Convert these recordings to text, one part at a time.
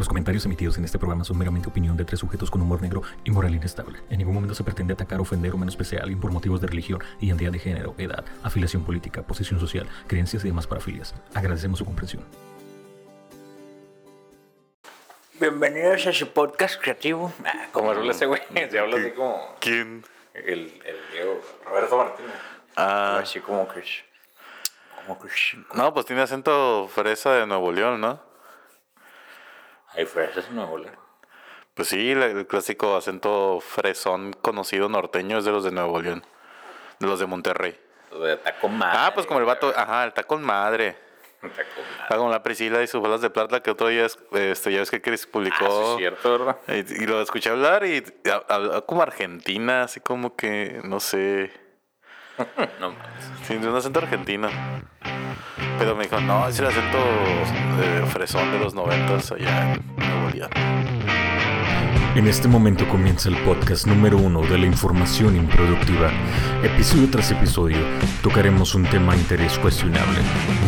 Los comentarios emitidos en este programa son meramente opinión de tres sujetos con humor negro y moral inestable. En ningún momento se pretende atacar, ofender o menospreciar a alguien por motivos de religión, identidad de género, edad, afiliación política, posición social, creencias y demás parafilias. Agradecemos su comprensión. Bienvenidos a su podcast creativo. Ah, como habla ese güey, se habla así como ¿Quién? el, el Diego Roberto Martínez. Ah, Así como que es- como que es- no, pues tiene acento fresa de Nuevo León, ¿no? Hay fresas en Nuevo León. Pues sí, el clásico acento fresón conocido norteño es de los de Nuevo León. De los de Monterrey. Lo de taco madre. Ah, pues como el vato, ajá, el con madre. Taco Ah, madre. como la Priscila y sus bolas de plata que otro día, es- este, ya ves que Chris Ah, sí publicó. es cierto, ¿verdad? y, y lo escuché hablar y ha- hablaba como argentina, así como que, no sé. No mames. Sí, de un acento argentino. Pero me dijo, no, es el acento eh, fresón de los noventas allá en Nuevo León. En este momento comienza el podcast número uno de la información improductiva. Episodio tras episodio tocaremos un tema de interés cuestionable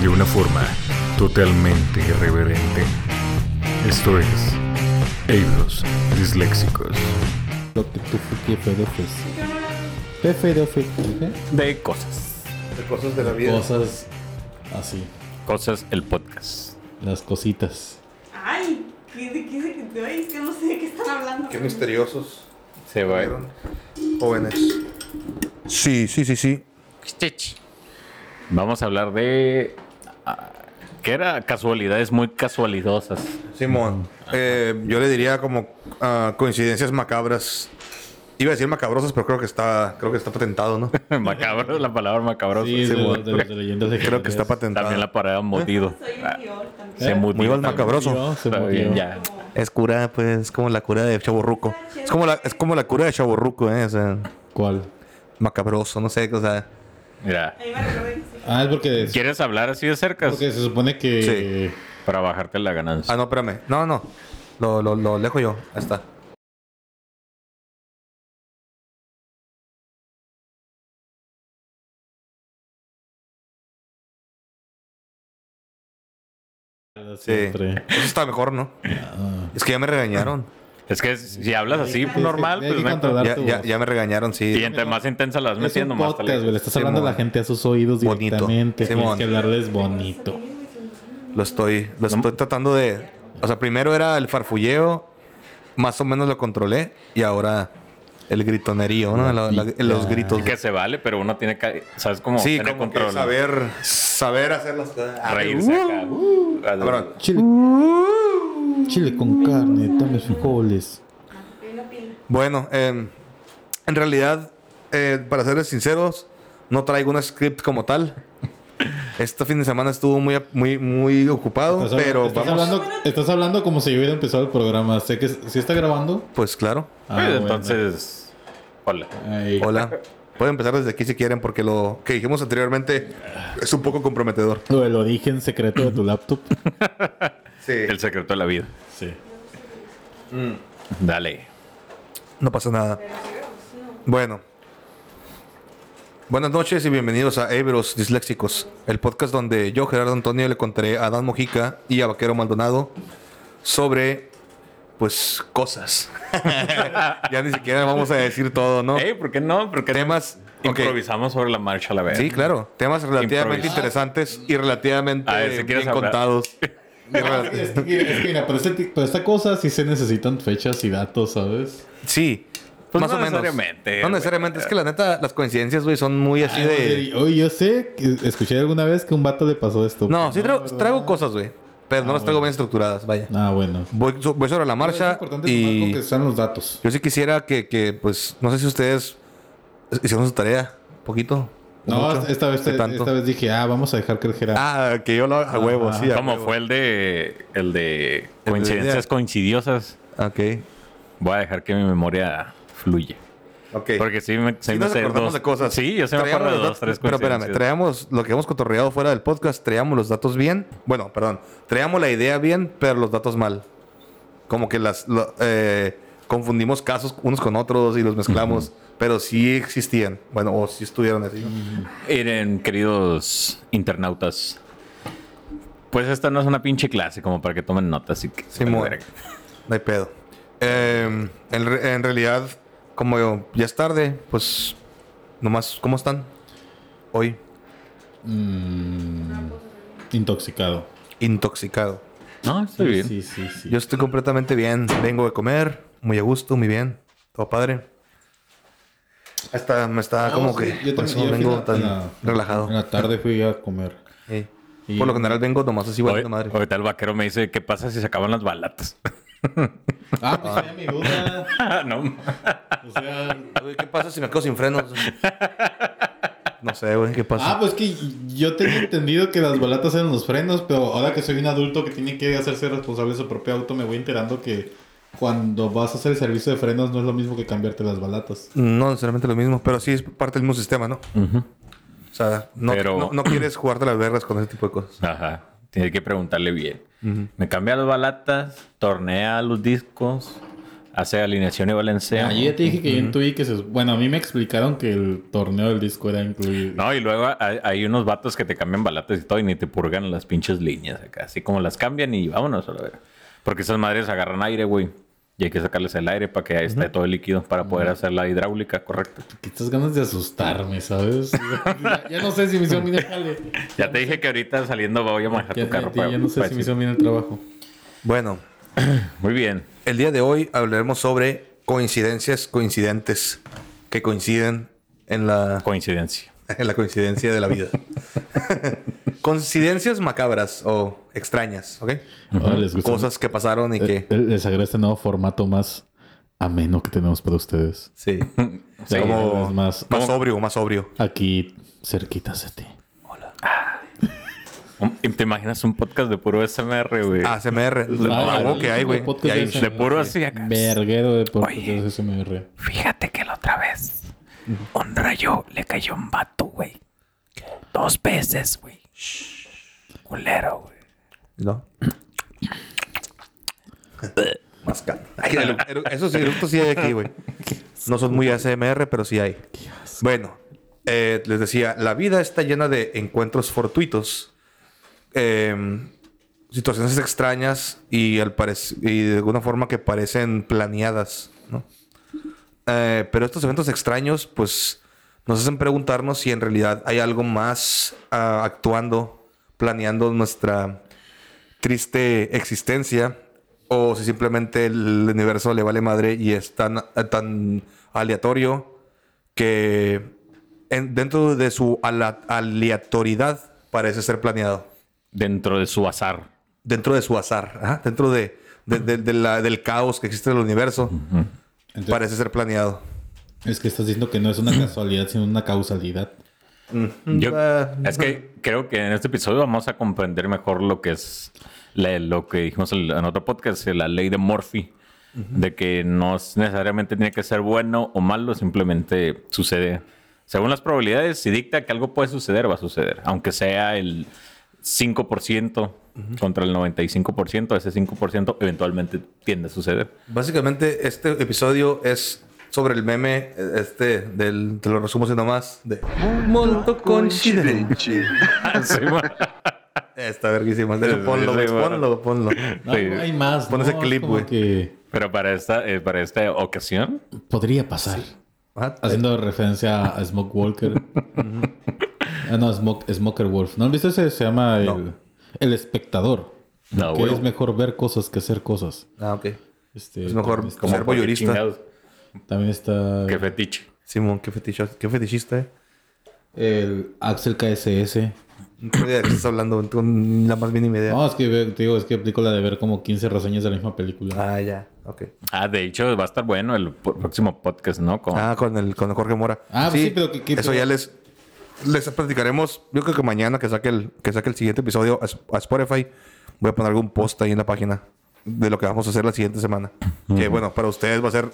de una forma totalmente irreverente. Esto es Eidos Disléxicos. Lo que tú fuiste pedofes. Pedofes. De cosas. de cosas de la vida. Cosas así. Cosas, el podcast. Las cositas. Ay, ¿qué, de qué, de- ay, que no sé de qué están hablando. Qué misteriosos Se va. fueron jóvenes. Sí, sí, sí, sí. Vamos a hablar de. ah, ¿Qué era? Casualidades muy casualidosas. Simón, eh, yo le diría como ah, coincidencias macabras. Iba a decir macabrosas, pero creo que está, creo que está patentado, ¿no? macabro, la palabra macabroso. Sí, de, bueno. de, de leyendas Creo que está patentado. También la palabra mutido. Soy Ah, un dior también. Se ¿Eh? mutió. Muy mal también. macabroso. Murió, se murió. ya. Es cura, pues, es como la cura de Chaborruco. Es como la, es como la cura de Chaborruco, ¿eh? O sea, ¿Cuál? macabroso, no sé, o sea. Mira. Sí. Ah, es porque, ¿Quieres hablar así de cerca? porque se supone que. Para bajarte la ganancia. Ah, no, espérame. No, no. Lo, lo, lo lejo yo. Ahí está. Siempre. Eso está mejor, ¿no? Es que ya me regañaron. Es que si hablas así normal, pues no Ya, ya, me regañaron, sí. Y entre más intensa las Es metiendo, más podcast, güey. Le estás hablando a la gente a sus oídos Bonito. directamente. Tienes que hablarles bonito. Lo estoy, lo estoy tratando de. O sea, primero era el farfulleo, más o menos lo controlé, y ahora el gritonerío, ¿no? La- la- los gritos. Que se vale, pero uno tiene que, ¿sabes cómo? Sí, tener como que control. saber, saber hacer las cosas. Reírse acá. Uh, Cabrón. Chile. Chile con carne, dame frijoles. Bueno, eh, en realidad, eh, para serles sinceros, no traigo un script como tal. Este fin de semana estuvo muy, muy, muy ocupado, Estás, pero estás vamos. hablando, estás hablando como si hubiera empezado el programa. Sé que sí está grabando. Pues claro. Ah, Pues, bueno. entonces, hola. Ahí. Hola. Pueden empezar desde aquí si quieren, porque lo que dijimos anteriormente es un poco comprometedor. Lo, lo dije en secreto de tu laptop. Sí. El secreto de la vida. Sí. Dale. No pasa nada. Bueno. Buenas noches y bienvenidos a Everos Disléxicos, el podcast donde yo, Gerardo Antonio, le contaré a Dan Mojica y a Vaquero Maldonado sobre, pues, cosas. ya ni siquiera vamos a decir todo, ¿no? Ey, ¿por qué no? Porque Temas... improvisamos sobre la marcha a la vez. Sí, claro. Temas relativamente Improvisar. interesantes y relativamente A ver, si quieres bien hablar. contados. Rela- Es que, es que mira, para, este para esta cosa sí se necesitan fechas y datos, ¿sabes? sí. Pues más no o menos. necesariamente, No güey. necesariamente. Es que la neta, las coincidencias, güey, son muy así Ah, de... Oye, yo sé, que escuché alguna vez que un vato le pasó esto. No, sí traigo, cosas, güey. Pero no las traigo bien estructuradas, vaya. Ah, bueno. Voy, so- voy sobre la Es marcha importante tomar con y que sean los datos. yo sí quisiera que, que, pues, no sé si ustedes hicieron su tarea, poquito. No, mucho, esta vez, esta vez dije, ah, vamos a dejar que el. Ah, que yo lo haga a huevo, sí. a Como huevo. fue el de el de El de- coincidencias coincidiosas, Ok, voy a dejar que mi memoria fluya. ok. Porque sí me, sí nos acordamos dos- de cosas. Sí, yo se me acuerdo de dos, tres Pero espérame, traíamos lo que hemos cotorreado fuera del podcast, traíamos los datos bien. Bueno, perdón, traíamos la idea bien, pero los datos mal. Como que las lo- eh, confundimos casos unos con otros y los mezclamos, pero sí existían. Bueno, o sí estuvieron así. Miren, queridos internautas, Pues esta no es una pinche clase como para que tomen notas, así que... Sí, verga. No hay pedo. Eh, en, re- en realidad, como ya es tarde, pues nomás, ¿cómo están? Hoy, Mm, intoxicado. intoxicado. No, estoy bien. Sí, sí, sí. Yo estoy completamente bien. Vengo de comer, muy a gusto, muy bien. Todo padre. Hasta me está Ah, como sí, que yo por también- eso yo vengo la- tan en la- relajado. En la tarde fui a comer. Sí. Y- Por lo general vengo nomás así, valiendo madre. ahorita el vaquero me dice, ¿qué pasa si se acaban las balatas? Ah, pues era mi duda. no. O sea, ¿Qué pasa si me quedo sin frenos? No sé, güey, ¿qué pasa? Ah, pues que yo tenía entendido que las balatas eran los frenos, pero ahora que soy un adulto que tiene que hacerse responsable de su propio auto, me voy enterando que cuando vas a hacer el servicio de frenos no es lo mismo que cambiarte las balatas. No necesariamente lo mismo, pero sí es parte del mismo sistema, ¿no? O sea, no, Pero- no, no quieres jugarte las vergas con ese tipo de cosas. Ajá. Tiene que preguntarle bien. Me cambia las balatas, tornea los discos, hace alineación y balanceo. Ah, yo ya te dije que yo intuí que se... Bueno, a mí me explicaron que el torneo del disco era incluido. No, y luego hay, hay unos vatos que te cambian balatas y todo y ni te purgan las pinches líneas acá. Así como las cambian y vámonos a la. Porque esas madres agarran aire, güey. Y hay que sacarles el aire para que ahí esté todo el líquido para poder hacer la hidráulica correcta. Que estas ganas de asustarme, ¿sabes? ya, ya no sé si me hicieron bien el. Ya te dije que ahorita saliendo voy a manejar Ya, tu carro. ya- ya para- no sé para si me hicieron bien el trabajo. Bueno, Muy bien. el día de hoy hablaremos sobre coincidencias coincidentes que coinciden en la, Coincidencia. en la coincidencia de la vida. Coincidencias macabras o extrañas, ¿ok? Ahora les gusta. Cosas que pasaron y Eh, que... Les agrada este nuevo formato más ameno que tenemos para ustedes. Sí. Sí, como es más- más sobrio, más sobrio. Aquí, cerquitas de ti. Um, ¿Te imaginas un podcast de puro SMR, güey? ASMR. Ah, Ah, que hay, güey. de de puro así acá. Verguero de podcast Oye. de SMR. Fíjate que la otra vez un rayo le cayó un vato, güey. Dos veces, güey. Culero, güey. ¿No? Masca. Ay, el- el- Esos eructos sí hay aquí, güey. No son muy ASMR, pero sí hay. Bueno, eh, les decía, la vida está llena de encuentros fortuitos, eh, situaciones extrañas y, al y de alguna forma que parecen planeadas, ¿no? Eh, pero estos eventos extraños, pues, nos hacen preguntarnos si en realidad hay algo más ah, actuando, planeando nuestra triste existencia o si simplemente el universo le vale madre y es tan, tan aleatorio que en- dentro de su ala- aleatoriedad parece ser planeado. Dentro de su azar. Dentro de su azar, dentro de, de- de- de la- del caos que existe en el universo, Entonces, parece ser planeado. Es que estás diciendo que no es una casualidad, sino una causalidad. Yo, Ah, es que creo que en este episodio vamos a comprender mejor lo que es la- lo que dijimos en otro podcast, la ley de Murphy. De que no es- necesariamente tiene que ser bueno o malo, simplemente sucede. Según las probabilidades, si dicta que algo puede suceder, va a suceder. Aunque sea el 5% contra el 95%, ese 5% eventualmente tiende a suceder. Básicamente, este episodio es sobre el meme, eh, este, del, te lo resumo así nomás, de un mundo coincidente. Está verguísima. De hecho, Sí, ponlo, sí, ponlo, ponlo. No, Sí. hay más. Pon ¿no? ese Es clip, güey. que Pero para esta, eh, para esta ocasión, podría pasar. Ah, Haciendo referencia a Smoke Walker. ah, no, Smoke, Smoker Wolf. ¿No han visto ese? Se llama el, No. el espectador. No, que es mejor ver cosas que hacer cosas. Ah, ok. Este, Es mejor está- como ser chingados, También está Qué fetiche. Simón, qué fetichista, qué fetichista, eh. el Axel KSS. No idea de qué estás hablando, ni la más mínima idea. No, es que te digo, es que aplico la de ver como 15 reseñas de la misma película. Ah, ya, ok. Ah, de hecho, va a estar bueno el próximo podcast, ¿no? Con... Ah, con el, con el Jorge Mora. Ah, pues sí, pero que- que- Eso ya les, les platicaremos. Yo creo que mañana que saque el, que saque el siguiente episodio a Spotify, voy a poner algún post ahí en la página de lo que vamos a hacer la siguiente semana. Que bueno, para ustedes va a ser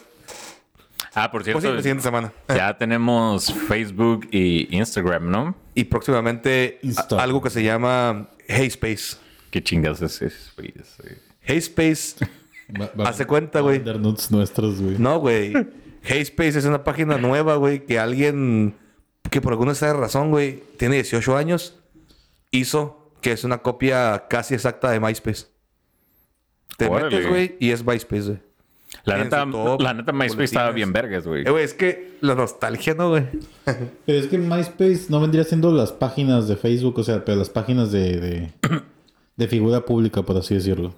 Ah, por pues, cierto, sí, la siguiente semana. ya tenemos Facebook y Instagram, ¿no? Y próximamente a- algo que se llama Hey Space. ¿Qué chingas es Hey Space, Va- va- hace cuenta, güey. nuestros, güey. No, güey. Hey Space es una página nueva, güey, que alguien que por alguna razón, güey, tiene 18 años, hizo que es una copia casi exacta de MySpace. Te Órale. metes, güey, y es MySpace, güey. La neta, top, la neta MySpace estaba bien vergas, güey. Eh, güey, es que la nostalgia, ¿no, güey? Pero es que MySpace no vendría siendo las páginas de Facebook, o sea, pero las páginas de, de, de figura pública, por así decirlo.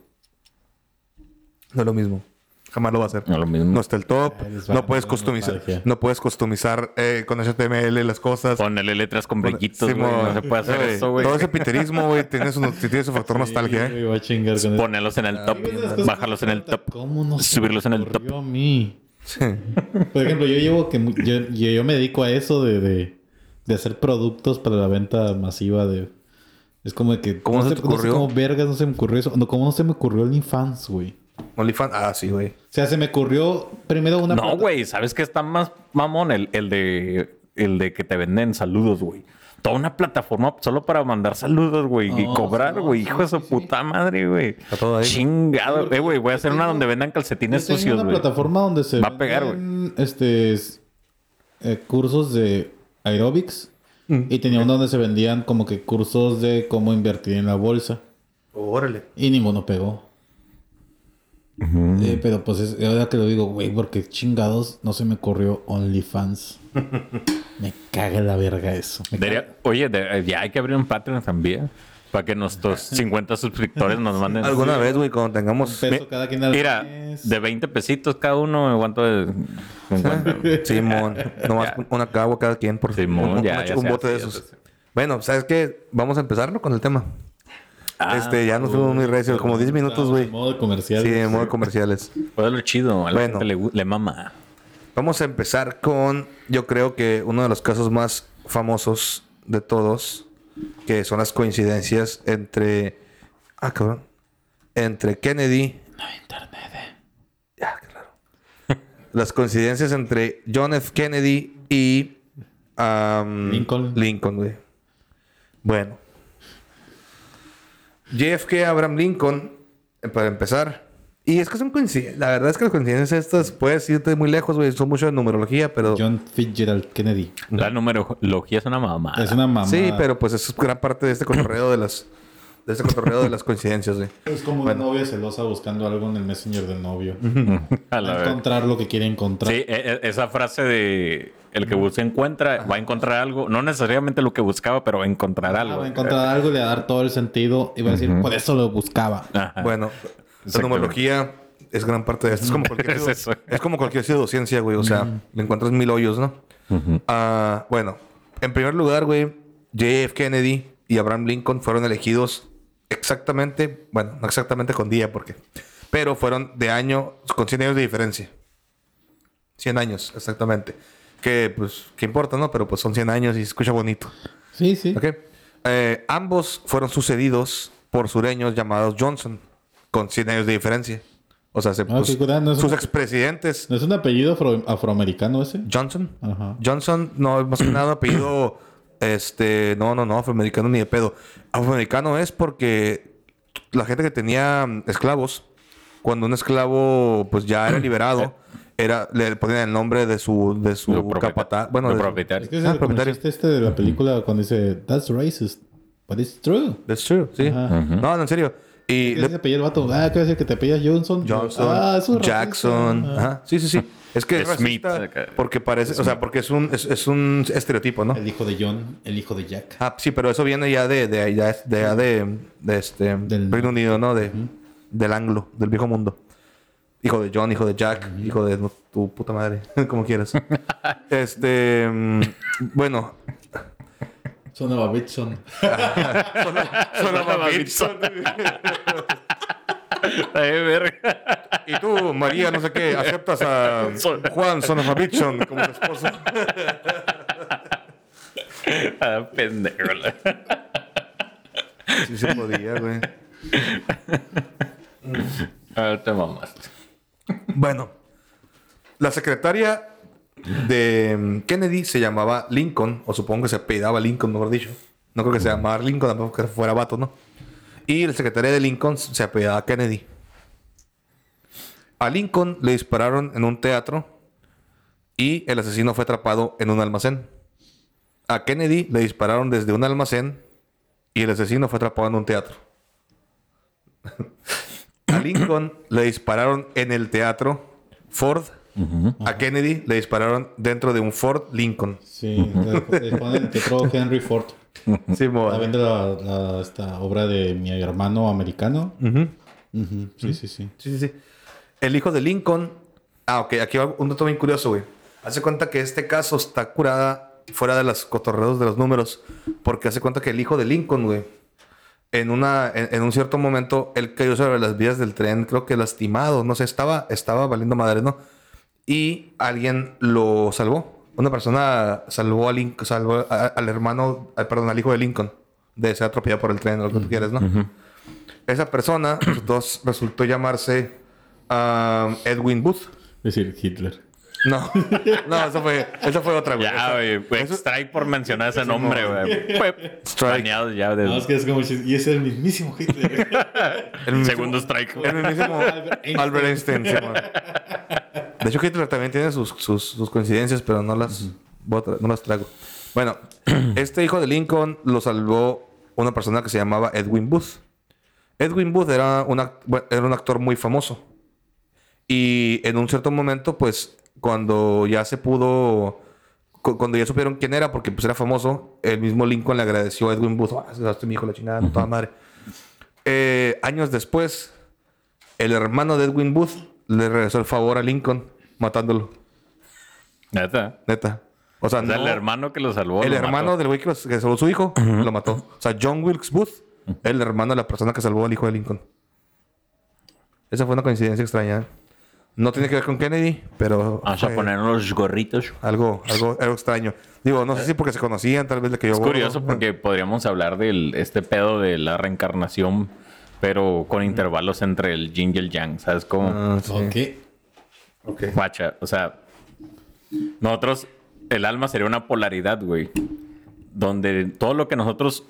No es lo mismo. Jamás lo va a hacer. No lo mismo. No está el top. No puedes customizar. No puedes customizar eh, con HTML las cosas. Ponerle letras con brillitos. No se puede hacer Eh, eso, güey. Todo ese piterismo, güey, tiene su, tiene su factor nostalgia, ¿eh? güey, voy a chingar con eso. Ponerlos en el top, bajarlos en el top. ¿Cómo no se subirlos en el top. ocurrió a mí? Sí. Por ejemplo, yo llevo que mu- yo, yo, yo me dedico a eso de, de, de hacer productos para la venta masiva de es como de que ¿Cómo no se te no sé ocurrió? cómo vergas no se me ocurrió eso. No, cómo no se me ocurrió el OnlyFans, güey. OnlyFans. Ah, sí, güey. O sea, se me ocurrió primero una No, güey, ¿sabes qué está más mamón? El, el de el de que te venden saludos, güey. Toda una plataforma solo para mandar saludos, güey. y cobrar, no, güey. sí, Hijo de su puta madre, güey. Está todo ahí. Chingado. Eh, güey, voy a hacer una donde vendan calcetines sucios, una güey. plataforma donde se Va a pegar, este es, eh, cursos de aerobics Mm. y tenía uno donde se vendían como que cursos de cómo invertir en la bolsa Órale. y ninguno pegó. Eh, pero pues es, ahora que lo digo, güey, porque chingados no se me ocurrió OnlyFans. me caga la verga eso. Debería- oye, de- ya hay que abrir un Patreon también. Para que nuestros 50 suscriptores nos manden. Alguna vez, güey, cuando Un tengamos. peso cada quien al Mira, mes. de 20 pesitos cada uno, ¿cuánto es? Simón. Nomás Ya. una cagua cada quien por Simón, un, ya, un- ya un bote de esos. Bueno, ¿sabes qué? Vamos a empezarlo con el tema. Ah, este, ya nos fuimos muy recios, como 10 minutos, güey. en modo comercial. Sí, en modo comerciales. Fue lo chido. A la Bueno. gente le, mama. Vamos a empezar con, yo creo que uno de los casos más famosos de todos, que son las coincidencias entre, ah, cabrón, entre Kennedy. No internet. Ya, claro. las coincidencias entre John F. Kennedy y am, Lincoln. Lincoln, güey. Bueno. JFK Abraham Lincoln, eh, para empezar. Y es que son coincidencias. La verdad es que las coincidencias estas puedes irte muy lejos, güey. Son mucho de numerología, pero. John Fitzgerald Kennedy. La numerología es una mamada. Es una mamá. Sí, pero pues eso es gran parte de este cotorreo de las. De este cotorreo de las coincidencias, güey. Es como una novia celosa buscando algo en el messenger del novio. A encontrar lo que quiere encontrar. Sí, e- e- esa frase de el que busca encuentra, va a encontrar algo. No necesariamente lo que buscaba, pero va a encontrar Ah, algo. va a encontrar algo, le va a dar todo el sentido y va a decir, por eso lo buscaba. Ajá. Bueno, la numerología es gran parte de esto. Es como cualquier, Es eso. es como cualquier pseudociencia, güey. O sea, le encuentras mil hoyos, ¿no? Ah, bueno, en primer lugar, güey, J.F. Kennedy y Abraham Lincoln fueron elegidos exactamente, bueno, no exactamente con día, porque, pero fueron de año, con 100 años de diferencia. 100 años, exactamente. Que, pues, ¿qué importa, no? Pero pues son 100 años y se escucha bonito. Sí, sí. Ok. Eh, ambos fueron sucedidos por sureños llamados Johnson, con 100 años de diferencia. O sea, se, Ah, pues, no sus un- expresidentes. ¿No es un apellido afro- afroamericano ese? Johnson. Ajá. Johnson, no, más que nada un apellido, este, no, no, no, afroamericano ni de pedo. Afroamericano es porque la gente que tenía mm, esclavos, cuando un esclavo, pues ya era liberado, era, le ponían el nombre de su, de su capataz. Bueno, de propietario. Es que es Ah, propietario. este de la película cuando dice, that's racist, but it's true. That's true, sí. Ajá. No, no, en serio. Y ¿Qué le- se el vato? Ah, ¿qué que te apellidas Johnson? Johnson, Ah, eso es racista. Jackson. Ah. Ajá. Sí, sí, sí. Es que es Smith. porque parece, o sea, porque es un, es, es un estereotipo, ¿no? El hijo de John, el hijo de Jack. Ah, sí, pero eso viene ya de, de, de, ya de, de este Del- Reino Unido, ¿no? De, Del anglo, del viejo mundo. Hijo de John, hijo de Jack, hijo de no, tu puta madre, como quieras. este, mm, bueno, Sonaba Bitson. sonaba Bitson. Ay, verga. Y tú, María, no sé qué, aceptas a Juan Sonova Bitson como tu esposo. Ah, pendejo. Sí se podía, güey. Ah, te mamaste. Bueno, la secretaria de mm, Kennedy se llamaba Lincoln, o supongo que se apellidaba Lincoln, mejor dicho. No creo que se llamara Lincoln, tampoco que fuera vato, ¿no? Y el secretario de Lincoln se apellidaba Kennedy. A Lincoln le dispararon en un teatro y el asesino fue atrapado en un almacén. A Kennedy le dispararon desde un almacén y el asesino fue atrapado en un teatro. a Lincoln le dispararon en el teatro Ford. A Kennedy le dispararon dentro de un Ford Lincoln. Sí, le ponen el teatro Henry Ford. Sí, viendo la, la- esta obra de mi hermano americano. Sí, sí, sí. Sí, sí, sí. El hijo de Lincoln. Ah, ok. Aquí va un dato bien curioso, güey. Hace cuenta que este caso está curada fuera de los cotorreos de los números. Porque hace cuenta que el hijo de Lincoln, güey. En, una, en, en un cierto momento, él cayó sobre las vías del tren, creo que lastimado. No sé, estaba, estaba valiendo madre, ¿no? Y alguien lo salvó. Una persona salvó, a Lin- salvó a- al hermano, ah, perdón, al hijo de Lincoln. De ser atropellado por el tren o lo que tú quieras, ¿no? Esa persona resultó, resultó llamarse um, Edwin Booth. Es decir, Hitler. No, no, eso fue, eso fue otra, güey. Ya, güey. güey, Strike por mencionar ese nombre, güey. Fue Strike. ya No, es que es como... Y es el mismísimo Hitler. El mismo- segundo strike. El mismísimo Albert Einstein. Albert Einstein. sí, man. de hecho, Hitler también tiene sus, sus, sus coincidencias, pero no las, tra- no las traigo. Bueno, este hijo de Lincoln lo salvó una persona que se llamaba Edwin Booth. Edwin Booth era, un act- bueno, era un actor muy famoso. Y en un cierto momento, pues, cuando ya se pudo... cu- Cuando ya supieron quién era, porque pues era famoso, el mismo Lincoln le agradeció a Edwin Booth. Ah, se mi hijo la chingada, toda madre. Eh, años después, el hermano de Edwin Booth le regresó el favor a Lincoln, matándolo. Neta. Neta. O sea, O sea, no- el hermano que lo salvó. el lo hermano mató. del güey que, que salvó a su hijo lo mató. O sea, John Wilkes Booth, el hermano de la persona que salvó al hijo de Lincoln. Esa fue una coincidencia extraña. No tiene que ver con Kennedy, pero Vamos a poner unos gorritos. algo, algo, algo extraño. Digo, no sé si porque se conocían, tal vez le que yo Es curioso porque podríamos hablar del este pedo de la reencarnación, pero con intervalos entre el yin y el yang, ¿sabes cómo? Ah, sí. Ok. Ok. Guacha, o sea, nosotros, el alma sería una polaridad, güey, donde todo lo que nosotros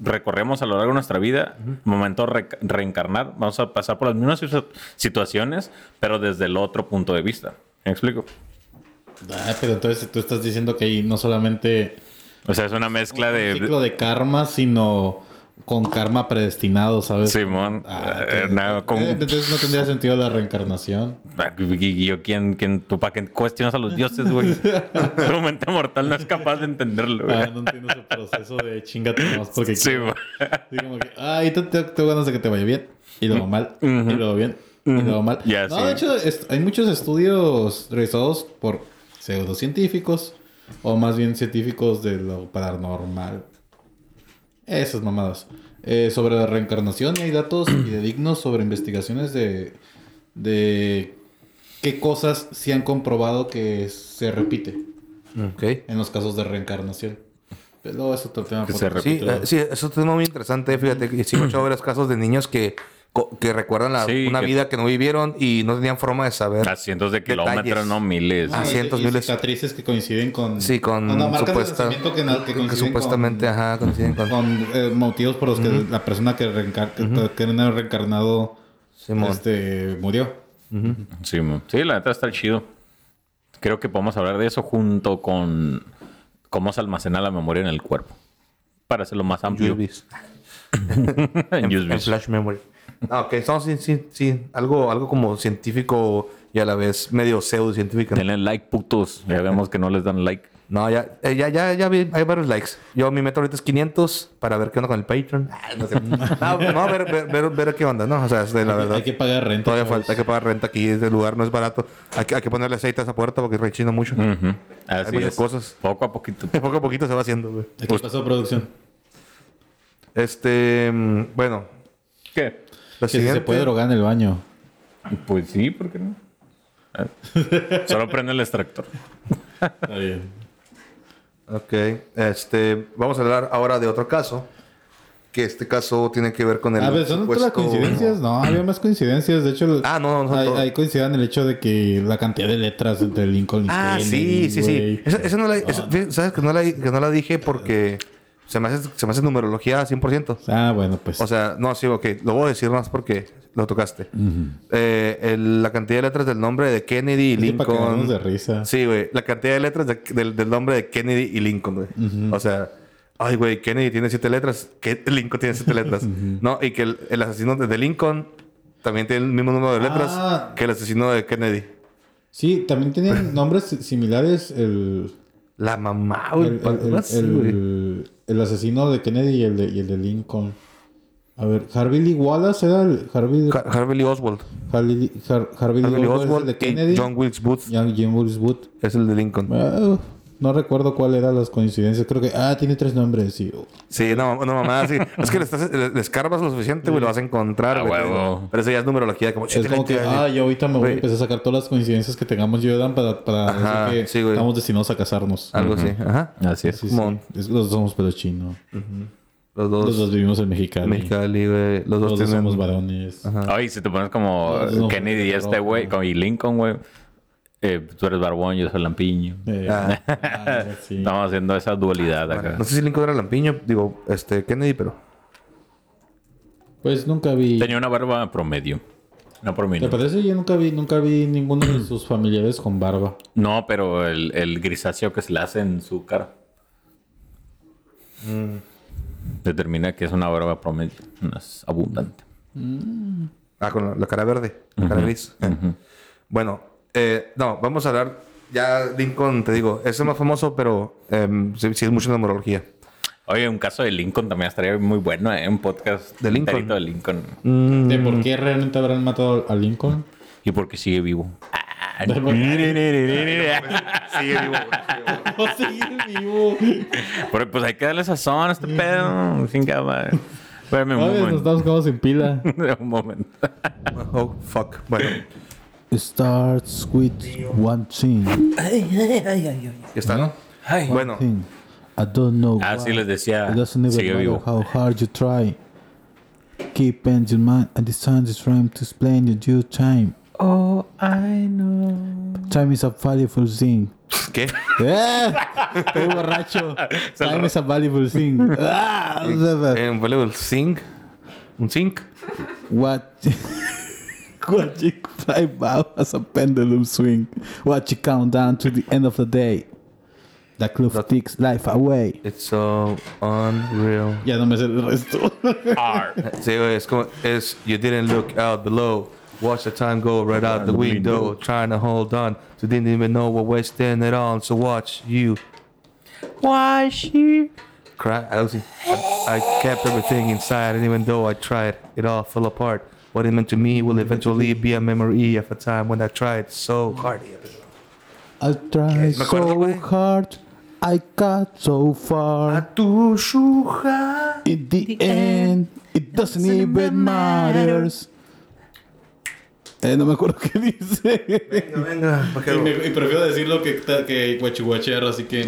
recorremos a lo largo de nuestra vida, momento re- reencarnar, vamos a pasar por las mismas situ- situaciones, pero desde el otro punto de vista. ¿Me explico? Ah, pero entonces tú estás diciendo que ahí no solamente O sea, es una mezcla un de... ciclo de karma, sino con karma predestinado, ¿sabes? Simón, Ah, eh, con- eh, entonces no tendría sentido la reencarnación. Y yo, ¿quién, quién, tú para qué cuestionas a los dioses, güey? tu mente mortal no es capaz de entenderlo, güey. Ah, no entiendo ese proceso de chingate nomás porque Sí, güey. Así como que, ay, te, te, tengo ganas de que te vaya bien. Y luego mal. Y luego bien. Y luego mal. No, sí. de hecho, es- hay muchos estudios realizados por pseudocientíficos. O más bien científicos de lo paranormal. Esas mamadas. Eh, sobre la reencarnación. Y hay datos dignos sobre investigaciones de... De qué cosas se han comprobado que se repite Ok. en los casos de reencarnación. Pero eso es otro tema. Que por se otro Sí, eh, sí, eso es un tema muy interesante. Fíjate que sí, mucho varios casos de niños que, que recuerdan la- Sí, una que- vida que no vivieron y no tenían forma de saber. A cientos de Detalles. kilómetros, no miles. Ah, y- cientos, y miles. cicatrices que coinciden con... Sí, con no, no, de supuesta- nacimiento que, na- que que supuestamente, con, ajá, coinciden con... con, eh, motivos por los que la persona que, reencar que, que era reencarnado Simón. este, murió. Sí, mo. sí, la neta está chido. Creo que podemos hablar de eso junto con cómo se almacena la memoria en el cuerpo. Para hacerlo más amplio. En En flash memory. Ah, ok. No, sí, sí, sí. Algo, algo como científico y a la vez medio pseudocientífico. Denle like, putos. Ya vemos que no les dan like. No, ya, eh, ya, ya, ya vi, hay varios likes. Yo, mi meta ahorita es 500 para ver qué onda con el Patreon. Ah, no sé. No, no, ver, ver, ver, ver qué onda, ¿no? O sea, es de la verdad. Hay que pagar renta. Todavía chavos. falta, hay que pagar renta aquí. Este lugar no es barato. Hay que, hay que ponerle aceite a esa puerta porque rechina mucho. Ujú. Así muchas es. cosas. Poco a poquito. Poco a poquito se va haciendo, güey. ¿De ¿Qué pasó, producción? Este, mm, bueno, ¿Qué? Si se puede drogar en el baño. Pues sí, ¿por qué no? Solo prende el extractor. Está bien. Ok, este, vamos a hablar ahora de otro caso. Que este caso tiene que ver con el. A ver, ¿son todas las supuesto- coincidencias? No, había más coincidencias. De hecho, Ah, no, no hay coincidencia en el hecho de que la cantidad de letras entre Lincoln y Ah, Kennedy, sí, sí, sí. esa no la, ¿Sabes que no la, que no la dije porque se me hace, se me hace numerología 100%? Ah, bueno, pues. O sea, no, sí, ok. Lo voy a decir más porque lo tocaste. Eh, el- la cantidad de letras del nombre de Kennedy y Sí, Lincoln. de risa. Sí, güey. La cantidad de letras de- del, del nombre de Kennedy y Lincoln, güey. O sea, Ay, güey, Kennedy tiene siete letras. Que Lincoln tiene siete letras. no, y que el, el asesino de Lincoln también tiene el mismo número de letras Ah. que el asesino de Kennedy. Sí, también tenían nombres similares el, La mamá, güey. el- el- el- el asesino de Kennedy y el de, y el de Lincoln. A ver, Harvey Lee Wallace era el Harvey, Har- Harvey Lee Oswald. Har- Harvey Harvey Lee Oswald, es el Oswald de Kennedy. John Wilkes Booth Jim Willis Booth. es el de Lincoln. Ah, no recuerdo cuál eran las coincidencias. Creo que, ah, tiene tres nombres. Sí. Sí, no, no mamá, sí. es que le, estás, le, le escarbas lo suficiente, güey, lo vas a encontrar, A güey. Pero eso ya es numerología, como... Es como que, ah, yo ahorita me voy a empezar a sacar todas las coincidencias que tengamos yo y Dan para, para Ajá, decir que sí, estamos destinados a casarnos. Algo así, ajá. Así es. Sí, Simón. sí. Es que los dos somos pelo chino. Los dos. Los dos vivimos en Mexicali. Mexicali, güey. Los dos Los dos tienen... somos varones. Ay, si te pones como Kennedy y este güey, como y Lincoln, güey. Eh, tú eres barbón, yo soy lampiño. Eh, Ah. ah, sí. Estamos haciendo esa dualidad acá. No sé si Lincoln era Lampiño, digo, este, Kennedy, pero... Pues nunca vi. Tenía una barba promedio. No por mí. ¿Te no. parece? Yo nunca vi, nunca vi ninguno de sus familiares con barba. No, pero el, el grisáceo que se le hace en su cara. Determina que es una barba promedio. No es abundante. Ah, con la, la cara verde, la cara gris. Bueno, eh, no, vamos a hablar. Ya Lincoln, te digo, es el más famoso, pero em, sí, sí es mucho numerología. Oye, un caso de Lincoln también estaría muy bueno, ¿eh? Un podcast ¿De Lincoln? de Lincoln. Mm. ¿De por qué realmente habrán matado a Lincoln? Y porque sigue vivo. Sigue vivo. No sigue vivo. Pero pues hay que darle sazón a este pedo. Sin cámara. Espérame un Oye, nos momento. estamos quedando sin pila. un momento. Oh, fuck. Bueno, Starts with one thing. está, ¿no? Bueno, thing. I don't know. Ah, sí, les decía. It doesn't even vivo. how hard you try. Keep in your mind and the sun is trying to explain your due time. Oh, I know. Time is a valuable thing. ¿qué? ¡Eh! Estoy borracho. Time is a valuable thing. Ah, En voleibol, zinc. Un zinc. What? Watching fly by as a pendulum swing. Watch it count down to the end of the day. The clock takes life away. It's so unreal. Ya no me sé el resto. Sí, güey, es como, es, you didn't look out below. Watch the time go right out the window. Trying to hold on. You didn't even know what wasting it on. So watch you. Watch you. Cry. I, was, I, I kept everything inside, and even though I tried, it all fell apart. What it meant to me will eventually be a memory of a time when I tried so hard. I tried so hard. I got so far. tu shuja. In the end, it doesn't even matters. Eh, no me acuerdo qué dice. Venga, venga, Y, vaquero. me- y prefiero decirlo que, que guachihuachero, así que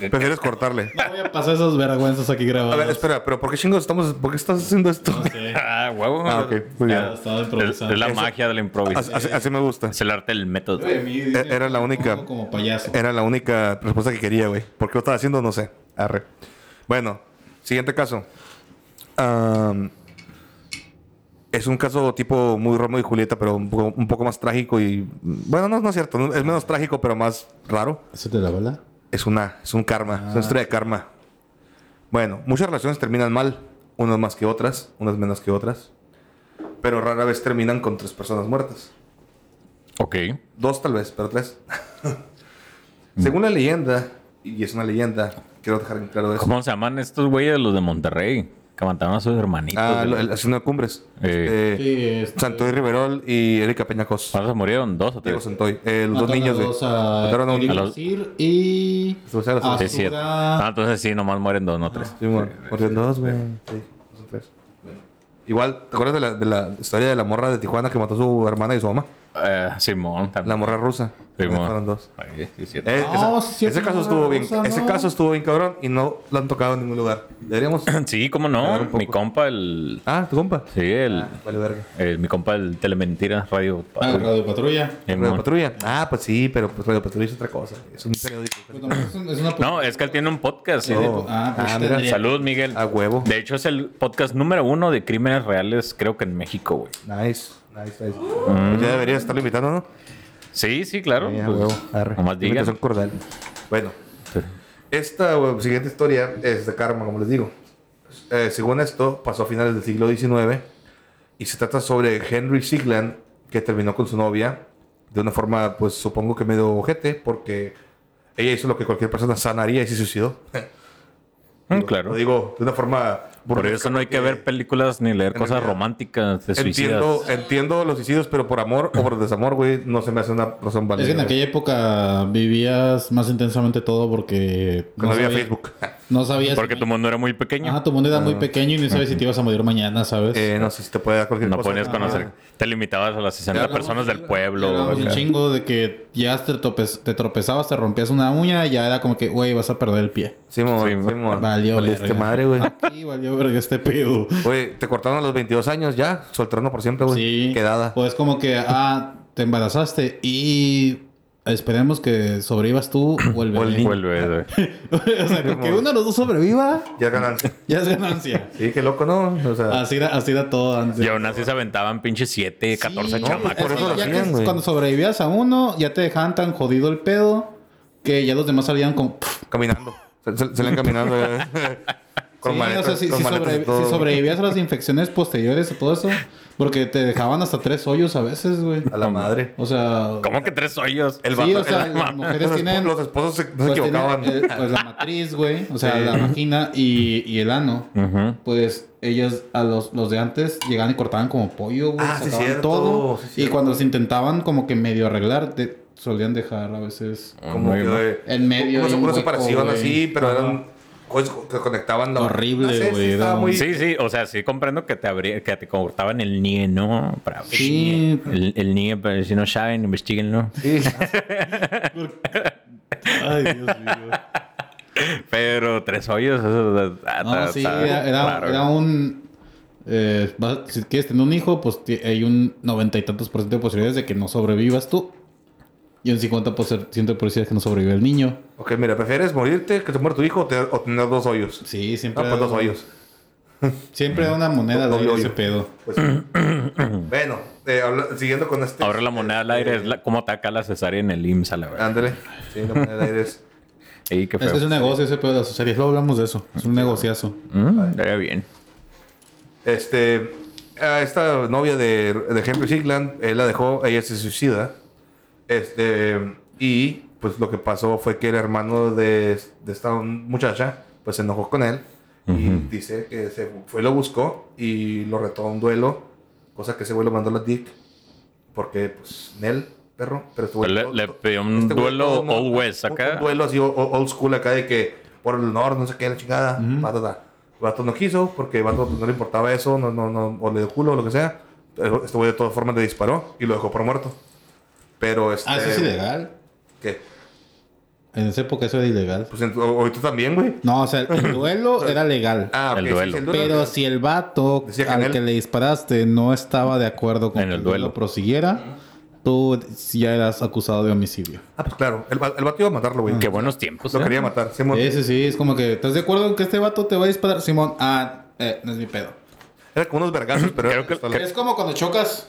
me, Prefieres cortarle. no voy a pasar esas vergüenzas aquí A grabadas. ver, espera, pero ¿por qué chingos estamos, por qué estás haciendo esto? Ah, huevo. Ah, ok, muy bien. Ya, estaba Es, improvisando. es la Eso- magia de la Así, improvisación. así- así me gusta. Es el arte del método. Oye, E- era la única- Como, payaso. Era la única respuesta que quería, güey. ¿Por qué lo estaba haciendo? No sé. Arre. Bueno, siguiente caso. Am, es un caso tipo muy Romeo y Julieta, pero un poco, un poco más trágico y... Bueno, no, no es cierto. Es menos trágico, pero más raro. ¿Eso te la bala? Es una... Es un karma. Es una historia de karma. Bueno, muchas relaciones terminan mal. Unas más que otras. Unas menos que otras. Pero rara vez terminan con tres personas muertas. Ok. Dos tal vez, pero tres. Según la leyenda, y es una leyenda, quiero dejar en claro eso. ¿Cómo se llaman estos güeyes de los de Monterrey? Que mataron a sus hermanitos. Ah, lo- el asesino de cumbres. Eh. Este, Sí, este- Santoy Riverol y Erika Peñacos. ¿Cuántos murieron? ¿Dos o Diego tres? Santoy. Eh, los dos Mataron niños, a güey. dos a Mataron a un los- Sir y Su- su- su- a Sí, cierto. Sura- Ah, entonces sí, nomás mueren dos, no tres. Sí, bueno, murieron dos, güey. Sí, son tres. Igual, ¿te acuerdas de la, de la historia de la morra de Tijuana que mató a su hermana y su mamá? Eh, Simón también. La morra rusa. Fueron dos. Ay, sí, cierto. Eh, No, esa- sí, cierto, ese caso estuvo bien. Ese ¿no? caso estuvo bien cabrón y no lo han tocado en ningún lugar. Deberíamos. Sí, cómo no. poco. Mi compa, el. ah, tu compa. Sí, el. Vale, verga. el- mi compa, el Telementira Radio. Ah, Radio Patrulla. Simón. Radio Patrulla. Ah, pues sí, pero pues Radio Patrulla es otra cosa. Es un periódico. Pues nomás es un- es una- No, es que él tiene un podcast. ¿no? Ah, pues Ah, mira. tendría- Salud, Miguel. A huevo. De hecho, es el podcast número uno de crímenes reales, creo que en México, güey. Nice. Nice, nice. Pues ya debería estarlo invitando, ¿no? Sí, sí, claro. Sí, a Pues, huevo. Nomás digan. Invitación cordial. Bueno. Esta eh, siguiente historia es de karma, como les digo. Eh, según esto, pasó a finales del siglo XIX y se trata sobre Henry Sigland, que terminó con su novia de una forma, pues supongo que medio ojete, porque ella hizo lo que cualquier persona sana haría y se suicidó. Mm, claro. Lo digo de una forma... Por eso no hay que ver películas ni leer cosas realidad, románticas de suicidas. Entiendo, entiendo los suicidios, pero por amor o por desamor, güey, no se me hace una razón Es válida. que en aquella época vivías más intensamente todo porque... Cuando había sabía- Facebook. No sabías... Porque tu mundo era muy pequeño. Ah, tu mundo era muy pequeño y no sabes si te ibas a morir mañana, ¿sabes? Eh, no sé si te puede dar cualquier no cosa. podías conocer. Te limitabas a las 60 Hablamos- personas del pueblo. Un chingo de que ya te, tropez- te tropezabas, te rompías una uña y ya era como que, güey, vas a perder el pie. Simón, Sí, Simón. Valió Valiste madre, güey. Aquí valió verga este pedo. Güey, te cortaron a los 22 años ya, soltaron por siempre, güey. Sí. Quedada. Pues como que, ah, te embarazaste y esperemos que sobrevivas tú o el O el bebé. niño. Vuelve, güey. o sea, con que uno de los dos sobreviva, Ya es ganancia. ya es ganancia. Sí, qué loco, ¿no? O sea, Así era, así era todo antes. Y aún así se aventaban pinches 7, 14 Sí, chamacos. por eso lo hacían, güey. Cuando sobrevivías a uno, ya te dejaban tan jodido el pedo que ya los demás salían con... caminando. Se, se, se caminando. Sí, maletas, o sea, si, con si maletas y sobrevi- todo. si sobrevivías a las infecciones posteriores a todo eso, porque te dejaban hasta tres hoyos a veces, güey. A la madre. O sea... ¿Cómo que tres hoyos? El Sí, vato- o sea, las mujeres los, tienen- Los esposos se, no se Pues, equivocaban. eh, pues la matriz, güey. O sea, la vagina y, y el ano. Pues ellos, a los, los de antes, llegaban y cortaban como pollo, güey. Ah, sí, sacaban cierto, todo. sí, y cuando se intentaban como que medio arreglar, te solían dejar a veces como que, en medio. Hueco, separación güey. así, pero eran que conectaban la Horrible, No sé, sí, muy... Sí, sí, o sea, sí comprendo que te abría, que te cortaban el NIE, ¿no? Para Sí. El, el NIE, pero si no saben, investiguenlo. Sí. Ay, Dios mío. Pero tres hoyos, eso ah, No, está- sí, está era, era- raro. era un... eh, si quieres tener un hijo, pues hay un noventa y tantos por ciento de posibilidades de que no sobrevivas tú. Y un 50 por ciento de posibilidades que no sobrevive el niño. ok, mira, ¿prefieres morirte que te muera tu hijo o, te- o tener dos hoyos? Sí, No, siempre... pues dos hoyos. Siempre da una moneda de Doble ese pedo. Pues, bueno, eh, habla- siguiendo con este... Ahora la moneda al aire es la, cómo ataca la cesárea en el IMSS, a la verdad. Ándale. Sí, la moneda de aire es... Ey, qué Es feo. que es un negocio ese pedo de las. Luego hablamos de eso. Es un negociazo. Mm, estaría bien. Este, a esta novia de, de Henry Sigland, él la dejó, ella se suicida. Este, y pues lo que pasó fue que el hermano de, de esta muchacha, pues se enojó con él y dice que se fue, lo buscó y lo retó a un duelo, cosa que ese güey lo mandó a la Dick, porque pues Nel, perro, pero este Le- todo- le pidió un este duelo no- Old West acá. Un duelo así old school acá de que por el honor, no sé qué, la chingada, ta, ta. El vato no quiso porque el vato no le importaba eso, no, no, no, o le dio culo o lo que sea. Este güey de todas formas le disparó y lo dejó por muerto. Pero este. Ah, eso es ilegal. ¿Qué? En esa época eso era ilegal. Pues en- o- ahorita también, güey. No, o sea, el duelo era legal. Ah, El ok, sí, duelo. sí, el duelo. Pero si el vato que al él- que le disparaste no estaba de acuerdo con En que el el duelo duelo. prosiguiera, tú ya eras acusado de homicidio. Ah, pues claro. El, el vato iba a matarlo, güey. Qué buenos tiempos. Lo ¿eh? quería matar. Simón. Sí, sí, sí. Es como que, ¿estás de acuerdo en que este vato te va a disparar? Simón, ah, eh, no es mi pedo. Era como unos vergazos, pero. Creo que- pistola. Es como cuando chocas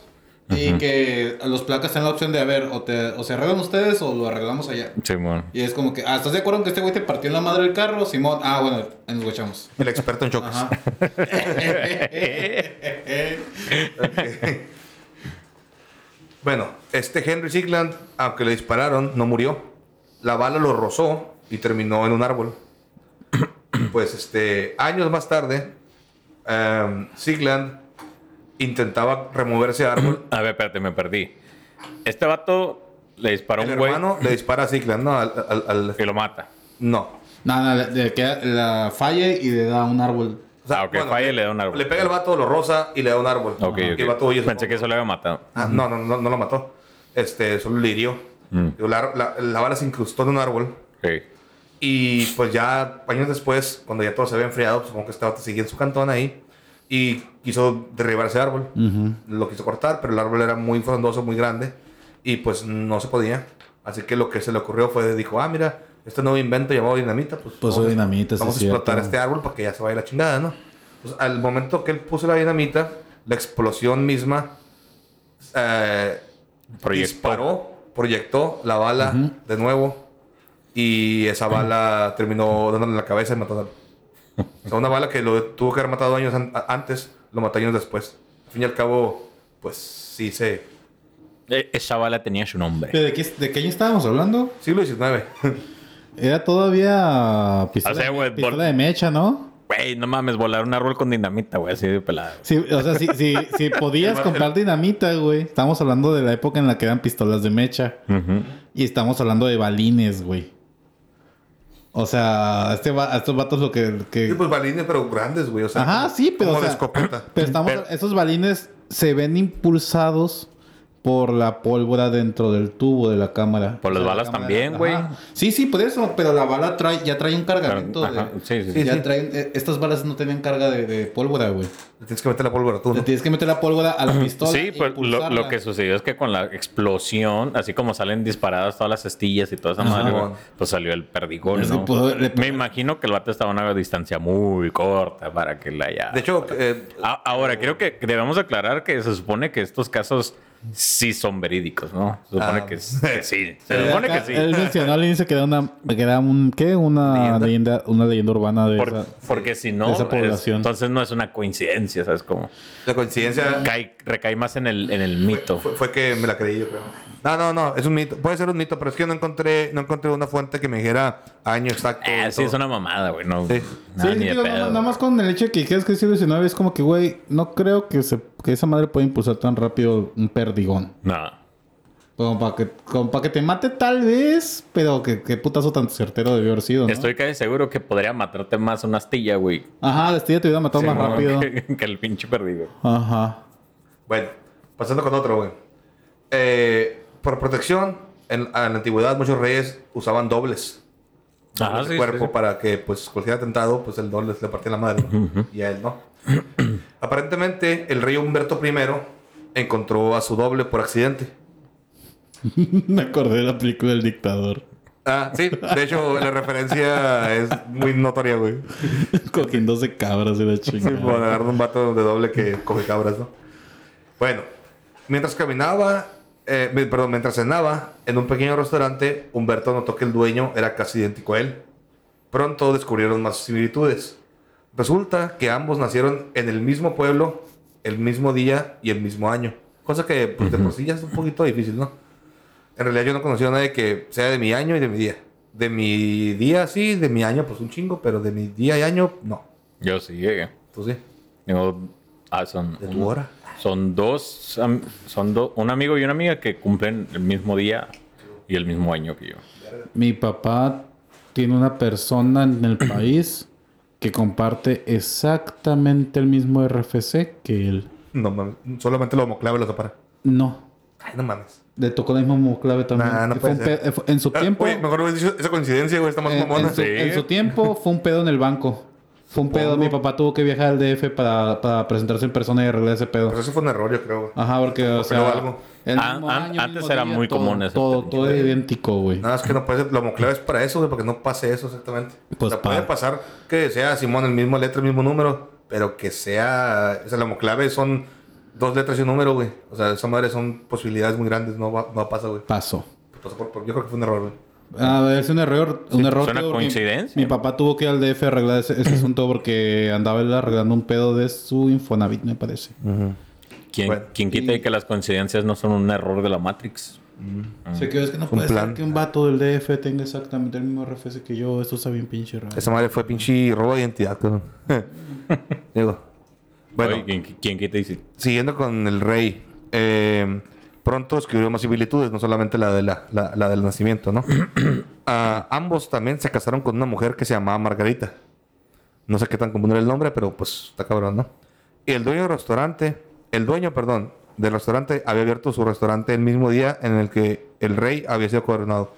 y que los placas tienen la opción de, a ver, o, te, o se arreglan ustedes o lo arreglamos allá. Simón. Y es como que, ah, ¿estás de acuerdo en que este güey te partió en la madre del carro? Simón, ah, bueno, ahí nos guachamos. El experto en choques. Ajá. Bueno, este Henry Sigland, aunque le dispararon, no murió. La bala lo rozó y terminó en un árbol. pues este, años más tarde, em, Sigland intentaba remover ese árbol. A ver, espérate, me perdí. Este vato le disparó a El un güey hermano le dispara a Sigland, no, al, al- al- y lo mata. no. No, no, le, le queda- la falle y le da un árbol. O Ah, ok, falla y le da un árbol. Le pega el vato, lo roza y le da un árbol. Ok, Y ok. el vato huye, Pensé que eso le había matado. Ah, no, no, no, no lo mató. Este, solo le hirió. Mm. Digo, La, la- la bala se incrustó en un árbol. Ok. Y pues ya años después, cuando ya todo se había enfriado, pues, supongo que este vato seguía en su cantón ahí. Y quiso derribar ese árbol. Lo quiso cortar, pero el árbol era muy frondoso, muy grande. Y pues no se podía. Así que lo que se le ocurrió fue, dijo, ah, mira, este nuevo invento llamado dinamita, pues... Puso vamos a- dinamita, sí Vamos a es cierto. explotar este árbol para que ya se vaya la chingada, ¿no? Pues al momento que él puso la dinamita, la explosión misma eh, Proyectó. disparó, proyectó la bala de nuevo Y esa bala terminó dándole en la cabeza y matando. O sea, una bala que lo tuvo que haber matado años an- antes, lo mató años después. Al fin y al cabo, pues sí se... Eh, Esa bala tenía su nombre. ¿De qué, ¿De qué año estábamos hablando? Siglo XIX. Era todavía pistola, O sea, pistola por- de mecha, ¿no? Güey, no mames, volar un árbol con dinamita, güey, así de pelada. Sí, o sea, si, si, si podías comprar dinamita, güey. Estamos hablando de la época en la que eran pistolas de mecha. Y estamos hablando de balines, güey. O sea, este va, estos vatos lo que... que- Sí, pues balines, pero grandes, güey. O sea, Ajá, como- sí, pero... Como o de sea, escopeta. Pero estamos... Pero- esos balines se ven impulsados por la pólvora dentro del tubo de la cámara. Por las O sea, la balas cámara- también, güey. Sí, sí, por eso. Pero la bala trae, ya trae un cargamento Ajá, de... sí, sí, sí. traen... eh, Estas balas no tienen carga de, de pólvora, güey. Le tienes que meter la pólvora tú, Le ¿no? tienes que meter la pólvora a la pistola. Sí, pues lo, que sucedió es que con la explosión, así como salen disparadas todas las astillas y toda esa madre, güey, pues salió el perdigón, ¿no? le pudo- Me imagino que el vato estaba a una distancia muy corta para que la haya... De hecho, eh, Ahora, creo que debemos aclarar que se supone que estos casos sí son verídicos, ¿no? Se supone Ah. que, que sí. Se Eh, supone acá que sí. Él mencionó al inicio que era una, que era un, ¿qué? Una leyenda, una leyenda urbana de Por- esa. porque si no, esa es- población. entonces no es una coincidencia, ¿sabes cómo? la coincidencia Cae- recae más en el, en el mito. fue, fue que me la creí, yo creo. No, no, no, es un mito. Puede ser un mito, pero es que no encontré, no encontré una fuente que me dijera año exacto. Y sí, todo. es una mamada, güey. No, Sí. nada, sí, ni de digo, pedo. nada, nada más con el hecho de que dijeras que es siglo XIX es como que, güey, no creo que, se, que esa madre pueda impulsar tan rápido un perdigón. No. Como para que, como para que te mate tal vez, pero que, qué putazo tan certero debió haber sido, ¿no? Estoy casi seguro que podría matarte más una astilla, güey. Ajá, la astilla te hubiera matado más Sí, no, rápido. Que, que el pinche perdido. Ajá. Bueno, pasando con otro, güey. Eh, por protección, en, en la antigüedad muchos reyes usaban dobles. Ah, sí, cuerpo sí, sí. para que, pues, cualquier atentado, pues, el doble le partía la madre, ¿no? Y a él no. Aparentemente, el rey Humberto I encontró a su doble por accidente. Me acordé de la película del dictador. Ah, sí. De hecho, la referencia es muy notoria, güey. Cogiéndose cabras y la Sí, chingada. por agarrar un vato de doble que coge cabras, ¿no? Bueno, mientras caminaba, eh, perdón, mientras cenaba en un pequeño restaurante, Humberto notó que el dueño era casi idéntico a él. Pronto descubrieron más similitudes. Resulta que ambos nacieron en el mismo pueblo, el mismo día y el mismo año. Cosa que pues, de por sí ya es un poquito difícil, ¿no? En realidad yo no conocí a nadie que sea de mi año y de mi día. De mi día sí, de mi año pues un chingo, pero de mi día y año no. Yo sí llegué. Tú sí. Tengo- ah, son, De tu hora. Son dos, son do- un amigo y una amiga que cumplen el mismo día y el mismo año que yo. Mi papá tiene una persona en el país que comparte exactamente el mismo RFC que él. No mames. Solamente lo homoclave lo separa. No. Ay, no mames. Le tocó la misma clave también. Nah, no fue puede ser. eh, en su Ah, tiempo. Oye, mejor hubieras dicho esa coincidencia, güey. Está más en, mamona. en su, Sí. en su tiempo fue un pedo en el banco. Fue un pedo. Mi papá tuvo que viajar al DF para, para presentarse en persona y arreglar ese pedo. Pero eso fue un error, yo creo. Ajá, porque, o sea, algo. el Ah, mismo an- año, antes mismo era día, muy todo- común ese Todo, todo idéntico, güey. Nada, es que no puede ser. La homoclave es para eso, güey, porque no pase eso exactamente. Pues o sea, pa- puede pasar que sea Simón el mismo letra, el mismo número, pero que sea. O sea, la homoclave son dos letras y un número, güey. O sea, esa madre son posibilidades muy grandes. No va, no pasa, güey. Pasó. Pasó por- por- yo creo que fue un error, güey. A ver, es un error. Un error. es una coincidencia. Mi papá tuvo que ir al DF a arreglar ese, ese asunto porque andaba él arreglando un pedo de su Infonavit, me parece. ¿Quién, Bueno, quién quita y que las coincidencias no son un error de la Matrix? Se quedó es que no Un puede plan. ser que un vato del DF tenga exactamente el mismo RFC que yo. Esto está bien pinche raro. Esa madre fue pinche robo de identidad, cabrón. Digo. Bueno. Oye, ¿quién, quién quita y si- Siguiendo con el rey, eh, pronto escribió más similitudes, no solamente la, de la, la- la del nacimiento, ¿no? Ah, ambos también se casaron con una mujer que se llamaba Margarita. No sé qué tan común era el nombre, pero pues está cabrón, ¿no? Y el dueño del restaurante, el dueño, perdón, del restaurante había abierto su restaurante el mismo día en el que el rey había sido coronado.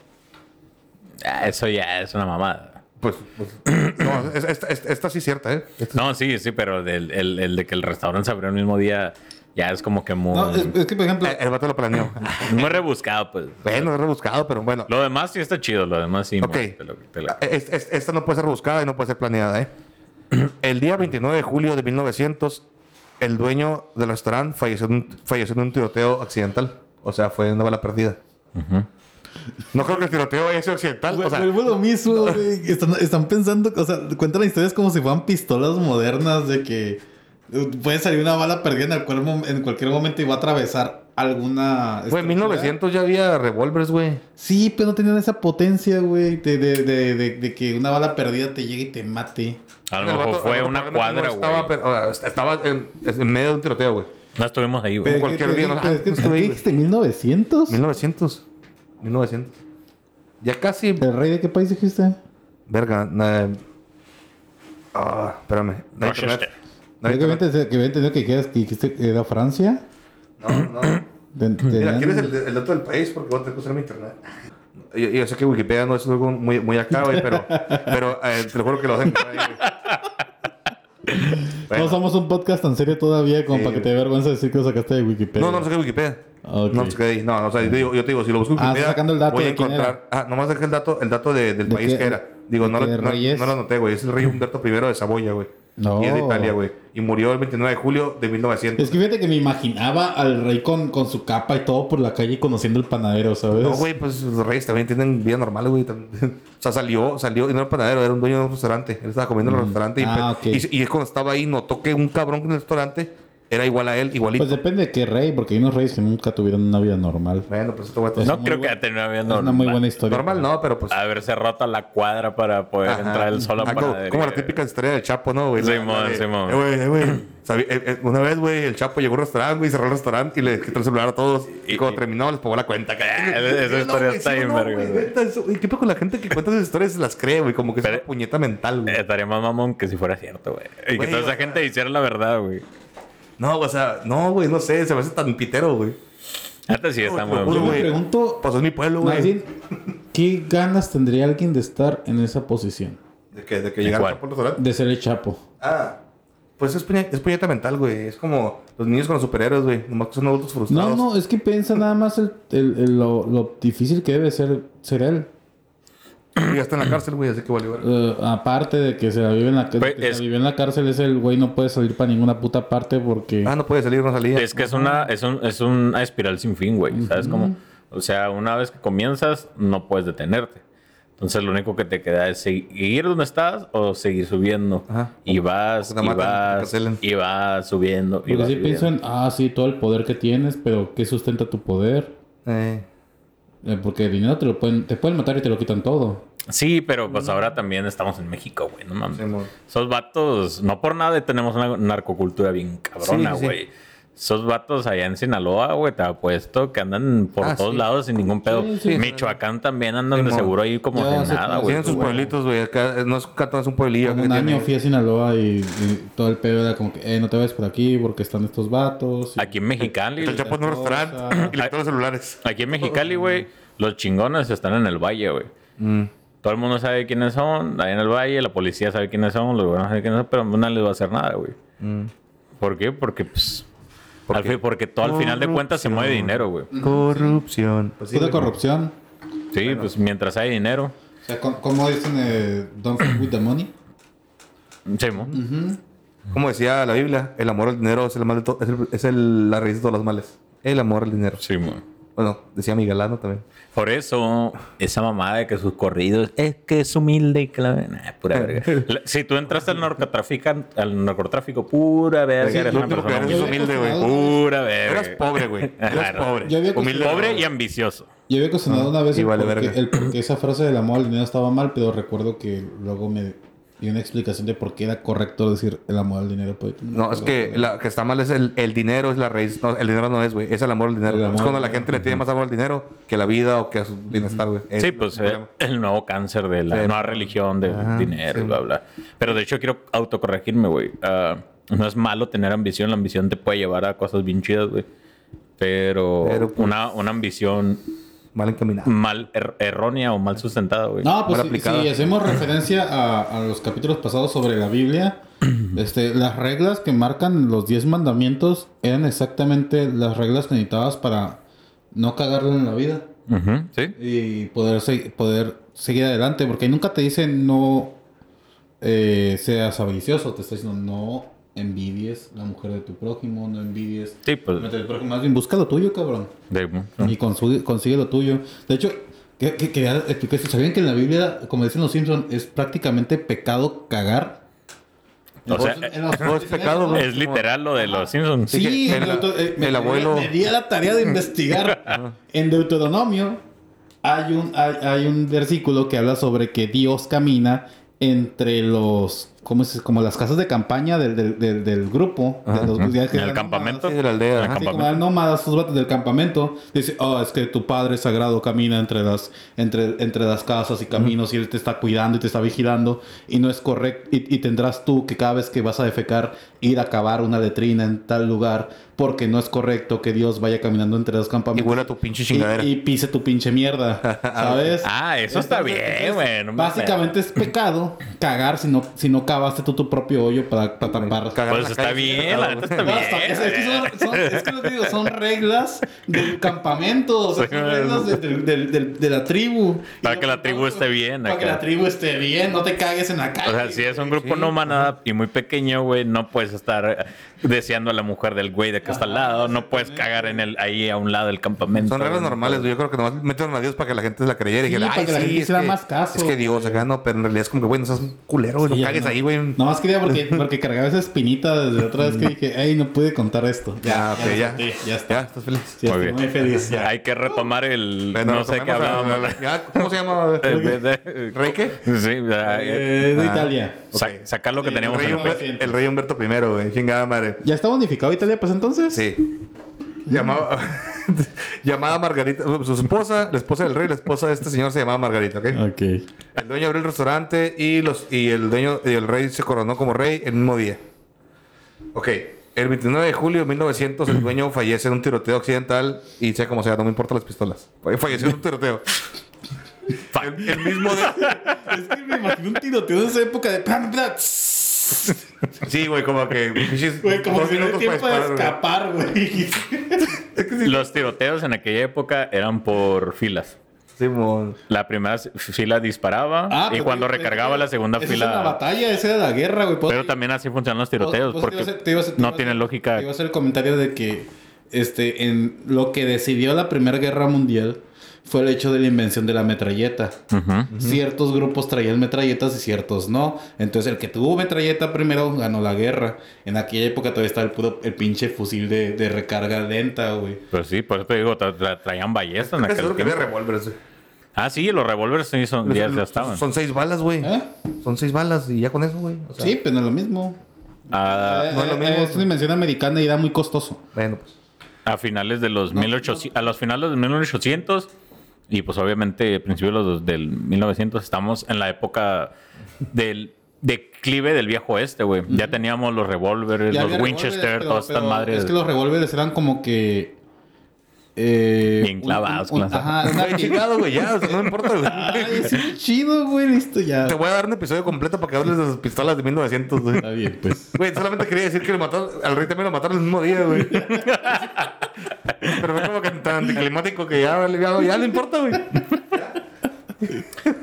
Ah, eso ya es una mamada. Pues, pues, no, es- esta, esta- esta sí es cierta, ¿eh? Esta- No, sí, sí, pero del- el, el de que el restaurante se abrió el mismo día ya es como que muy, No, es, es que, por ejemplo, el vato lo planeó. muy rebuscado, pues. bueno, es rebuscado, pero bueno. Lo demás sí está chido, lo demás sí. Ok. te lo- te lo- es- es- esta no puede ser buscada y no puede ser planeada, ¿eh? El día 29 de julio de 1900, el dueño del restaurante falleció en un, falleció en un tiroteo accidental. O sea, fue una bala perdida. No creo que el tiroteo vaya a ser occidental. Güey, o sea, lo mismo, güey. Están, están pensando, o sea, cuentan historias como si fueran pistolas modernas de que puede salir una bala perdida en, el cual en cualquier momento y va a atravesar alguna. güey, en estructura. 1900 ya había revólveres, güey. Sí, pero no tenían esa potencia, güey, de, de, de, de, de que una bala perdida te llegue y te mate. A lo mejor fue una cuadra, estaba, güey. sea, estaba en, en medio de un tiroteo, güey. No estuvimos ahí, güey. Cualquier ¿qué- día, ¿no? Ah, ¿Qué dijiste? ¿1900? 1900. 1900. Ya casi. ¿El rey de qué país dijiste? Verga. Ah, espérame. Internet. No que entendido- que había entendido que quieras- que dijiste que era Francia. No, no. De- Mira, ¿quieres el, el dato del país? Porque voy a tener que usar mi internet. Yo, yo sé que Wikipedia no es algo muy, muy acá, güey, pero, pero eh, te lo juro que lo güey. Bueno. No somos un podcast tan serio todavía como Sí, para que te dé vergüenza decir que lo sacaste de Wikipedia. No, no lo saqué de Wikipedia. Ok. No lo saqué de ahí. No, o sea, yo te digo, yo te digo, si lo busco en Ah, Wikipedia, estás sacando el dato voy a encontrar... Ah, nomás dejé el dato, el dato de- del ¿De país qué- que era. Digo, no, lo- no, no lo anoté, güey. Es el rey Humberto I de Saboya, güey. No. Y es de Italia, güey. Y murió el 29 de julio de 1900. Es que fíjate que me imaginaba al rey con, con su capa y todo por la calle conociendo el panadero, ¿sabes? No, güey, pues los reyes también tienen vida normal, güey. O sea, salió, salió, y no era panadero, era un dueño de un restaurante. Él estaba comiendo en el restaurante y, Ah, pe- ok. y, cuando estaba ahí, notó que un cabrón en el restaurante era igual a él, igualito. Pues depende de qué rey, porque hay unos reyes que nunca tuvieron una vida normal. bueno, pues esto voy a No creo que haya tenido una vida Es una normal. muy buena historia. Normal no, pero pues. Haberse roto la cuadra para poder ajá. entrar el sol a Ah, como, como la típica historia del Chapo, ¿no, güey? Simón, Simón. Eh, güey, eh, güey. Eh, una vez, güey, el Chapo llegó a un restaurante, güey, cerró el restaurante y le quitó el celular a todos. Y, Y- cuando y- terminó, les pagó la cuenta. esa No, historia está bien verga, ¿Qué pasa con la gente que cuenta esas historias las cree, güey? Como que es una puñeta mental, güey. Estaría más mamón que si fuera cierto, güey. Y que toda esa gente hiciera la verdad, güey. No, o sea, no, güey, no sé, se me hace tan pitero, güey. Neta sí está Uy, muy me pregunto, Pasó en mi pueblo, güey. ¿qué ganas tendría alguien de estar en esa posición? De que, de que ¿En llegara cuál? al restaurante. De ser el chapo. Ah, pues es, puñe- es puñeta mental, güey. Es como los niños con los superhéroes, güey. Nomás que son adultos No, frustrados. no, es que piensa nada más el, el- el- lo, lo difícil que debe ser ser él. Y ya está en la cárcel, güey, así que vale. Eh, aparte de que se la vive en la, Güey, que se vivió en la cárcel, es el güey no puede salir para ninguna puta parte porque... Ah, no puede salir, no salía. Es que es una, es, un, es una espiral sin fin, güey. ¿Sabes cómo? O sea, una vez que comienzas, no puedes detenerte. Entonces, lo único que te queda es seguir donde estás o seguir subiendo. Ajá. Y vas, Te y vas, y vas subiendo. Y porque vas sí en, ah, sí, todo el poder que tienes, pero ¿qué sustenta tu poder? Eh, Eh, porque el dinero te lo pueden, te pueden matar y te lo quitan todo. Sí, pero pues ahora también estamos en México, güey. No mames. sí, Esos vatos, no por nada tenemos una narcocultura bien cabrona, Sí, sí. güey. Esos vatos allá en Sinaloa, güey, te apuesto que andan por Ah, todos sí. lados sin ningún pedo. Sí, sí. Michoacán también andan Sí, de seguro ahí como Ya de nada, güey. Tienen sus pueblitos, güey. Acá eh, no es un cantón, es un pueblillo. Un tiene- año fui a Sinaloa y, y todo el pedo era como que, eh, no te vayas por aquí porque están estos vatos. y- Aquí en Mexicali, El Chapo en un restaurante y le quitó los celulares. aquí en Mexicali, güey, los chingones están en el valle, güey. Mm. Todo el mundo sabe quiénes son, ahí en el valle, la policía sabe quiénes son, los gobiernos saben quiénes son, pero nadie les va a hacer nada, güey. Mm. ¿Por qué? Porque, pues, ¿Por al qué? fin- porque todo al final de cuentas se mueve dinero, güey. Corrupción. Pues sí, corrupción. Sí, pues mientras hay dinero. O sea, ¿cómo, dicen eh, don't fuck with the money? Sí, mo. Como decía la Biblia, el amor al dinero es, el mal de es, el- es el- la raíz de todos los males. El amor al dinero. Sí, mo. Bueno, decía Miguelano también. Por eso, esa mamada de que sus corridos es que es humilde y clave. Nah, pura verga. Si tú entraste al narcotráfico, al narcotráfico, pura verga, Sí, eres una persona eres humilde. humilde, güey. Pura verga. Eras pobre, güey. Eras Claro. pobre. Yo había Humilde. Pobre y ambicioso. Yo había cuestionado una vez y el, vale por qué, verga. el por qué esa frase del amor al dinero estaba mal, pero recuerdo que luego me dio una explicación de por qué era correcto decir el amor al dinero. pues, No, es que la que está mal es el, el dinero, es la raíz. No, el dinero no es, güey. Es el amor al dinero. El amor es cuando la gente le tiene más amor al dinero que la vida o que a su bienestar, güey. Sí, pues eh, el nuevo cáncer de la Sí. nueva religión del Ajá, dinero y sí. bla, bla. Pero de hecho quiero autocorregirme, güey. Ah, no es malo tener ambición. La ambición te puede llevar a cosas bien chidas, güey. Pero, Pero, pues, una, una ambición Mal encaminado. mal er- errónea o mal sustentada, güey. No, pues si, hacemos referencia a, a los capítulos pasados sobre la Biblia, este, las reglas que marcan los 10 mandamientos eran exactamente las reglas que necesitabas para no cagarla en la vida sí. y poder, se- poder seguir adelante, porque ahí nunca te dicen no eh, seas avaricioso, te está diciendo no envidies la mujer de tu prójimo, no envidies... Sí, pues. la mujer de tu prójimo. Más bien busca lo tuyo, cabrón. de- Y consigue, consigue lo tuyo. De hecho, Que, que, quería explicar esto. ¿Sabían que en la Biblia, como dicen los Simpsons, es prácticamente pecado cagar? O sea, En los- no es pecado, ¿no? Es literal lo de los Simpsons. Sí, que el- Deutero- eh, me, el abuelo- Me, di a la tarea de investigar. en Deuteronomio hay un, hay, hay un versículo que habla sobre que Dios camina entre los... ¿Cómo es? Como las casas de campaña del, del, del, del grupo. de los, ya que En el campamento. Sí, de la aldea. Así como campamento. eran nómadas, estos vatos del campamento. Dice, oh, es que tu padre sagrado camina entre las, entre, entre las casas y caminos y él te está cuidando y te está vigilando. Y no es correcto. Y, y tendrás tú que cada vez que vas a defecar, ir a cavar una letrina en tal lugar. Porque no es correcto que Dios vaya caminando entre los Y campamentos. tu pinche y, chingadera. y pise tu pinche mierda. ¿Sabes? Ah, eso está bien, güey. no. Básicamente es pecado cagar si no, si no cavaste tú tu propio hoyo para, para tapar. Cagar Pues está bien, la neta está No, está- bien. es, es que son, son- es que les digo, son reglas del campamento, o sea, Sí, son reglas de, la tribu. Para que no- la tribu esté bien, Para que la tribu esté bien, no te cagues en la calle. O sea, si es un grupo Sí. nómada y muy pequeño, güey, no puedes estar deseando a la mujer del güey de que está al lado. No puedes cagar en el, ahí a un lado del campamento. Son reglas normales. Yo creo que nomás metieron a Dios para que la gente se la creyera. y Sí, dijera, para "Ay, que la gente hiciera que- más caso, Es que Dios, acá no, pero en realidad es como que, güey, no seas un culero, güey. No cagues no. ahí, güey. Nomás quería porque, porque cargaba esa espinita desde otra vez que dije, ay, no pude contar esto. Ya, ok, ya. sí, ya está. Ya, estás feliz. Sí, Muy estoy bien. muy feliz. Ya. Hay que retomar el. Bueno, no sé qué hablábamos. ¿Cómo se llama? ¿Rey qué? Sí, Eh, de Ah. Italia. sa- sacar lo que teníamos el rey Humberto I, güey. Chingada madre. ¿Ya está bonificado Italia pues entonces? Sí. Llamaba, llamada Margarita, su esposa, la esposa del rey, la esposa de este señor se llamaba Margarita, ¿ok? Ok. El dueño abrió el restaurante y los y el dueño y el rey se coronó como rey el mismo día. Ok. El 29 de julio de 1900 el dueño fallece en un tiroteo occidental y sea como sea, no me importan las pistolas. Falleció en un tiroteo. el, el mismo día. Es que me imagino un tiroteo de esa época de... Sí, güey, como que Güey, como si no hay tiempo de güey. escapar, güey. Los tiroteos en aquella época eran por filas. Simón. La primera fila disparaba Ah, y pero cuando es recargaba la segunda Esa Es una fila. batalla, esa era la guerra, güey. Pues- Pero también así funcionan los tiroteos pues, porque te hacer- te hacer- te iba no tiene lógica. te Iba a hacer el comentario de que este, en lo que decidió la Primera Guerra Mundial fue el hecho de la invención de la metralleta. Ciertos grupos traían metralletas y ciertos no. Entonces el que tuvo metralleta primero ganó la guerra. En aquella época todavía estaba el puro el pinche fusil de, de recarga lenta, güey. Pues sí, por eso te digo, tra- tra- traían ballestas en aquel seguro que había tiempo. revólveres. güey. Ah, sí, los revólveres sí son, ya, ya estaban. Son seis balas, güey. ¿Eh? Son seis balas y ya con eso, güey. O sea, Sí, pero no es lo mismo. Ah, Eh, no es lo eh, mismo. Es una invención americana y era muy costoso. Bueno, pues. a finales de los 1800, a los finales de 1800 y pues obviamente a principios de los- del 1900 estamos en la época del declive del viejo oeste, güey. Ya teníamos los revólveres, los Winchester, todas estas madres. Es que los revólveres eran como que. Eh, Bien clavados, un- un- claro. Ajá, una Güey, chingado, güey, ya, o sea, no me importa, güey. Ay, es muy chido, güey, listo ya. Te voy a dar un episodio completo para que hables de las pistolas de 1900, güey. Está bien, pues. Güey, solamente quería decir que lo mataron, al rey también lo mataron el mismo día, güey. Pero fue como que tan anticlimático que ya, ya, ya no importa, güey.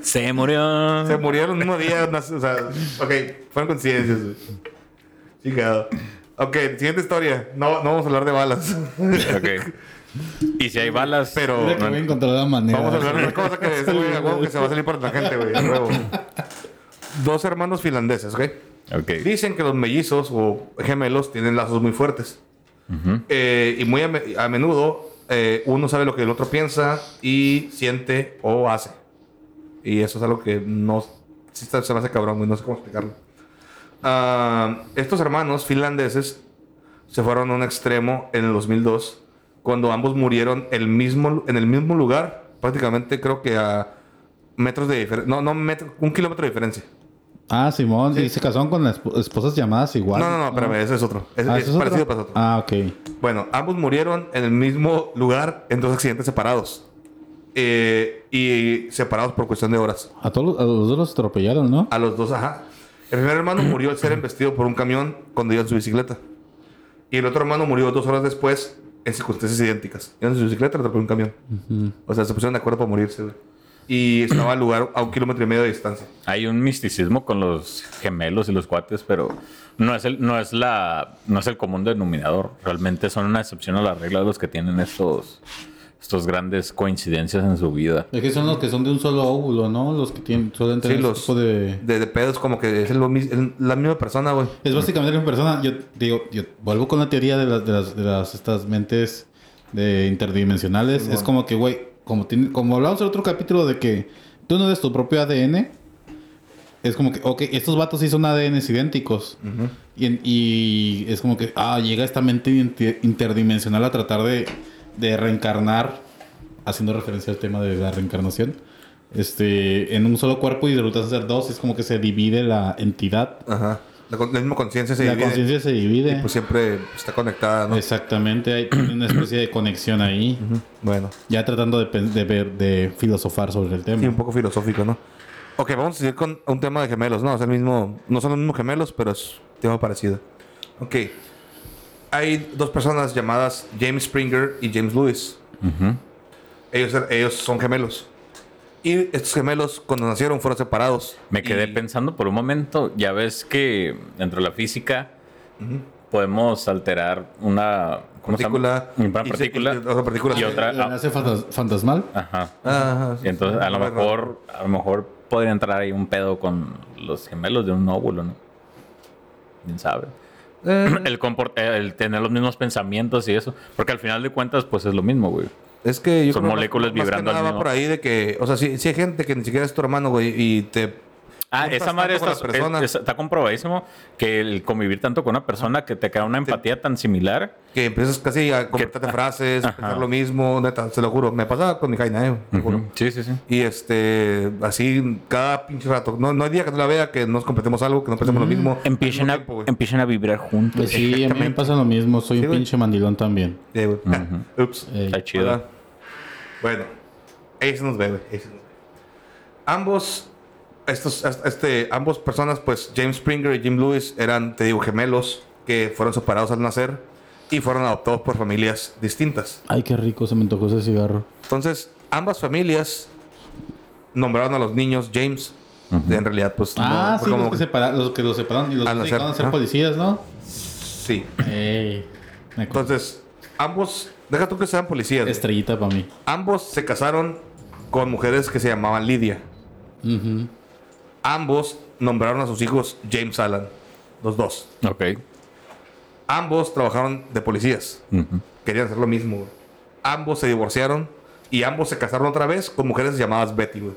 Se murió. Se murieron el mismo día, o sea, ok, fueron coincidencias, güey. Chingado. Ok, siguiente historia. No, no vamos a hablar de balas. Ok. Y si hay balas, Pero que voy a encontrar la manera. vamos a hablar de una cosa que es, güey, que se va a salir por la gente, güey. Dos hermanos finlandeses, ¿ok? Ok. Dicen que los mellizos o gemelos tienen lazos muy fuertes. Eh, y muy a, me- a menudo eh, uno sabe lo que el otro piensa y siente o hace. Y eso es algo que no sí está- se me hace cabrón, güey, no sé cómo explicarlo. Ah, estos hermanos finlandeses se fueron a un extremo en el 2002 cuando ambos murieron el mismo, en el mismo lugar, prácticamente creo que a metros de diferencia. No, no, metro- un kilómetro de diferencia. Ah, Simón, y se casaron con esp- esposas llamadas igual. No, no, no, espérame, ese es otro. Es, Ah, es ¿ese es otro? parecido, es otro. Ah, ok. Bueno, ambos murieron en el mismo lugar en dos accidentes separados. Eh, y separados por cuestión de horas. A todos a los dos los atropellaron, ¿no? A los dos, ajá. El primer hermano murió al ser embestido por un camión cuando iba en su bicicleta. Y el otro hermano murió dos horas después en circunstancias idénticas. Iba en su bicicleta y le atropelló un camión. O sea, se pusieron de acuerdo para morirse, güey. Y estaba al lugar a un kilómetro y medio de distancia. Hay un misticismo con los gemelos y los cuates, pero no es el, no es la, no es el común denominador. Realmente son una excepción a la regla de los que tienen estos estas grandes coincidencias en su vida. Es que son los que son de un solo óvulo, ¿no? Los que tienen, suelen tener Sí, los tipo de... de, de pedos como que es lo la misma persona, güey. Es básicamente la misma persona. Yo digo, yo vuelvo con la teoría de las, de las, de las estas mentes de interdimensionales. Es como que, güey, como, tiene- como hablamos en otro capítulo de que tú no eres tu propio ADN. Es como que, ok, estos vatos sí son ADNs idénticos. y, y es como que, ah, llega esta mente inter- interdimensional a tratar de, de reencarnar, haciendo referencia al tema de la reencarnación, este, en un solo cuerpo y resulta ser dos. Es como que se divide la entidad. Ajá. La, la misma conciencia se la divide. conciencia se divide. Y pues siempre está conectada, ¿no? Exactamente, hay una especie de conexión ahí. Bueno, Ya tratando de, de ver, de filosofar sobre el tema. sí, un poco filosófico, ¿no? Ok, vamos a seguir con un tema de gemelos, ¿no? Es el mismo, no son los mismos gemelos, pero es un tema parecido. Ok. Hay dos personas llamadas James Springer y James Lewis. ellos, er- ellos son gemelos. Y estos gemelos, cuando nacieron, fueron separados. Me quedé Y- pensando por un momento, ya ves que dentro de la física podemos alterar una. Partícula. Una y se- partícula y otra partícula. y otra. ¿Le hace fantas- fantasmal? Ajá. Ajá, sí, Y entonces sí, a lo mejor, a lo mejor podría entrar ahí un pedo con los gemelos de un óvulo, ¿no? Quién sabe. Eh, El, el tener los mismos pensamientos y eso. Porque al final de cuentas, pues es lo mismo, güey. Es que yo Son creo moléculas más que vibrando al nada va mismo- por ahí de que, o sea, si, si hay gente que ni siquiera es tu hermano, güey, y te. Ah, esa madre está, es- está comprobadísimo que el convivir tanto con una persona que te crea una empatía tan similar. que empiezas casi a completarte frases, Ajá. pensar lo mismo, neta, se lo juro. Me pasaba con mi Jaina, eh, te juro. Sí, sí, sí. Y este, así cada pinche rato. No, no hay día que no la vea que nos completemos algo, que no pensemos lo mismo. Empiecen a, tiempo, empiecen a vibrar juntos. Pues sí, a mí me pasa lo mismo. Soy Sí, un pinche mandilón también. Sí, güey. Ups. Eh, Está chido. ¿Verdad? Bueno, ahí se nos ve, güey. ahí se nos ve. Ambos, estos, este, ambos personas, pues James Springer y Jim Lewis eran, te digo, gemelos que fueron separados al nacer y fueron adoptados por familias distintas. Ay, qué rico se me tocó ese cigarro. Entonces, ambas familias nombraron a los niños James. En realidad, pues. Ah, no, sí, como- los que, separa- los que los separaron y los nacer, dedicaron a ser policías, ¿no? Sí. Entonces, ambos, deja tú que sean policías. Estrellita para mí. Ambos se casaron con mujeres que se llamaban Lidia. Ujú. Ambos nombraron a sus hijos James Allen. Los dos. Ok. Ambos trabajaron de policías. Querían hacer lo mismo. Ambos se divorciaron y ambos se casaron otra vez con mujeres llamadas Betty. güey.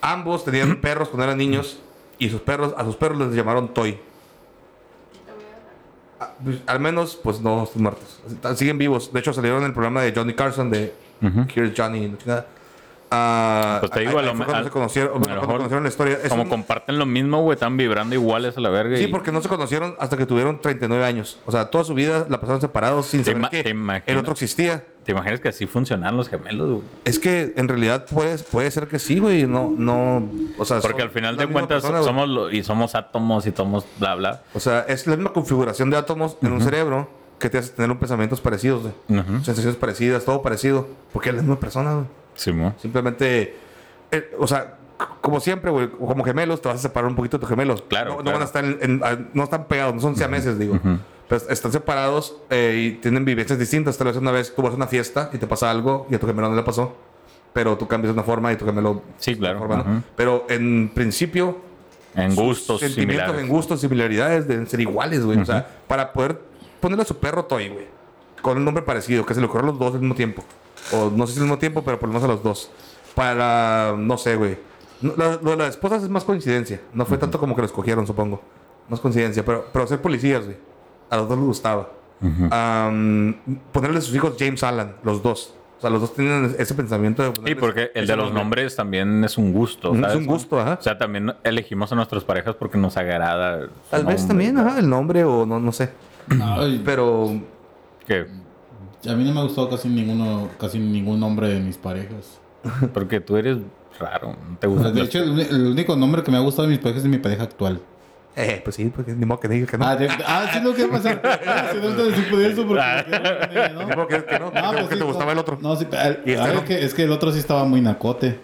Ambos tenían perros cuando eran niños y sus perros, a sus perros les llamaron Toy. Ah, pues, Al menos, pues no están muertos. Siguen vivos. De hecho, salieron en el programa de Johnny Carson de Here's Johnny. la Ah, Pues te digo, a lo cuando al- se conocieron, a mejor conocieron la historia. Es Como un- comparten lo mismo, güey, están vibrando iguales a la verga. Sí, y- porque no se conocieron hasta que tuvieron 39 años. O sea, toda su vida la pasaron separados sin saber que imaginas. el otro existía. ¿Te imaginas que así funcionan los gemelos, güey? Es que en realidad puede, puede ser que sí, güey. No, no. O sea, Porque al final de cuentas persona, somos lo- y somos átomos y somos bla bla. O sea, es la misma configuración de átomos en un cerebro que te hace tener un pensamientos parecidos, güey. Sensaciones parecidas, todo parecido. Porque es la misma persona, güey. Sí. Simplemente. eh, o sea, como siempre, güey, como gemelos, te vas a separar un poquito de tus gemelos. Claro, No, van a estar en, en- a- no están pegados, no son siameses, digo. Pero están separados eh, y tienen vivencias distintas. Tal vez una vez tú vas a una fiesta y te pasa algo y a tu gemelo no le pasó. Pero tú cambias de una forma y tu gemelo. Sí, claro. forma. Pero en principio. En gustos Sentimientos similares. en gustos, similaridades deben ser iguales, güey. O sea, para poder ponerle a su perro Toy, güey. Con un nombre parecido, que se le ocurra a los dos al mismo tiempo. O no sé si al mismo tiempo, pero por lo menos a los dos. Para, no sé, güey. No, Lo, lo de las esposas es más coincidencia. No fue tanto como que lo escogieron, supongo. Más coincidencia. Pero, pero ser policías, güey. A los dos les gustaba. Am, ponerle a sus hijos James Allen, los dos. O sea, los dos tienen ese pensamiento de Sí, ponerles porque el de los nombre. nombres también es un gusto. Es ¿sabes? un gusto, ajá. O sea, también elegimos a nuestras parejas porque nos agrada. Tal vez nombre. también, ajá, el nombre o no, no sé. Ay, Pero ¿Qué? A mí no me ha gustado casi ninguno, casi ningún nombre de mis parejas. Porque tú eres raro. No te O gusta. sea, de hecho, el, único nombre que me ha gustado de mis parejas es mi pareja actual. Eh, pues sí, porque ni modo que diga que no. Ah, de- ah, sí, lo que pasa. Ah, sí, no te decir de eso porque ¿no? Ni modo que, que no, No, que pues te sí, gustaba no. el otro. No, sí, el- Y este ah, no. es, que, es que el otro sí estaba muy nacote.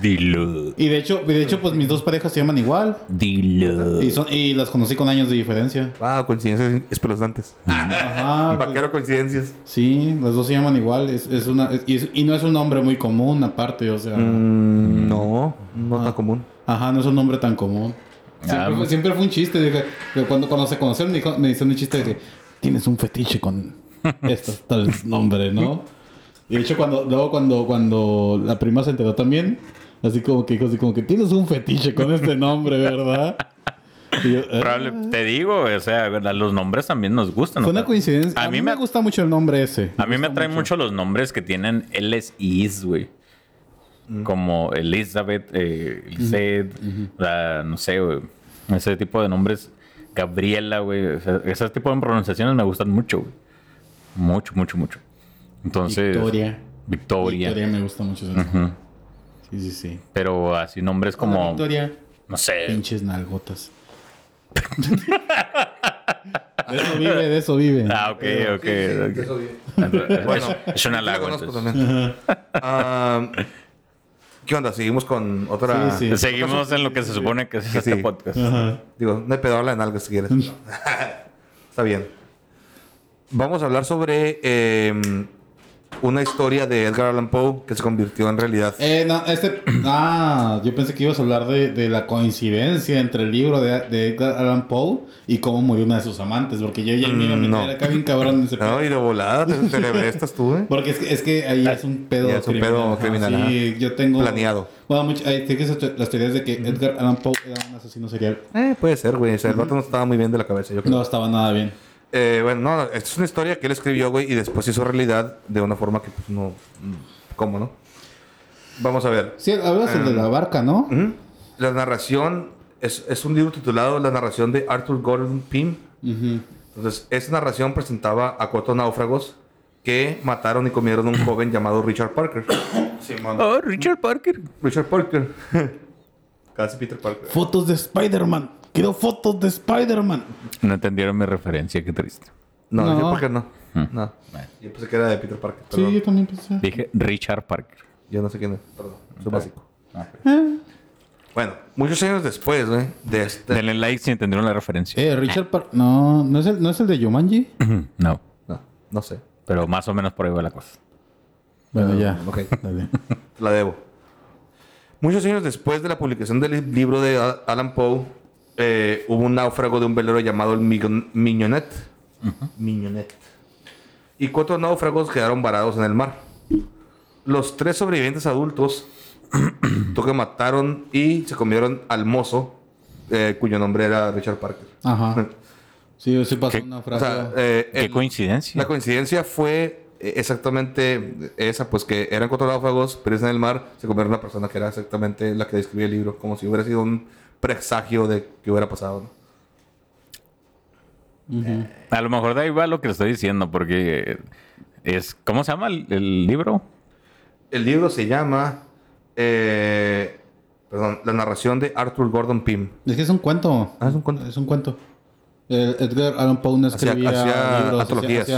Dilo. Y de hecho, de hecho, pues mis dos parejas se llaman igual. Dilo. Y, son, y las conocí con años de diferencia. ah, coincidencias espeluznantes. Ajá. pues, Vaquero coincidencias. sí, las dos se llaman igual. Es, es una, es- y, es- y no es un nombre muy común, aparte, o sea. Mm, no, no tan común. Ajá, no es un nombre tan común. Siempre, Ah, fue, siempre fue un chiste. de que- cuando, cuando se conocieron, me, dijo- me dicen un chiste de que tienes un fetiche con estos tal nombre, ¿no? Y de hecho, cuando, luego cuando, cuando la prima se enteró también, así como que dijo así como que tienes un fetiche con este nombre, ¿verdad? Yo, "Ah". Probable- te digo, o sea, ¿verdad? los nombres también nos gustan. Fue una coincidencia. A, mí me, gusta mucho el nombre ese. a mí me atraen mucho. los nombres que tienen L's y Is, güey. Como Elizabeth, eh, o sea, no sé, güey. Ese tipo de nombres. Gabriela, güey. o sea, ese tipo de pronunciaciones me gustan mucho, güey. Mucho, mucho, mucho. Entonces. Victoria. Victoria. Victoria me gusta mucho. nombre. Sí, sí, sí. Pero así nombres Hola, como. Victoria. No sé. Pinches nalgotas. de eso vive, de eso vive. Ah, ok, ok. Bueno, bueno, es un halago. entonces. también. Ah, ¿Qué onda? Seguimos con otra. Sí, sí. Seguimos en lo que se supone que es Sí, este podcast. Digo, no hay pedo, habla en algo si quieres. Está bien. Vamos a hablar sobre eh, una historia de Edgar Allan Poe que se convirtió en realidad. Eh, no, este. Ah, yo pensé que ibas a hablar de, de la coincidencia entre el libro de, de Edgar Allan Poe y cómo murió una de sus amantes. Porque yo ya me iba a meter no. acá bien cabrón en ese pedo. No, y de volada, te, te le estás tú, ¿eh? Porque es que, es que ahí es un pedo Ya es un pedo ajá, criminal, Sí, yo tengo. Planeado. Bueno, mucho, hay las teorías de que Edgar Allan Poe era un asesino serial. Eh, puede ser, güey. O sea, el vato no estaba muy bien de la cabeza, yo creo. No estaba nada bien. Eh, bueno, no, esta es una historia que él escribió, güey, y después hizo realidad de una forma que, pues, no. ¿Cómo, no? Vamos a ver. Sí, hablas el de Ah. la barca, ¿no? Ujú. La narración es, es un libro titulado La narración de Arthur Gordon Pym. Ujú. Entonces, esta narración presentaba a cuatro náufragos que mataron y comieron a un joven llamado Richard Parker. Oh, Richard Parker. Richard Parker. Casi Peter Parker. Fotos de Spider-Man. Quiero fotos de Spider-Man. No entendieron mi referencia, qué triste. No, No. yo Parker no. No. Yo pensé que era de Peter Parker. Sí, Perdón. yo también pensé. Dije Richard Parker. Yo no sé quién es. Perdón. Soy básico. Bueno, muchos años después, güey, de este... Denle like si entendieron la referencia. Eh, Richard Park. No, ¿no es, el, ¿no es el de Yumanji? No, No, no sé. pero más o menos por ahí va la cosa. Bueno, ya. Ok. Dale. La debo. Muchos años después de la publicación del libro de Alan Poe, eh, hubo un náufrago de un velero llamado el Migon- Mignonette. Mignonette. Y cuatro náufragos quedaron varados en el mar. Los tres sobrevivientes adultos toque mataron y se comieron al mozo, eh, cuyo nombre era Richard Parker. Ajá. Sí, sí pasó ¿Qué? una O frase. sea, eh, Qué el- coincidencia. la coincidencia fue eh, exactamente esa, pues que eran cuatro náufragos, pero en el mar, se comieron una persona que era exactamente la que describía el libro, como si hubiera sido un presagio de que hubiera pasado. ¿no? A lo mejor de ahí va lo que le estoy diciendo, porque es. ¿Cómo se llama el, el libro? El libro se llama, eh, perdón, La narración de Arthur Gordon Pym. es que es un cuento. Ah, es un cuento. Es un cuento. El Edgar Allan Poe no escribía hacía libros,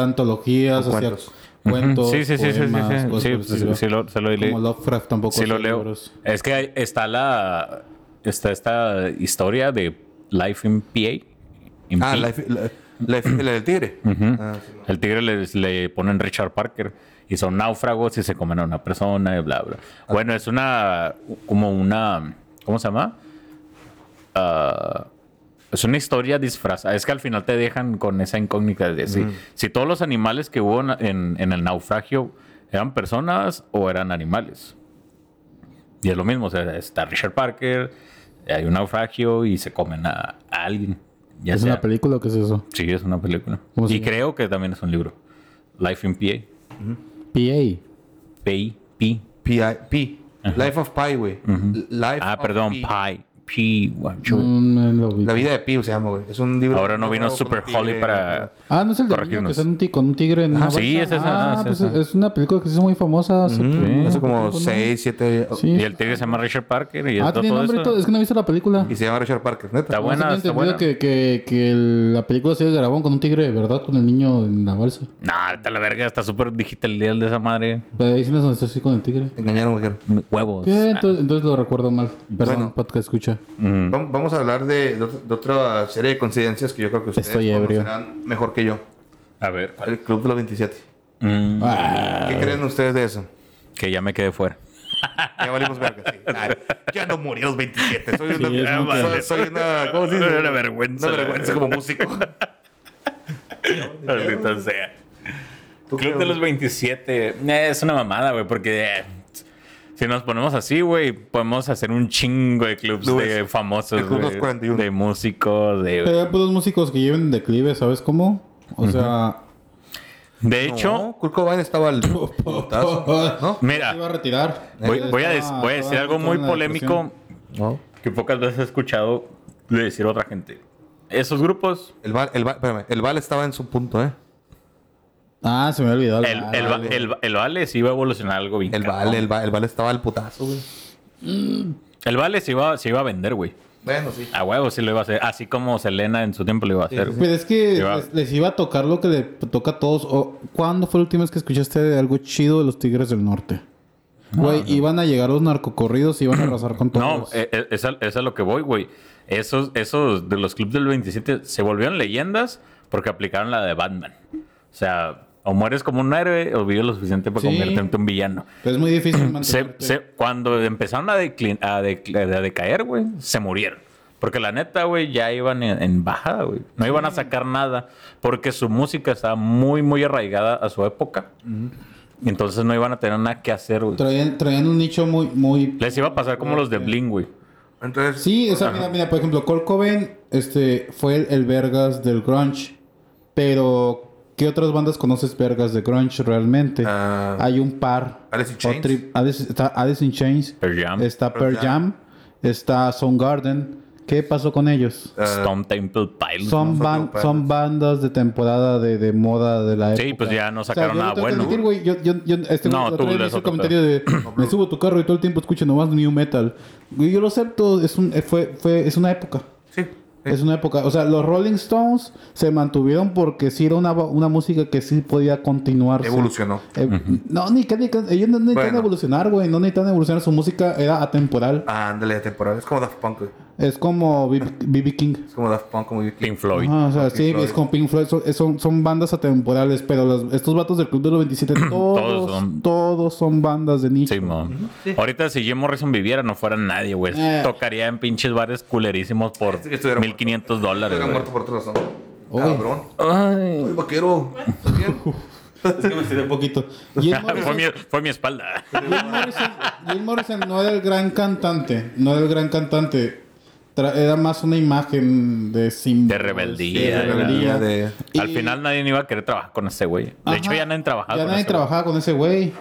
antologías. hacía cuentos. cuentos, Sí, sí, sí, sí, sí, sí. Sí, lo- se lo leí. Como Lovecraft tampoco Sí, lo leo. libros. Es que está la. Está esta historia de Life in PA. in Ah, P. la, la- la- el del tigre. Ah, sí, no. El tigre les- le ponen Richard Parker y son náufragos y se comen a una persona y bla, bla. Bueno, es una. Como una. ¿Cómo se llama? Ah, es una historia disfrazada. Es que al final te dejan con esa incógnita de si, si todos los animales que hubo en- en el naufragio eran personas o eran animales. Y es lo mismo, o sea, está Richard Parker, hay un naufragio y se comen a, a alguien. Ya ¿Es sea- una película o qué es eso? Sí, es una película. ¿Cómo se Y llama? creo que también es un libro. Life in PA. PA. P. P. P.I. P. Life of Pi, güey. Ah, of perdón, Pi. Pi. P. Guacho. Lo vi. La vida de Pi se llama, güey. Es un libro. Ahora no vino Super Holly para. Ah, no es el de niño que está un con un tigre en una sí, es esa, Ah, es pues esa. es una película que se hizo muy famosa hace, como ¿no? 6, 7. Sí. Y el tigre se llama Richard Parker y Ah, tiene todo nombre y eso. todo. Es que no he visto la película. Y se llama Richard Parker, neta. Está buena, está buena. que, que, la película se grabó con un tigre, ¿verdad? Con el niño en la bolsa. Nah, está la verga, está súper digital de esa madre. Pero ahí sí no es así con el tigre. Engañaron, güey. Huevos. Entonces, lo recuerdo mal. Perdón, podcast escucha. Mm. Vam- Vamos a hablar de, de ot- de otra serie de coincidencias que yo creo que ustedes Estoy ebrio. conocerán mejor que yo. A ver, ¿cuál? El Club de los 27. Mm, Ah, ¿Qué creen ustedes de eso? que ya me quedé fuera. Ya valimos verga, sí. Ay, ya no morí a los 27. Soy una... Sí, soy, una... ¿Cómo se dice? Una vergüenza. Una vergüenza como músico. Maldita sea. ¿Tú Club de los 27. eh, es una mamada, güey, porque eh, si nos ponemos así, güey, podemos hacer un chingo de clubs de famosos, 241. de músicos, de... Pero hay puros músicos que lleven declive, ¿sabes cómo? O sea... De No, hecho, Kurt Cobain estaba al putazo. ¿No? mira, iba a retirar. voy, voy a, voy decir algo muy polémico No. que pocas veces he escuchado de decir a otra gente. Esos grupos, El Val, el, Val, espérame, el Val estaba en su punto, ¿eh? Ah, se me olvidado. el, el, va- el, el Vale sí iba a evolucionar algo bien El cabrón. Val, el Val, el Val estaba al putazo, güey. El Vale se iba, se iba a vender, güey. Bueno, sí. A huevo sí lo iba a hacer. Así como Selena en su tiempo lo iba a hacer. Pero es que Iba- les, les iba a tocar lo que le toca a todos. O, ¿Cuándo fue la última vez que escuchaste de algo chido de los Tigres del Norte? Güey, iban a llegar los narcocorridos y iban a arrasar con todos. No, eh, eh, es, a, es a lo que voy, güey. Esos, esos de los clubs del 27 se volvieron leyendas porque aplicaron la de Batman. O sea, o mueres como un héroe o vives lo suficiente para Sí. convertirte en un villano. Pero es muy difícil Se, mantenerte. se- cuando empezaron a, declin- a, decaer, güey, se murieron. Porque la neta, güey, ya iban en, en bajada, güey. No iban a sacar nada porque su música estaba muy, muy arraigada a su época. Entonces no iban a tener nada que hacer, güey. Traían, traían un nicho muy, muy... Les iba a pasar como los de Bling, güey. Entonces, Sí, o sea, mira, mira, por ejemplo, Kurt Cobain este, fue el, el vergas del grunge. Pero, ¿qué otras bandas conoces vergas de grunge realmente? Ah, Hay un par. Alice in Chains. Alice- está Alice in Chains. Pearl Jam. Está Pearl Pearl Jam. Está Soundgarden. ¿Qué pasó con ellos? ah, Stone Temple Pilots. Son, ban- bandas de temporada de, de moda de la época. Sí, pues ya no O sea, sacaron yo nada bueno. admitir, güey, yo, yo, yo, este, No, tú eres hice comentario de me subo a tu carro y todo el tiempo escucho nomás new metal. Yo lo acepto, es un, eh, fue, fue, es una época. Es una época. O sea, los Rolling Stones se mantuvieron porque sí era una, una música que sí podía continuar. Evolucionó. Eh, No, ni que, ni que- ellos no necesitan Bueno. evolucionar, güey. No necesitan evolucionar. Su música era atemporal. Ah, ándale, temporal. Es como Daft Punk, güey. Es como B.B. King. Es como Daft Punk, como Vicky. Pink Floyd. Ajá, o sea, Pink sí, Floyd. es como Pink Floyd. Son, son, son bandas atemporales, pero los- estos vatos del Club de los 27, todos, son- todos son bandas de nicho. Sí, mo. Ahorita si Jim Morrison viviera no fuera nadie, güey. Eh. Tocaría en pinches bares culerísimos por Sí, que estuviera 1500 dólares, Era güey. muerto por otra razón. Cabrón. Ay. Ay, vaquero. Es que me estiré un poquito. Jim fue, Morrison, mi, fue mi espalda. Jim Morrison- Jim Morrison no era el gran cantante. No era el gran cantante. Era más una imagen de símbolo. De rebeldía, de rebeldía. de- Y- Al final nadie iba a querer trabajar con ese güey. De Ajá. hecho, ya nadie trabajaba Ya con nadie ese trabajaba con ese güey.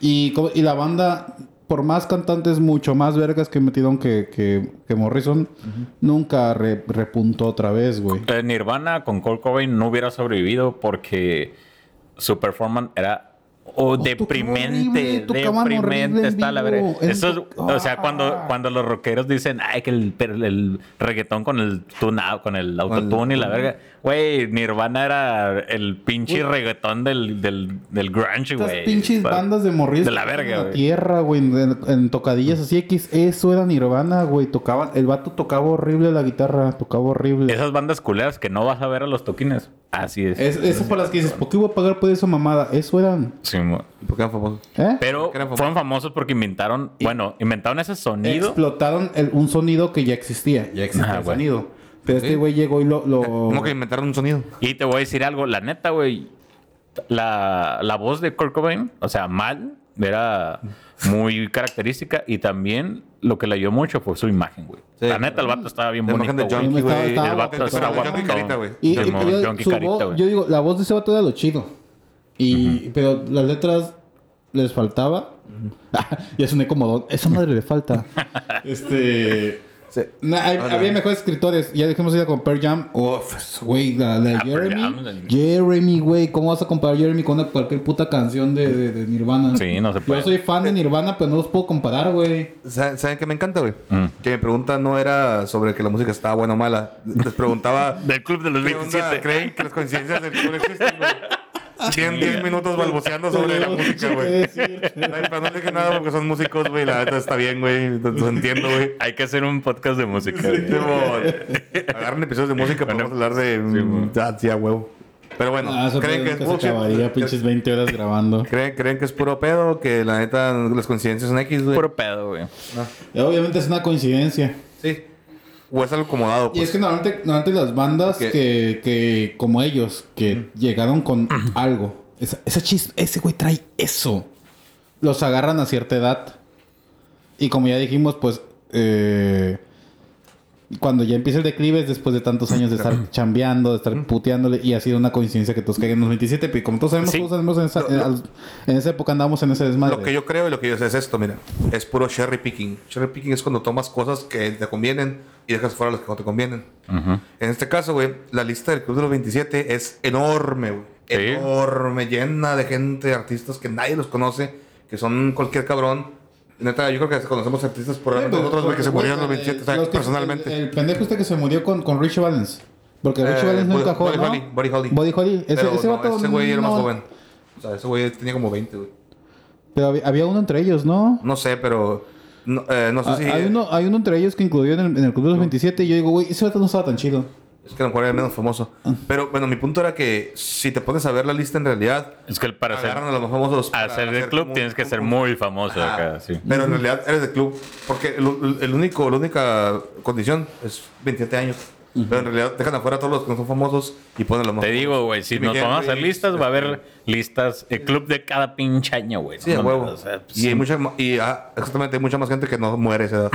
y, la banda, por más cantantes mucho más vergas que metieron que, que, que Morrison, nunca re- repuntó otra vez, güey. güey. Eh, Nirvana con Kurt Cobain no hubiera sobrevivido porque su performance era o Oh, deprimente, horrible, deprimente en está la. En Eso es- o sea, cuando, Ah. cuando los rockeros dicen, ay, que el, el reggaetón con el tune con el autotune y la verga. Güey, Nirvana era el pinche reggaetón del, del, del grunge, güey. pinches bandas de morrillos de la verga, en güey. tierra, güey, en, en tocadillas así X. Eso era Nirvana, güey. Tocaban, el vato tocaba horrible la guitarra, tocaba horrible. Esas bandas culeras que no vas a ver a los toquines. Así es. Es, esas por las que dices, ¿por qué voy a pagar por esa mamada? Eso eran. Sí, mo- ¿Por qué eran famosos? ¿Eh? Pero Eran famosos. fueron famosos porque inventaron, bueno, inventaron ese sonido. Explotaron el- un sonido que ya existía. Ya existía el sonido. Pero este güey llegó y lo. lo... Como que inventaron un sonido. Y te voy a decir algo, la neta, güey. La, la voz de Kurt Cobain, o sea, mal, era muy característica. Y también lo que le ayudó mucho fue su imagen, güey. Sí. La neta, el vato estaba bien La bonito. imagen de güey. El vato estaba guapo. Junkie carita, güey. Y, y- Simón, pero Junkie su carita, voz- güey. yo digo, la voz de ese vato era lo chido. Y, Pero las letras les faltaba. ya soné como don. Esa madre le falta. este. Sí. No, hay- había mejores escritores. Ya dejemos ir con Pearl Jam. Uf, güey, la de Ah, Jeremy. Jam. Jeremy, güey. ¿Cómo vas a comparar Jeremy con una- cualquier puta canción de, de- de Nirvana? Sí, no se puede. Yo soy fan de Nirvana, pero no los puedo comparar, güey. ¿Saben, saben qué me encanta, güey? Mm. Que mi pregunta no era sobre que la música estaba buena o mala. Les preguntaba... Del club de los ¿Qué onda? 27. ¿Creen que las coincidencias del club existen, güey? Tienen 10 minutos balbuceando sobre la música, güey. Pero no dije nada porque son músicos, güey. La neta está bien, güey. Los entiendo, güey. Hay que hacer un podcast de música. Tipo, agarren episodios de música para Bueno, hablar de... sí, güey. ah, sí, a huevo. Pero bueno, Ah, ¿creen que es se acabaría pinches 20 horas grabando. ¿Creen, ¿Creen que es puro pedo? Que la neta las coincidencias son X, güey. Puro pedo, güey. Y obviamente es una coincidencia. Sí. O es algo acomodado, Y pues. es que normalmente, normalmente las bandas Que- que, que, como ellos, que llegaron con algo, esa, esa chis- ese güey trae eso. Los agarran a cierta edad. Y como ya dijimos, pues, eh, cuando ya empieza el declive es después de tantos años de estar chambeando, de estar puteándole, y ha sido una coincidencia que todos caigan en los 27, pero como todos sabemos, Sí. todos sabemos en esa, en, en esa época andábamos en ese desmadre. Lo que yo creo y lo que yo sé es esto, mira. Es puro cherry picking. Cherry picking es cuando tomas cosas que te convienen y dejas fuera las que no te convienen. En este caso, güey, la lista del Club de los 27 es enorme, güey. Sí. Enorme, llena de gente, de artistas que nadie los conoce, que son cualquier cabrón. Neta, yo creo que conocemos artistas por Sí, pero- nosotros, güey, que se güey, murieron los eh, 27, o sea, personalmente. El, el pendejo este que se murió con, con Richie Valens. Porque Richie Eh, Valens no encajó, Buddy ¿no? Holly, Buddy Holly. Buddy Holly. Ese, Pero ese no, vato ese güey era más no- joven. O sea, ese güey tenía como 20, güey. Pero había, había uno entre ellos, ¿no? No sé, pero... No, eh, no sé Ah, si... hay, uno, hay uno entre ellos que incluyó en el, en el Club de los 27 y yo digo, güey, ese vato no estaba tan chido. Es que a lo mejor era menos famoso. Ah. Pero bueno, mi punto era que si te pones a ver la lista en realidad, Es que para ser, a los más famosos. para hacer del hacer club tienes que ser muy famoso Ajá. acá, sí. Pero en realidad eres de club. Porque el, el único, la única condición es 27 años. Pero en realidad dejan afuera a todos los que no son famosos y ponen los más Te digo, güey, si nos vamos a hacer listas, va a haber este- listas, el club de cada pinche año, güey. Sí, No huevo. o sea, pues, y hay mucha, y ah, exactamente, hay mucha más gente que no muere a esa edad.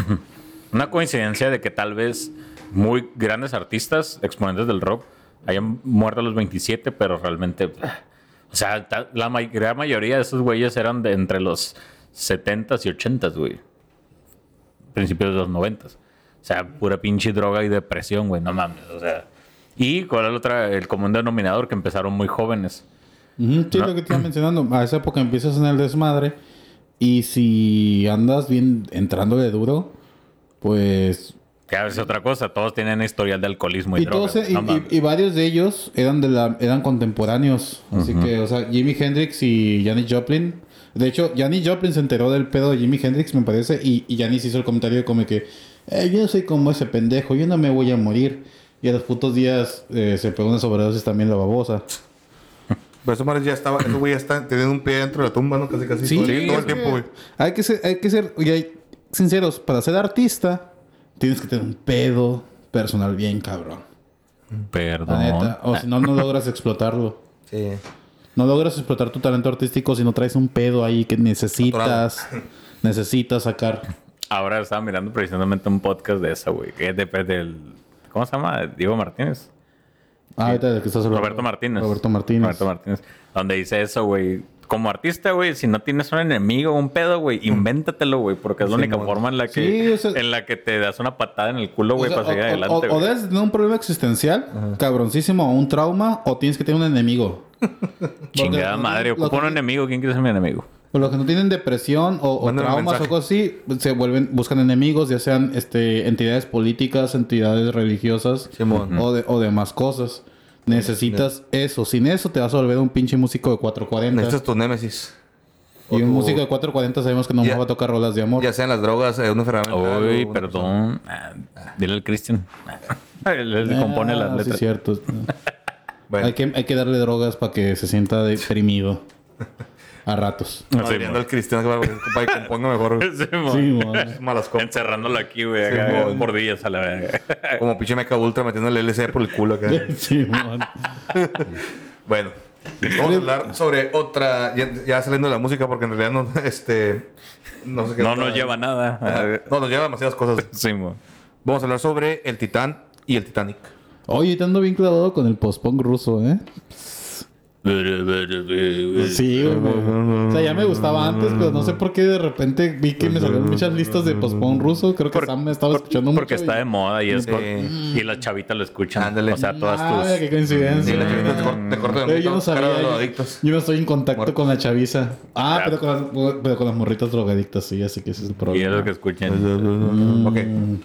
Una coincidencia de que tal vez muy grandes artistas, exponentes del rock, hayan muerto a los 27, pero realmente, o sea, la gran mayoría de esos güeyes eran de entre los 70s y 80s, güey. Principios de los 90s. O sea, pura pinche droga y depresión, güey, no mames, o sea. Y cuál es la otra, el común denominador, que empezaron muy jóvenes. Sí, lo que te iba mencionando. A esa época empiezas en el desmadre. Y si andas bien entrándole duro, pues. Que a veces otra cosa, todos tienen historial de alcoholismo y, Y, todos, drogas. y, no y- varios de ellos eran de la eran contemporáneos. Así que, o sea, Jimi Hendrix y Janis Joplin. De hecho, Janis Joplin se enteró del pedo de Jimi Hendrix, me parece. Y, y Janis hizo el comentario de como que. "Eh, yo no soy como ese pendejo, yo no me voy a morir. Y a los putos días eh, se pegó una sobredosis también la babosa. Pero madre ya estaba, ese güey ya está teniendo un pie dentro de la tumba, ¿no? Casi, casi. Sí, todo, el- todo el es que tiempo, güey. Hay que ser, hay que ser, oye, hay- sinceros, para ser artista, tienes que tener un pedo personal bien cabrón. Perdón. La neta. O si no, no logras explotarlo. Sí. No logras explotar tu talento artístico si no traes un pedo ahí que necesitas, necesitas sacar. Ahora estaba mirando precisamente un podcast de esa, güey. Que es de, del. ¿Cómo se llama? Diego Martínez. Ah, ahorita de que estás hablando. Roberto Martínez. Roberto Martínez. Roberto Martínez. Donde dice eso, güey. Como artista, güey, si no tienes un enemigo, un pedo, güey, invéntatelo, güey, porque es la Sí, única forma en la que Sí, o sea- en la que te das una patada en el culo, güey, O sea, para seguir o- adelante, o, o güey. debes tener un problema existencial, cabroncísimo, o un trauma, o tienes que tener un enemigo. Chingada Porque madre, ocupa un enemigo, ¿quién quiere ser mi enemigo? Pues los que no tienen depresión o, o traumas o cosas así, se vuelven, buscan enemigos, ya sean este, entidades políticas, entidades religiosas o, de, o demás cosas. Necesitas eso. Sin eso te vas a volver un pinche músico de 440. Necesitas tu némesis. y un músico de 440 sabemos que no Ya- va a tocar rolas de amor. Ya sean las drogas, eh, una enfermedad. Uy, perdón. Ah, dile al Cristian. Él él compone las Ah, sí, letras. es cierto. Bueno, hay, que, hay que darle drogas para que se sienta deprimido. A ratos. Sí, madreando al para que, componga mejor. Sí. Sí. Malas copas. Encerrándolo aquí, güey, Sí, acá, días a la verga. Como pinche meca ultra metiendo el LC por el culo acá. Sí. Bueno, vamos a hablar sobre otra. Ya, ya saliendo de la música, porque en realidad no, este, no sé qué. No nos lleva nada. Ajá. No, nos lleva demasiadas cosas. Sí, mo. Vamos a hablar sobre el Titán y el Titanic. Oye, te ando bien clavado con el post-punk ruso, ¿eh? Sí, güey. O sea, ya me gustaba antes, pero no sé por qué de repente vi que me salieron muchas listas de postpone ruso. Creo que Por- Sam me estaba escuchando mucho. Porque está de moda y es y las chavitas lo escuchan. Ándale. O sea, todas Ah, tus. qué coincidencia. Sí, la chavita te cor- te corta de Eh, yo no sabía. los adictos. Yo no estoy en contacto Muerto. con la chaviza. Ah, pero con, las, pero con las morritas drogadictas, sí, así que ese es el Y es problema. lo que escuchan. Ok.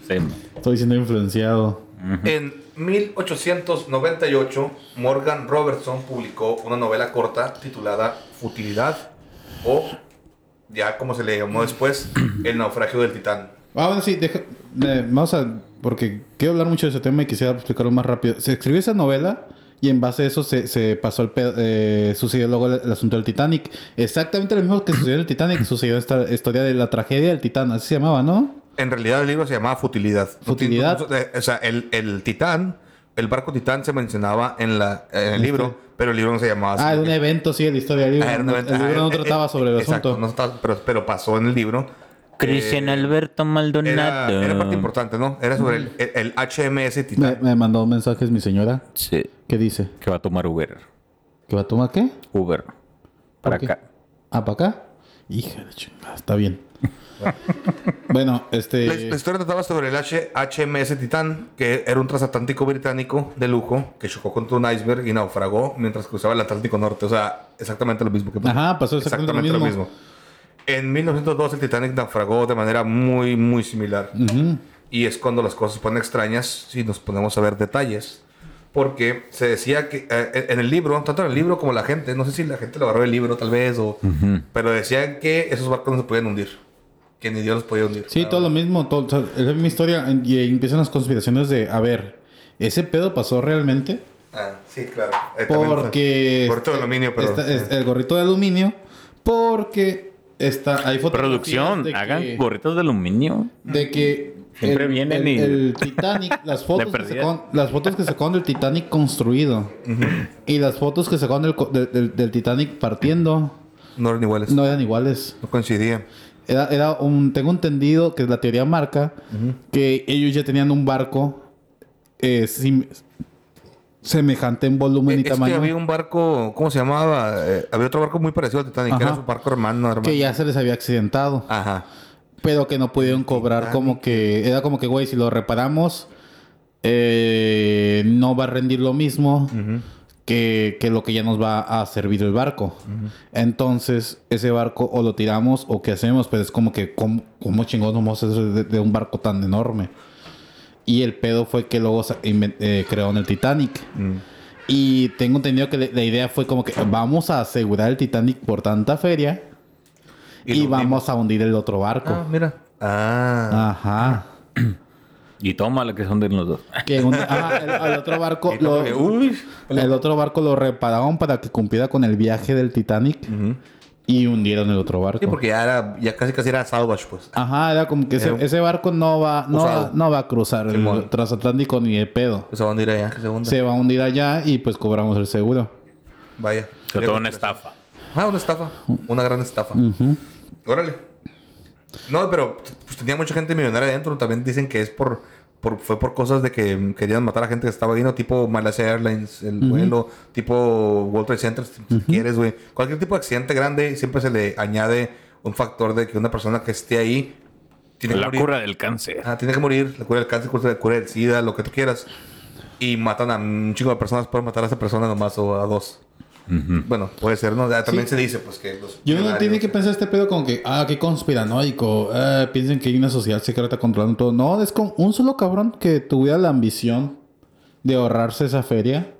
Sí. Estoy siendo influenciado. En 1898, Morgan Robertson publicó una novela corta titulada Futilidad o, ya como se le llamó después, El naufragio del titán. Ah, bueno, sí, deja, eh, vamos a... Porque quiero hablar mucho de ese tema y quisiera explicarlo más rápido. Se escribió esa novela y en base a eso se, se pasó el eh, sucedió luego el, el asunto del Titanic. Exactamente lo mismo que sucedió en el Titanic, sucedió esta historia de la tragedia del Titán, así se llamaba, ¿no? En realidad el libro se llamaba Futilidad. Futilidad. O sea, el, el titán, el barco titán se mencionaba en, la, en el libro, pero el libro no se llamaba así. Ah, era un evento, sí, de la historia del libro. Ah, era un evento. El libro Ah, no eh, trataba eh, sobre el exacto, asunto. no trataba- pero, pero pasó en el libro. Cristian Eh, Alberto Maldonado. era parte importante, ¿no? Era sobre el, el- el HMS Me, Titán. me mandó mensajes mi señora. Sí. ¿Qué dice? Que va a tomar Uber. ¿Que va a tomar qué? Uber. Para qué? acá. ¿Ah, para acá? Hija de chingada, está bien. bueno, este... La, la historia trataba sobre el H- HMS Titán, que era un transatlántico británico de lujo que chocó contra un iceberg y naufragó mientras cruzaba el Atlántico Norte. O sea, exactamente lo mismo que Ajá, pasó exactamente lo mismo. En 1902 el Titanic naufragó de manera muy, muy similar. Y es cuando las cosas se ponen extrañas si nos ponemos a ver detalles. Porque se decía que eh, en el libro, tanto en el libro como la gente, no sé si la gente lo agarró el libro tal vez, o, pero decían que esos barcos no se podían hundir. Que ni Dios los podía hundir. Sí, todo lo mismo. Todo, o sea, es la misma historia. Y empiezan las conspiraciones de, a ver, ¿ese pedo pasó realmente? Ah, sí, claro. Eh, Porque... Gorrito de aluminio, pero... es- el gorrito de aluminio. Porque está, hay fotografías Producción, de hagan que, gorritos de aluminio. de que Siempre el, vienen el- y- el Titanic, las fotos, que sacaron, las fotos que sacaron del Titanic construido y las fotos que sacaron del, co- del- del- del Titanic partiendo No eran iguales. no eran iguales. No coincidían. Era, era un, tengo entendido que la teoría marca que ellos ya tenían un barco eh, sim- semejante en volumen y es que tamaño había un barco, ¿cómo se llamaba? Eh, había otro barco muy parecido al Titanic, que Ajá. era su barco hermano. hermano. que ya se les había accidentado, Ajá. pero que no pudieron cobrar como que era como que güey si lo reparamos eh, no va a rendir lo mismo que, que lo que ya nos va a servir el barco. Entonces ese barco o lo tiramos o qué hacemos, pero es como que cómo, cómo chingón vamos a hacer de, de un barco tan enorme. Y el pedo fue que luego eh, crearon el Titanic. Y tengo entendido que la- idea fue como que vamos a asegurar el Titanic por tanta feria Y y, vamos a hundir el otro barco. Ah, mira. Ah. Ajá. Y toma la que son de los dos. Que un- ajá, el, el otro barco lo, que, uy. el otro barco lo repararon para que cumpliera con el viaje del Titanic y hundieron el otro barco. Sí, porque ya era, ya casi casi era salvage, pues. Ajá, era como que ese, Era- ese barco no va, no va, no va a cruzar el transatlántico ni el pedo. Pues a dónde ir allá, que se. Se va a hundir allá y pues cobramos el seguro. Vaya. Fue toda una estafa. Ah, una estafa. Una gran estafa. Órale. No, pero pues, tenía mucha gente millonaria adentro. También dicen que es por, por fue por cosas de que querían matar a gente que estaba ahí, ¿no? Tipo Malaysia Airlines, el vuelo, tipo World Trade Center, si quieres, güey. Cualquier tipo de accidente grande siempre se le añade un factor de que una persona que esté ahí tiene que La morir. cura del cáncer. Ah, tiene que morir. La cura del cáncer, la cura del SIDA, lo que tú quieras. Y matan a un chingo de personas. Pueden matar a esa persona nomás o a dos. Bueno, puede ser, ¿no? También Sí. se dice, pues, que los... Y uno millonarios- tiene que pensar este pedo como que, ah, qué conspiranoico, ah, piensen que hay una sociedad secreta controlando todo. No, es con un solo cabrón que tuviera la ambición de ahorrarse esa feria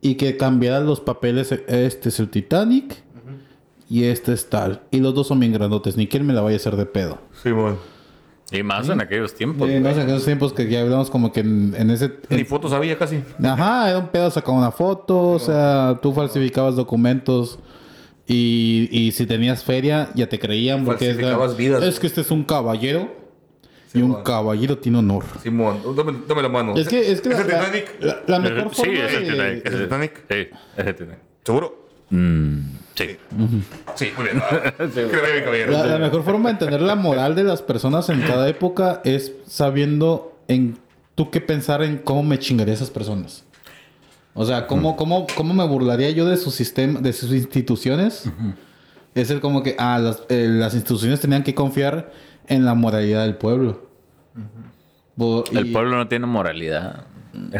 y que cambiara los papeles. Este es el Titanic y este es tal. Y los dos son bien grandotes, ni quien me la vaya a hacer de pedo. Sí, bueno. Y más en aquellos tiempos. No sé, en esos tiempos que ya hablamos como que en, en ese... Ni en- fotos había casi. Ajá, era un pedo sacar una foto, o sea, tú falsificabas documentos y, y si tenías feria ya te creían porque es, Falsificabas vidas. es que este es un caballero y un caballero tiene honor. Simón, dame, dame la mano. Es que, es que ¿Es la, el Titanic? la- la mejor Sí, forma ese de- Titanic. ese- Titanic? Sí, ese Titanic. ¿Seguro? Mm, sí. Sí, muy bien. Creo que la- la mejor forma de entender la moral de las personas en cada época es sabiendo en tú qué pensar en cómo me chingaría a esas personas. O sea, ¿cómo, cómo, cómo me burlaría yo de su sistema, de sus instituciones? Es el como que, ah, las, eh, las instituciones tenían que confiar en la moralidad del pueblo. Bo- El y- pueblo no tiene moralidad.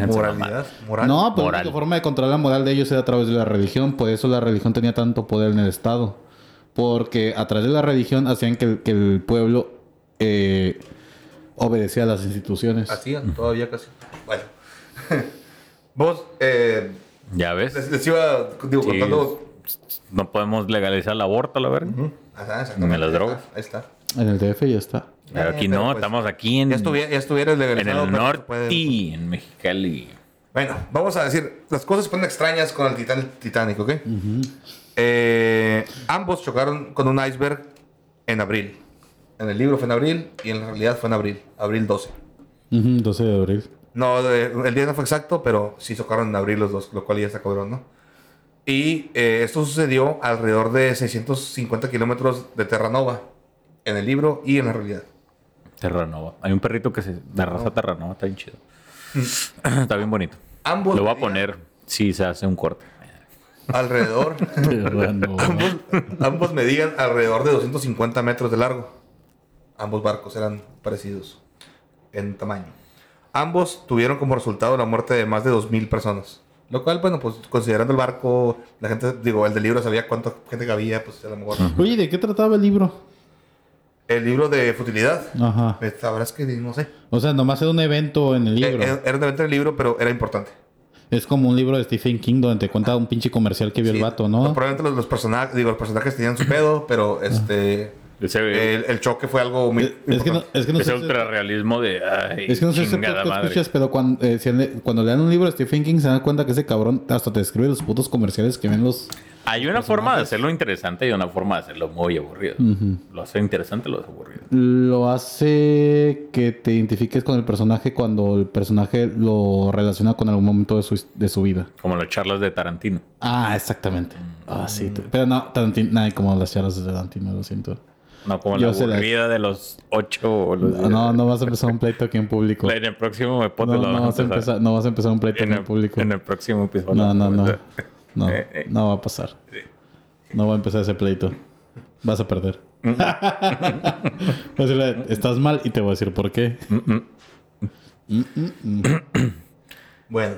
Moralidad. Moral. No, pero la Moral. única forma de controlar la moral de ellos era a través de la religión. Por eso la religión tenía tanto poder en el Estado. Porque a través de la religión hacían que el, que el pueblo eh, obedecía a las instituciones. Así, todavía casi. Bueno. Vos, eh, Ya ves. les, les iba digo, Sí. contando. No podemos legalizar el aborto, la verga. Ajá, exactamente. Ni las Ahí drogas. está, Ahí está. En el DF ya está. Pero aquí Eh, no, pero pues, estamos aquí en, Ya estuviera, ya estuviera en el norte puede- y en Mexicali. Bueno, vamos a decir, las cosas se ponen extrañas con el Titan- Titanic, ¿ok? Eh, ambos chocaron con un iceberg en abril. En el libro fue en abril y en la realidad fue en abril, abril 12. Ujú, 12 de abril. No, el día no fue exacto, pero sí chocaron en abril los dos, lo cual ya está cabrón, ¿no? Y eh, esto sucedió alrededor de 650 kilómetros de Terranova, en el libro y en la realidad. Terranova. Hay un perrito que se. De raza Terranova, está bien chido. está bien bonito. Ambos Lo voy a poner si se hace un corte. alrededor Terranova. ambos, ambos medían alrededor de 250 metros de largo. Ambos barcos eran parecidos en tamaño. Ambos tuvieron como resultado la muerte de más de 2.000 personas. Lo cual, bueno, pues considerando el barco, la gente, digo, el del libro sabía cuánta gente cabía, pues a lo mejor. Oye, ¿de qué trataba el libro? El libro de futilidad, Ajá. eh, la verdad es que no sé. O sea, nomás era un evento en el libro. Eh, eh, Era un evento del libro, pero era importante. Es como un libro de Stephen King donde te cuenta un pinche comercial que vio el vato, ¿no? Probablemente los, los personajes, digo, los personajes tenían su pedo, pero este. Ese, El, el choque fue algo muy. Eh, Es que no, es que no ese sé. si- ultra realismo de. Ay, Es que no sé si escuchas, pero cuando, eh, si le- cuando lean un libro de Stephen King se dan cuenta que ese cabrón hasta te escribe los putos comerciales que ven los... Hay una forma de hacerlo interesante y una forma de hacerlo muy aburrido. Lo hace interesante, lo hace aburrido. Lo hace que te identifiques con el personaje cuando el personaje lo relaciona con algún momento de su, de su vida. Como las charlas de Tarantino. Ah, exactamente. Ah, sí. Pero no, Tarantino, nada como las charlas de Tarantino, lo siento. No como Yo la aburrida de los ocho. o los- No, no, no vas a empezar un pleito aquí en público. En el próximo No, podcast lo no vamos vas a empezar, no vas a empezar un pleito En en el, el público. en el próximo episodio. No, no, no. No, Eh, eh. no va a pasar. No va a empezar ese pleito. Vas a perder. Estás mal y te voy a decir por qué. Bueno,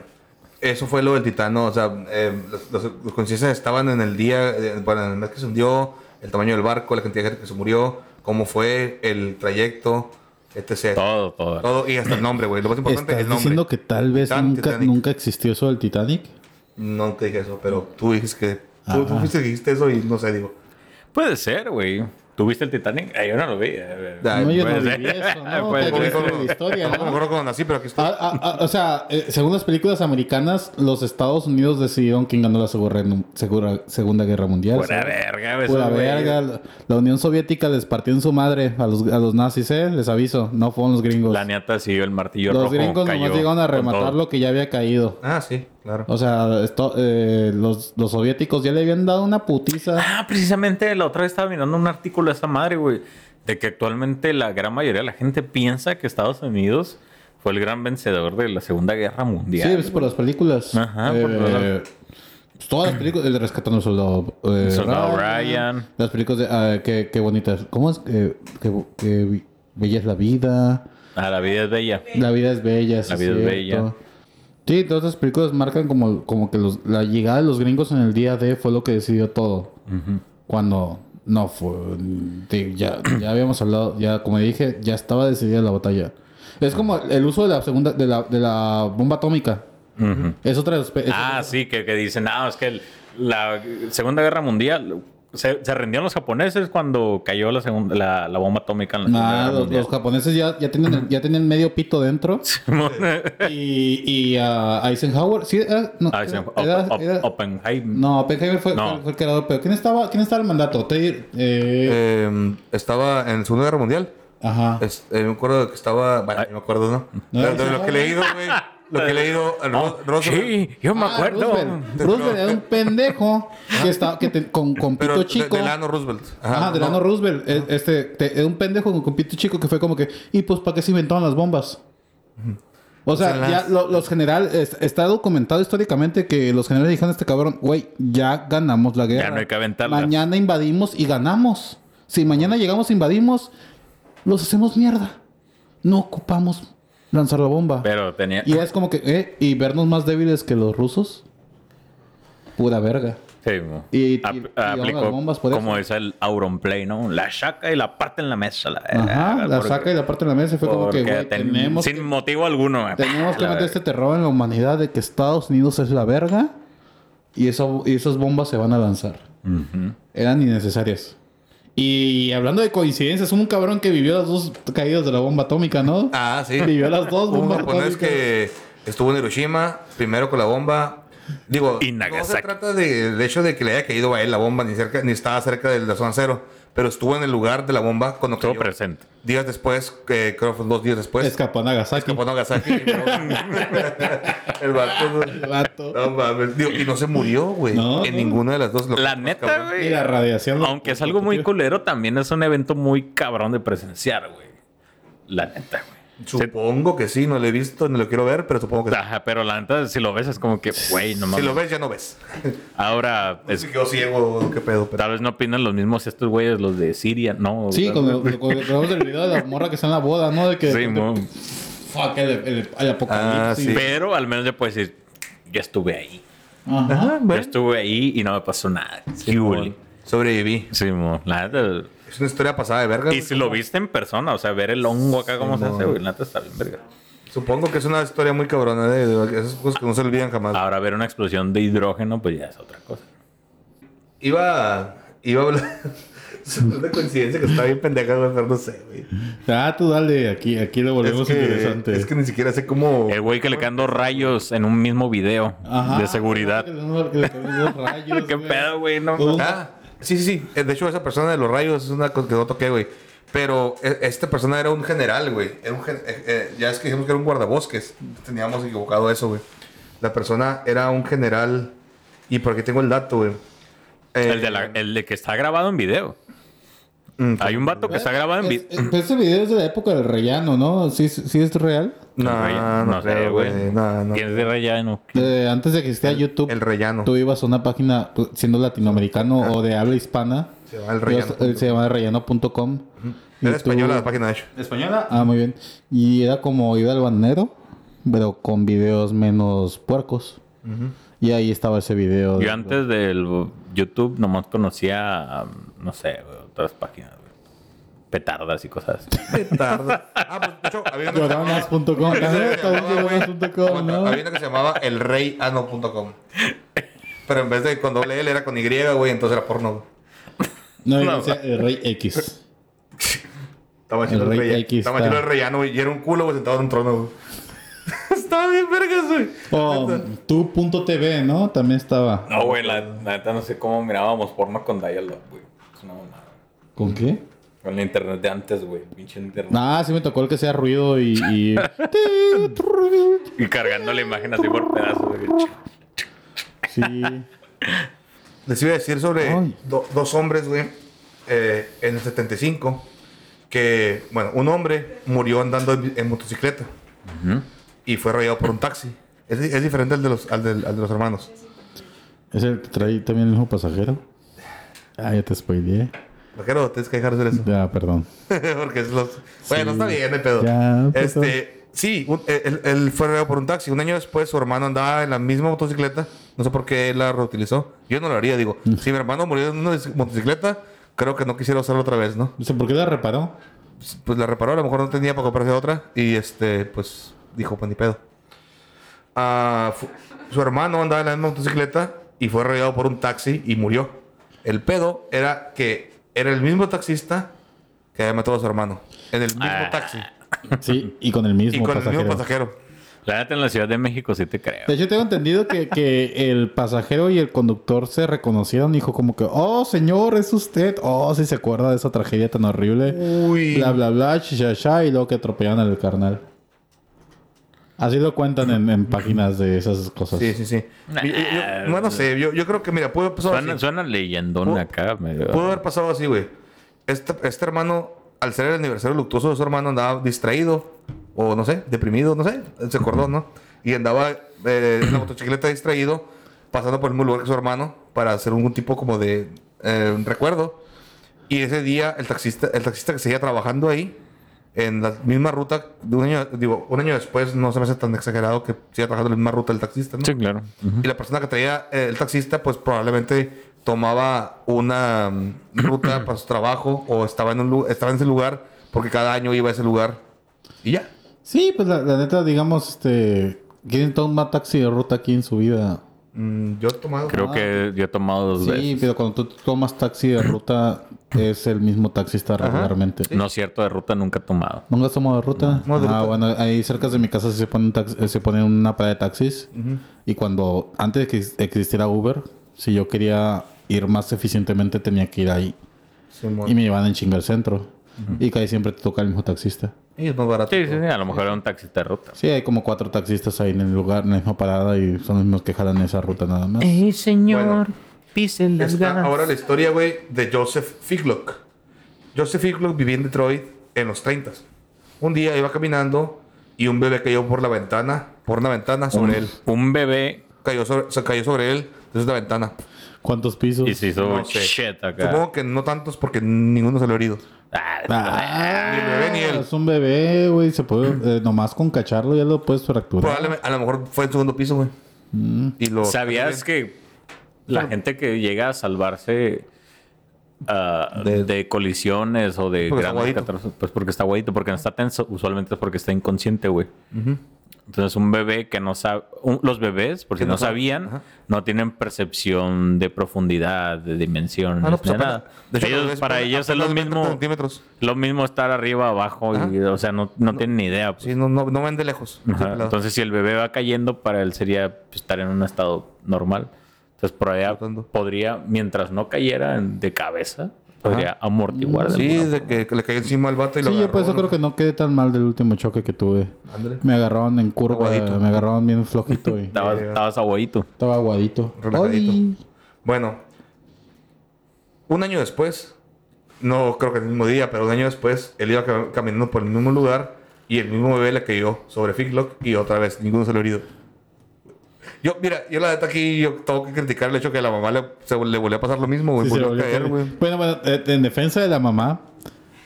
eso fue lo del Titano. O sea, eh, los, los- estaban en el día, eh, bueno, en el mes que se hundió, el tamaño del barco, la cantidad de gente que se murió, cómo fue el trayecto, etc. Todo, todo. Todo, y hasta el nombre, güey. Lo más importante es ¿Estás el nombre. diciendo que tal vez Titan- nunca, Titanic. nunca existió eso del Titanic? No te dije eso, pero tú dijiste que. Tú, tú dijiste eso y no sé, digo. Puede ser, güey. ¿Tuviste el Titanic? Ay, yo no lo vi. Eh, Ay, no, yo no viví eso, ¿no? Pero la historia, Tampoco me ¿no? acuerdo cuando nací, pero aquí estoy. Ah, ah, o sea, eh, según las películas americanas, los Estados Unidos decidieron quién ganó la segura- segura- Segunda Guerra Mundial. Pura ¿sabes? verga, güey, Pura verga. La- La Unión Soviética les partió en su madre a los, a los nazis, ¿eh? Les aviso. No fueron los gringos. La neta siguió el martillo los rojo. gringos nomás llegaron a rematar todo. lo que ya había caído. Ah, sí, claro. O sea, esto, eh, los, los soviéticos ya le habían dado una putiza. Ah, precisamente la otra vez estaba mirando un artículo de esta madre, güey. De que actualmente la gran mayoría de la gente piensa que Estados Unidos fue el gran vencedor de la Segunda Guerra Mundial. sí, es por las películas. Ajá, Eh, por las- pues todas las películas. El Rescatando al Soldado, eh, Soldado Ryan. Las películas de... ah, qué, qué bonitas. ¿Cómo es? Eh, qué, qué bella es la vida. Ah, la vida es bella. La vida es bella. sí La vida es bella. Sí, todas esas películas marcan como, como que los, la llegada de los gringos en el día D fue lo que decidió todo. Cuando no fue. ya, ya habíamos hablado, ya como dije, ya estaba decidida la batalla. Es como el uso de la segunda, de la, de la bomba atómica. Ujú. Es otra es- Ah, sí, que, que dicen, no, es que el- la Segunda Guerra Mundial se, se rindieron los japoneses cuando cayó la, segunda, la, la bomba atómica en la Segunda Nah, Guerra los, los japoneses ya, ya, tienen, ya tienen medio pito dentro. y y ah, Eisenhower, sí, era- no, Ah, era- Op- era- Oppenheimer. no, Oppenheimer fue, No. fue- fue el creador, pero ¿quién estaba, quién estaba en el mandato? Eh, Eh, estaba en la Segunda Guerra Mundial. ajá. Es- eh, me acuerdo que estaba. Bueno, no me acuerdo, ¿no? No, de, de no, lo que he leído, güey. Lo que he leído. Oh, Ro- Roosevelt- sí, yo me Ah, acuerdo. Roosevelt. Roosevelt era un pendejo que estaba que te- con, con Pero pito de, chico. de Delano Roosevelt. Ajá, no. Delano Roosevelt. Eh, Este, te- era un pendejo con, con pito chico que fue como que, ¿y pues para qué se inventaron las bombas? O sea, ya lo- los generales, está documentado históricamente que los generales dijeron a este cabrón, güey, ya ganamos la guerra. Ya no hay que aventarlas. Mañana invadimos y ganamos. Si mañana llegamos e invadimos, los hacemos mierda. No ocupamos lanzar la bomba. Pero tenía. Y es como que, eh, y vernos más débiles que los rusos. Pura verga. Sí. Y- y- Ap- y llevan aplicó las bombas por como eso. es el Auronplay, ¿no? La saca y la parte en la mesa. La, Ajá, la porque- saca y la parte de la mesa fue como que, ten- tenemos Sin que, motivo alguno. tenemos que meter este terror en la humanidad de que Estados Unidos es la verga y, eso, y esas bombas se van a lanzar. Eran innecesarias. Y hablando de coincidencias, un cabrón que vivió las dos caídas de la bomba atómica, ¿no? Ah, sí. Vivió las dos un bombas japonés atómicas. que estuvo en Hiroshima, primero con la bomba. Digo, Y no se trata de- del hecho de que le haya caído a él la bomba, ni cerca, ni estaba cerca de la zona cero, pero estuvo en el lugar de la bomba cuando Estuvo cayó. presente. Días después, eh, creo que fue dos días después, Escapó a Nagasaki. escapó a Nagasaki. el vato. El vato. No mames. Digo, y no se murió, güey. No, en no. ninguna de las dos. lo que La neta, güey. Y la radiación. Aunque es algo muy culero, también es un evento muy cabrón de presenciar, güey. La neta, güey. Supongo que sí, no lo he visto, ni lo quiero ver, pero supongo que sí. Ajá, pero la neta, si lo ves, es como que, güey, no Si mames. lo ves, ya no ves. Ahora, Es es- que quedó ciego, qué pedo. Pero... tal vez no opinan los mismos estos güeyes, los de Siria, ¿no? Sí, con el, con el, con el video de la morra que está en la boda, ¿no? De que. Sí, de- mo. Fuck, el, el, el apocalipsis. Ah, sí. Pero al menos ya puedes decir, yo estuve ahí. Ajá. Yo estuve ahí y no me pasó nada. ¿Qué hule? Sobreviví. Sí, mo. La neta. Es una historia pasada de verga. Y si lo viste en persona, o sea, ver el hongo acá cómo se hace, güey. La neta está bien, verga. Supongo que es una historia muy cabrona de, de esas cosas que no se olvidan jamás. Ahora ver una explosión de hidrógeno, pues ya es otra cosa. Iba, iba a hablar. Es una coincidencia que está bien pendeja, güey, pero no sé, güey. Ah, tú dale, aquí, aquí lo volvemos Es que, interesante. es que ni siquiera sé cómo. El güey que le quedan dos rayos en un mismo video Ajá. de seguridad. Que le- que le caen dos rayos, ¿Qué güey. pedo, güey? No, Ah, sí, sí, sí. Eh, De hecho, esa persona de los rayos es una cosa que no toqué, güey. Pero eh, esta persona era un general, güey. Era un gen- eh, eh, ya es que dijimos que era un guardabosques. Teníamos equivocado eso, güey. La persona era un general. Y por aquí tengo el dato, güey. Eh, el, de la- el de que está grabado en video. Mm, Hay un vato que está grabado en video. es- ese video es de la época del rellano, ¿no? ¿Sí, sí es real? No, no, creo, güey. No, no. ¿Quién es de rellano? Eh, antes de que existiera YouTube, El rellano. tú ibas a una página, pues, siendo latinoamericano o de habla hispana, Se llama el rellano. eh, se llama rellano.com. Era española la página, de hecho. ¿Española? Ah, muy bien. Y era como iba al banero, pero con videos menos puercos. Y ahí estaba ese video. de- Yo antes del YouTube nomás conocía, um, no sé, güey, otras páginas, güey. Petardas y cosas así. Tarda. Ah, pues, de hecho, había una Lloronas.com. ¿no? Había una que se llamaba elreyano.com. Pero en vez de con doble L era con Y, güey, entonces era porno. No, No. el Rey X. Estaba chido El el, rey rey, X Estaba chido el rellano, güey. Y era un culo, güey, sentado en un trono, güey. Estaba bien vergas, güey. O tu.tv, ¿no? También estaba. No, güey, la, la neta no sé cómo mirábamos porno con dial-up, güey. Es una mamada. ¿Con qué? Con la internet de antes, güey. Pinche internet. Ah, sí me tocó el que sea ruido y... y... Y cargando la imagen así por pedazos, güey. sí. Les iba a decir sobre do- dos hombres, güey, eh, en el 75. Que, bueno, un hombre murió andando en, en motocicleta y fue rayado por un taxi. Es diferente al de, los, al, del- al de los hermanos. ¿Es el que trae también el mismo pasajero? Ah, ya te spoileé. Tienes que dejar de hacer eso. Ya, perdón. Porque es los. Bueno, Sí. está bien, el pedo. Ya, pues, este. Sí, un- él, él fue rayado por un taxi. Un año después, su hermano andaba en la misma motocicleta. No sé por qué él la reutilizó. Yo no lo haría, digo. Mm. Si mi hermano murió en una motocicleta, creo que no quisiera usarla otra vez, ¿no? Dice, ¿por qué la reparó? Pues la reparó, a lo mejor no tenía para comprarse otra. Y este, pues dijo, pues ni pedo. Ah, su hermano andaba en la misma motocicleta y fue rayado por un taxi y murió. El pedo era que era el mismo taxista que había matado a su hermano. En el mismo Ah. taxi. Sí, y con el mismo Y con pasajero. el mismo pasajero. La neta en la Ciudad de México sí te creo. De hecho, tengo entendido que, que el pasajero y el conductor se reconocieron. Dijo como que, oh, señor, es usted. Oh, si se acuerda de esa tragedia tan horrible. Uy. Bla, bla, bla, chichachá. Y luego que atropellaron al carnal. Así lo cuentan en, en páginas de esas cosas. Sí, sí, sí. Yo- yo- yo- bueno, no sé. Yo, yo creo que, mira, pudo haber pasado Suena, así. suena leyendón Pudo- acá. medio- Pudo haber pasado así, güey. Este, este hermano, al ser el aniversario luctuoso de su hermano, andaba distraído. o no sé, deprimido, no sé, se acordó, ¿no? Y andaba eh, en la motocicleta distraído, pasando por el mismo lugar que su hermano para hacer algún tipo como de eh, recuerdo. Y ese día el taxista, el taxista que seguía trabajando ahí, en la misma ruta, de un año, digo, un año después, no se me hace tan exagerado que siga trabajando en la misma ruta del taxista, ¿no? Sí, claro. Y la persona que traía eh, el taxista, pues probablemente tomaba una mm, ruta para su trabajo o estaba en, un, estaba en ese lugar porque cada año iba a ese lugar. Y ya. Sí, pues la, la neta, digamos, este... ¿Quién toma taxi de ruta aquí en su vida? Mm, yo he tomado. Creo que yo he tomado dos Sí, veces. pero cuando tú tomas taxi de ruta, es el mismo taxista regularmente. No es cierto, de ruta nunca he tomado. ¿Nunca has tomado de ruta? No, de ah, ruta. bueno, ahí cerca de mi casa se ponen, eh, se ponen una parada de taxis. Y cuando, antes de que ex- existiera Uber, si yo quería ir más eficientemente, tenía que ir ahí. Y me llevaban en chinga al centro. Y casi siempre te toca el mismo taxista. Y es más barato. Sí, sí, sí. A lo mejor era un taxista de ruta. Sí, hay como cuatro taxistas ahí en el lugar, en la misma parada, y son los mismos que jalan esa ruta nada más. Eh, señor, Bueno. pisen las Está ganas. ahora la historia, güey, de Joseph Figlock. Joseph Figlock vivía en Detroit en los 30. Un día iba caminando y un bebé cayó por la ventana, por una ventana sobre él. Un bebé Cayó sobre, se cayó sobre él desde la ventana. ¿Cuántos pisos? y se hizo No sé. shit acá. Supongo que no tantos porque ninguno se lo ha herido. Ah, Ah, Ni el bebé ni él. Es un bebé, güey. Se puede, eh, nomás con cacharlo ya lo puedes fracturar. Probablemente, a lo mejor fue en segundo piso, güey. Y lo. ¿Sabías que la gente que llega a salvarse ah, de, De- colisiones o de grandes catástrofes? Pues porque está guayito, porque no está tenso. Usualmente es porque está inconsciente, güey. Entonces, un bebé que no sabe. un- los bebés, por si Que no, no sabían, Ajá. no tienen percepción de profundidad, de dimensión. Ah, no, pues nada. de hecho, Ellos- los bebés para ellos es lo mismo. Lo mismo estar arriba, abajo, y, o sea, no, no, tienen ni idea. pues. Sí, no, no, no ven de lejos. Entonces, si el bebé va cayendo, para él sería pues, estar en un estado normal. Entonces, por allá podría, mientras no cayera de cabeza, podría amortiguar. de Sí, de que, le cayó encima al vato y lo Sí, yo por eso ¿no? creo que no quedé tan mal del último choque que tuve. Ándale. Me agarraron en curva, Aguadito. me agarraron bien flojito y Estabas, estabas aguadito. estaba aguadito. Relajadito. Bueno, un año después, no creo que el mismo día, pero un año después, él iba cam- caminando por el mismo lugar y el mismo bebé le cayó sobre Figlock y otra vez ninguno se lo herido. Yo, mira, yo la neta aquí yo tengo que criticar el hecho que a la mamá le, se, le volvió a pasar lo mismo, güey. Sí, volvió a caer, güey. Bueno, bueno, eh, en defensa de la mamá,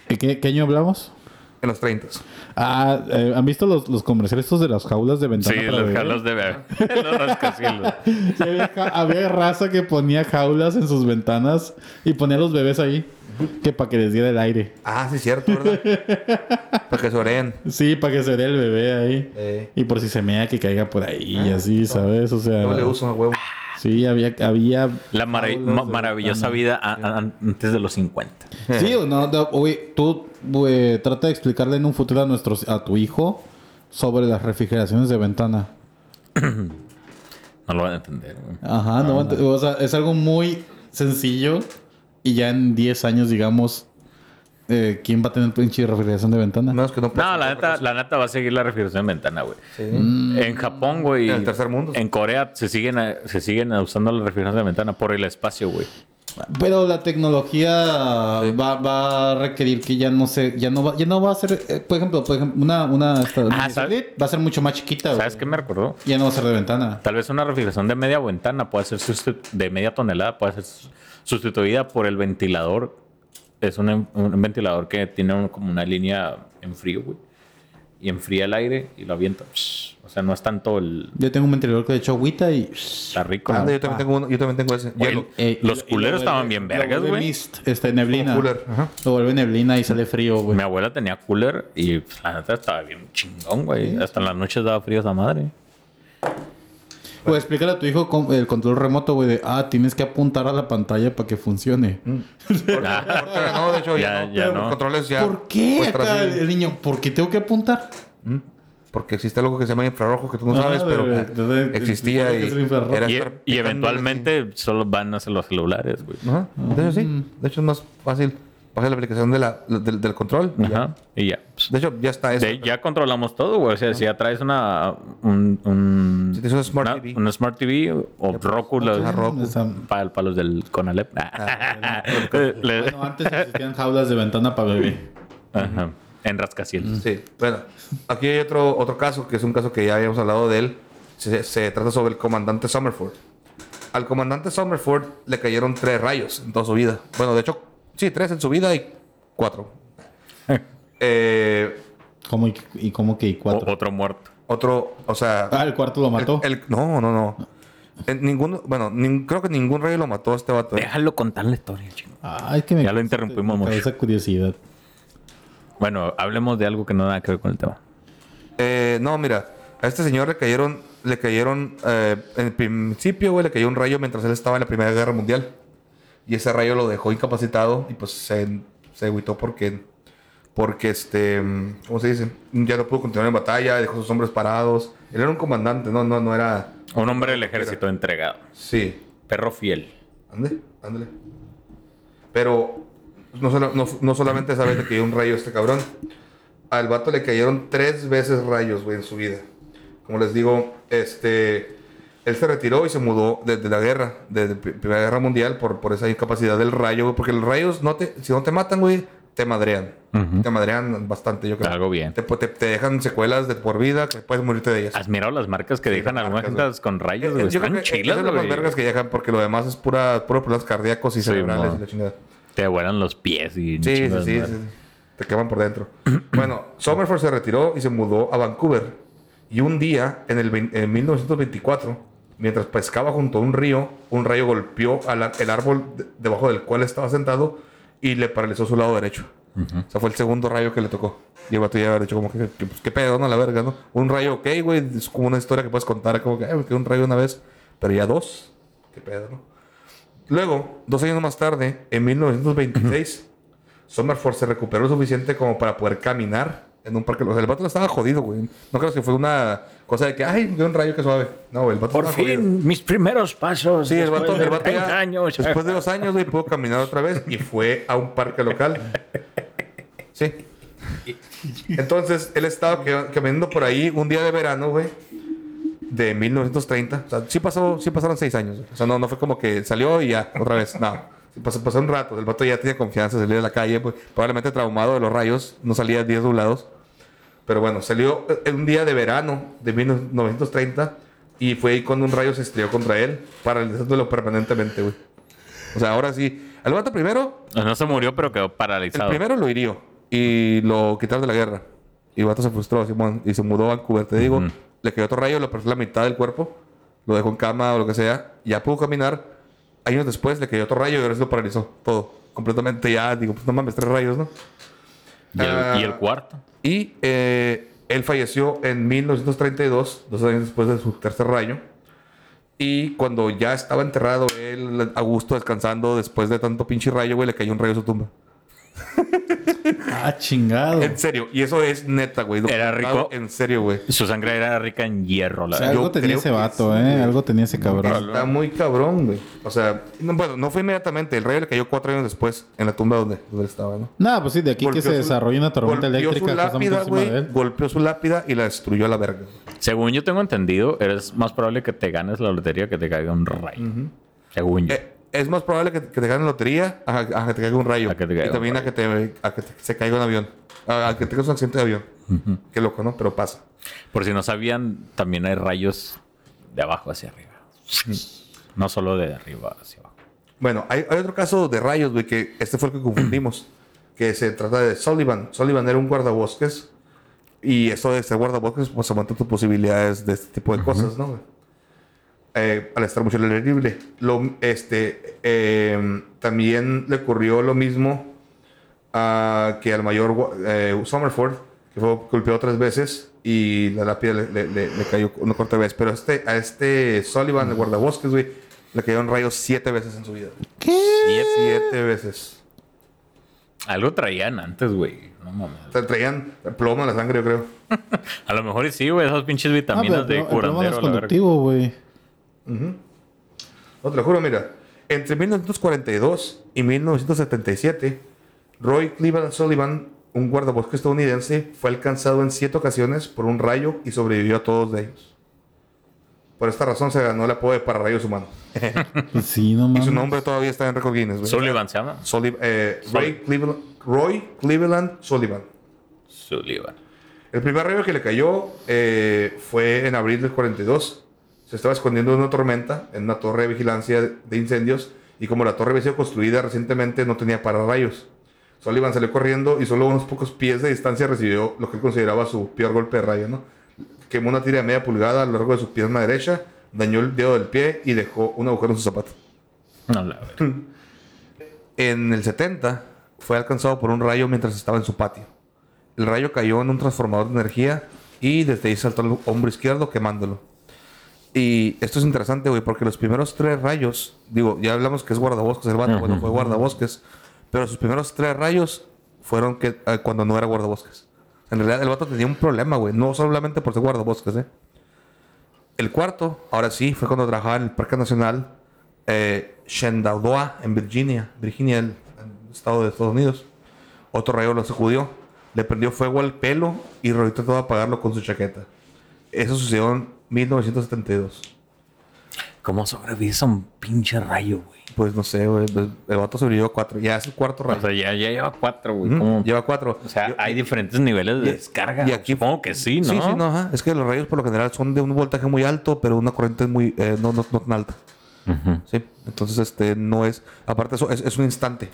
¿de ¿qué, qué año hablamos? En los 30. Ah, eh, ¿han visto los, los comerciales estos de las jaulas de ventana? Sí, para los bebé? jalos de bebé. los rascacielos. Sí, había, ja- había raza que ponía jaulas en sus ventanas y ponía a los bebés ahí. Que para que les diera el aire. Ah, sí, cierto, ¿verdad? Para que se oreen. Sí, para que se dé el bebé ahí. Eh, Y por si se mea que caiga por ahí y así, ¿sabes? O sea, no le uso a huevo. Sí, había, había La ma- maravillosa vida a- a- antes de los 50. Sí, o no, no, oye, tú güey, trata de explicarle en un futuro a nuestros, a tu hijo sobre las refrigeraciones de ventana. No lo van a entender. güey. Ajá, no, ent- o sea, es algo muy sencillo y ya en 10 años, digamos, eh, ¿quién va a tener pinche refrigeración de ventana? Menos que no No, la neta, la neta va a seguir la refrigeración de ventana, güey. Sí. En Japón, güey. En el tercer mundo. En Corea se siguen, eh, se siguen usando la refrigeración de ventana por el espacio, güey. Pero la tecnología va, va a requerir que ya no se, ya no va, ya no va a ser, eh, por ejemplo, por ejemplo, una, una, esta- Ah, va a ser mucho más chiquita. ¿Sabes güey. qué me recordó? Ya no va a ser de ventana. Tal vez una refrigeración de media ventana puede ser de media tonelada, puede ser sus- sustituida por el ventilador. Es un, un ventilador que tiene un- como una línea en frío, güey. Y enfría el aire y lo avienta. O sea, no es tanto el... Yo tengo un ventilador que de hecho agüita y... Está rico. ¿no? yo también tengo uno, yo también tengo ese. Eh, Los culeros lo estaban bien vergas, güey. mist, este, neblina. Cooler, ajá. Lo vuelve neblina y sale frío, güey. Mi abuela tenía cooler y pues, la neta estaba bien chingón, güey. Hasta en las noches daba frío esa madre. Pues explícale a tu hijo con el control remoto, güey, de, ah, tienes que apuntar a la pantalla para que funcione. Ahorita no, de hecho, Ya- ya, no. ya Los controles ya. ¿Por qué pues, acá el, niño? ¿Por qué tengo que apuntar? Porque existe algo que se llama infrarrojo que tú no Ah, sabes, pero de- de- de- existía ¿qué y, era eventualmente solo van a ser los celulares, güey. Ajá. De hecho, sí. De hecho, es más fácil pasar la aplicación de la, del, del control. y ya. Ajá. Y ya. Pues, De hecho, ya está eso. de- ya controlamos todo, güey. O sea, si ya traes una... Un, un- Si tienes una Smart una, TV. una Smart TV o Roku, los, Ajá, Roku. Esa- para, para los del Conalep. Le- Bueno, antes existían jaulas de ventana para bebé. Ajá. En rascacielos. Sí, bueno, aquí hay otro, otro caso, que es un caso que ya habíamos hablado de él. Se, se trata sobre el comandante Summerford. Al comandante Summerford le cayeron tres rayos en toda su vida. Bueno, de hecho, sí, tres en su vida y cuatro. Eh, ¿Cómo y, y cómo que y O- cuatro? otro muerto. otro, o sea... Ah, el cuarto lo mató. el- el- no, no, no. En ninguno, bueno, nin- creo que ningún rayo lo mató a este vato. ¿eh? Déjalo contar la historia, chingo. Ay, que me Ya lo interrumpimos mucho. causa curiosidad. Bueno, hablemos de algo que no nada que ver con el tema. Eh, no, mira, a este señor le cayeron, le cayeron, eh, en el principio, güey, le cayó un rayo mientras él estaba en la Primera Guerra Mundial. Y ese rayo lo dejó incapacitado y pues se, se agüitó porque, porque este, ¿cómo se dice? Ya no pudo continuar en batalla, dejó sus hombres parados. Él era un comandante, no, no, no era, Un hombre del ejército entregado. sí, Perro fiel. Ande, ándale. Pero no, solo- no, no solamente esa vez le cayó un rayo a este cabrón. Al vato le cayeron tres veces rayos, güey, en su vida. Como les digo, este... Él se retiró y se mudó desde la guerra, desde la Primera Guerra Mundial, por, por esa incapacidad del rayo, güey. Porque los rayos, no te, si no te matan, güey, te madrean. Ujú. Te madrean bastante, yo creo. Algo bien. Te, te- te dejan secuelas de por vida que puedes morirte de ellas. ¿Has mirado las marcas que dejan las algunas marcas, con rayos? Eh, güey? eh, yo creo Están que chilas, esas son las vergas que dejan porque lo demás es pura, puro problemas cardíacos y Sí, cerebrales y la chingada. Te vuelan los pies y... Sí, sí, sí, sí. Te queman por dentro. bueno, Somerford se retiró y se mudó a Vancouver. Y un día, en, el, en 1924, mientras pescaba junto a un río, un rayo golpeó al el árbol de- debajo del cual estaba sentado y le paralizó su lado derecho. O sea, fue el segundo rayo que le tocó. Y el vato ya había dicho como que, que, pues, qué pedo, ¿no? La verga, ¿no? Un rayo, ok, güey. Es como una historia que puedes contar. Como que, "Ay, me quedó un rayo una vez. Pero ya dos. Qué pedo, ¿no? Luego, dos años más tarde, en 1926, Somerford se recuperó lo suficiente como para poder caminar en un parque. O sea, el vato estaba jodido, güey. No creo que fue una cosa de que, ay, dio un rayo que suave. No, el vato Por estaba jodido. fin, mis primeros pasos. Sí, el después vato, de el vato 30 ya, años. después de dos años, güey, pudo caminar otra vez y fue a un parque local. Sí. Entonces, él estaba caminando por ahí un día de verano, güey, de 1930. O sea, sí, pasó, sí pasaron seis años. güey. O sea, no, no fue como que salió y ya, otra vez. No. Pasó, pasó un rato. El vato ya tenía confianza de salir a la calle, pues, probablemente traumado de los rayos. No salía días doblados. Pero bueno, salió en un día de verano de 1930 y fue ahí cuando un rayo se estrelló contra él, paralizándolo permanentemente, güey. O sea, ahora sí. El vato primero, No se murió, pero quedó el paralizado. primero lo hirió y lo quitaron de la guerra. Y el vato se frustró, Simón, y se mudó a Vancouver. Te digo, le quedó otro rayo, le partió la mitad del cuerpo, lo dejó en cama o lo que sea, ya pudo caminar. Años después le cayó otro rayo y ahora se lo paralizó todo. Completamente ya, digo, pues no mames, tres rayos, ¿no? ¿Y, el, Ah. y el cuarto? Y eh, él falleció en 1932, dos años después de su tercer rayo. Y cuando ya estaba enterrado, él a gusto descansando después de tanto pinche rayo, güey, le cayó un rayo a su tumba. Ah, chingado. En serio, y eso es neta, güey. Era rico. En serio, güey. Su sangre era rica en hierro, la O sea, algo yo tenía ese vato, ¿eh? güey. Algo tenía ese cabrón. Está muy cabrón, güey. O sea, no, bueno, no fue inmediatamente. El rayo le cayó cuatro años después en la tumba donde, donde estaba, ¿no? Nada, pues sí, de aquí que se su- desarrolla una tormenta golpeó eléctrica su lápida, de güey. él. Golpeó su lápida y la destruyó a la verga. Según yo tengo entendido, eres más probable que te ganes la lotería que te caiga un rayo. Según yo. Eh, es más probable que, que te ganen lotería a, a que te caiga un rayo. A que te caiga y también a que, te, a que te- se caiga un avión. A, a que tengas un accidente de avión. Qué loco, ¿no? Pero pasa. Por si no sabían, también hay rayos de abajo hacia arriba. No solo de arriba hacia abajo. Bueno, hay, hay otro caso de rayos, güey, que este fue el que confundimos. que se trata de Sullivan. Sullivan era un guardabosques. Y esto de ser guardabosques, pues aumenta tus posibilidades de este tipo de cosas, ¿no? Güey? Eh, al estar mucho al aire libre. Lo, este, eh, también le ocurrió lo mismo a que al mayor eh, Somerford, que fue golpeado tres veces y la lápida le, le- le- le cayó una corta vez. Pero este, a este Sullivan, el guardabosques, güey, le cayeron rayos siete veces en su vida. Siete. Siete veces. Algo traían antes, güey. No mames. Te traían plomo en la sangre, yo creo. A lo mejor y sí, güey. Esas pinches Ah, vitaminas pero de el plomo no curandero. es la verga. Güey. No te lo juro, mira. Entre 1942 y 1977, Roy Cleveland Sullivan, un guardabosque estadounidense, fue alcanzado en siete ocasiones por un rayo y sobrevivió a todos de ellos. Por esta razón se ganó el apodo de pararrayos humano. Sí, no Y su nombre todavía está en récord Guinness. güey. Sullivan se llama. Sullivan- eh, Roy, Cleveland, Roy Cleveland Sullivan. Sullivan. El primer rayo que le cayó eh, fue en abril del 42. Se estaba escondiendo en una tormenta, en una torre de vigilancia de incendios, y como la torre había sido construida recientemente, no tenía pararrayos. Sullivan salió corriendo y solo a unos pocos pies de distancia recibió lo que él consideraba su peor golpe de rayo, ¿no? Quemó una tira de media pulgada a lo largo de su pierna derecha, dañó el dedo del pie y dejó un agujero en su zapato. No, la. En el 70 fue alcanzado por un rayo mientras estaba en su patio. El rayo cayó en un transformador de energía y desde ahí saltó al hombro izquierdo quemándolo. Y esto es interesante, güey, porque los primeros tres rayos, digo, ya hablamos que es guardabosques el vato, bueno, fue guardabosques, pero sus primeros tres rayos fueron que, eh, cuando no era guardabosques. En realidad el vato tenía un problema, güey, no solamente por ser guardabosques, ¿eh? El cuarto, ahora sí, fue cuando trabajaba en el Parque Nacional eh, Shenandoah, en Virginia, Virginia, el, el estado de Estados Unidos. Otro rayo lo sacudió, le prendió fuego al pelo y Roy trató de apagarlo con su chaqueta. Eso sucedió 1972. ¿Cómo sobrevives a un pinche rayo, güey? Pues no sé, güey. El, el vato sobrevivió cuatro. Ya es el cuarto rayo. O sea, ya, ya lleva cuatro, güey. Lleva cuatro. O sea, Yo- hay diferentes niveles de y- descarga. y aquí- Supongo que sí, ¿no? Sí, sí, no, ajá. Es que los rayos por lo general son de un voltaje muy alto, pero una corriente muy, eh, no, no, no tan alta. Ujú. Sí. Entonces, este, no es. Aparte, eso es, es un instante.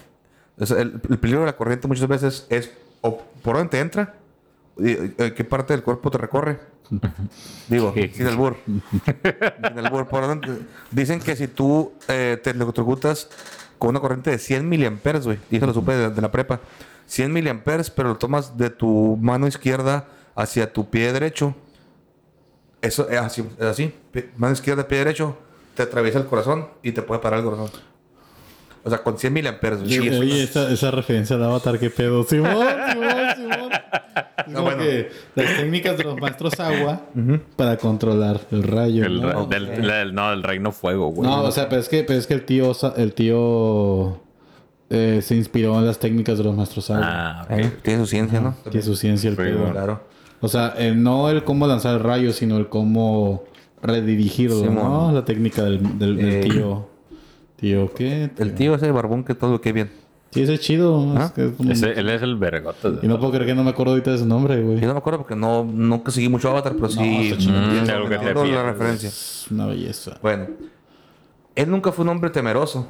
Es el, el peligro de la corriente muchas veces es o por dónde te entra, qué parte del cuerpo te recorre. Digo, sin albur. sin albur. Por dónde- dicen que si tú eh, te electrocutas con una corriente de 100 miliamperes, güey, y eso lo supe de, de la prepa, 100 miliamperes, pero lo tomas de tu mano izquierda hacia tu pie derecho, eso es así, es así. Mano izquierda, pie derecho, te atraviesa el corazón y te puede parar el corazón. O sea, con 100 miliamperes. güey. Oye, esa, esa referencia de Avatar, qué pedo. Simón, Simón, Las técnicas de los maestros agua para controlar el rayo. El, ¿no? del, del- no, del reino fuego, güey. No, o sea, pero es que, pero es que el tío, el tío eh, se inspiró en las técnicas de los maestros agua. Ah, ok. Eh, Tiene su ciencia, ¿no? es su ciencia el pedo. Claro. O sea, el, no el cómo lanzar el rayo, sino el cómo redirigirlo. ¿no? La técnica del, del, del Eh, tío. ¿Tío qué? El tío ese barbón que todo que bien. Sí, ese es chido. ¿Ah? Es que es como- Ese- él es el vergote. Y no puedo creer que no me acuerdo ahorita de su nombre, güey. Yo no me acuerdo porque no, nunca seguí mucho Avatar, pero sí. Mm, entiendo- algo que te entiendo la referencia. Es una belleza. Bueno, él nunca fue un hombre temeroso.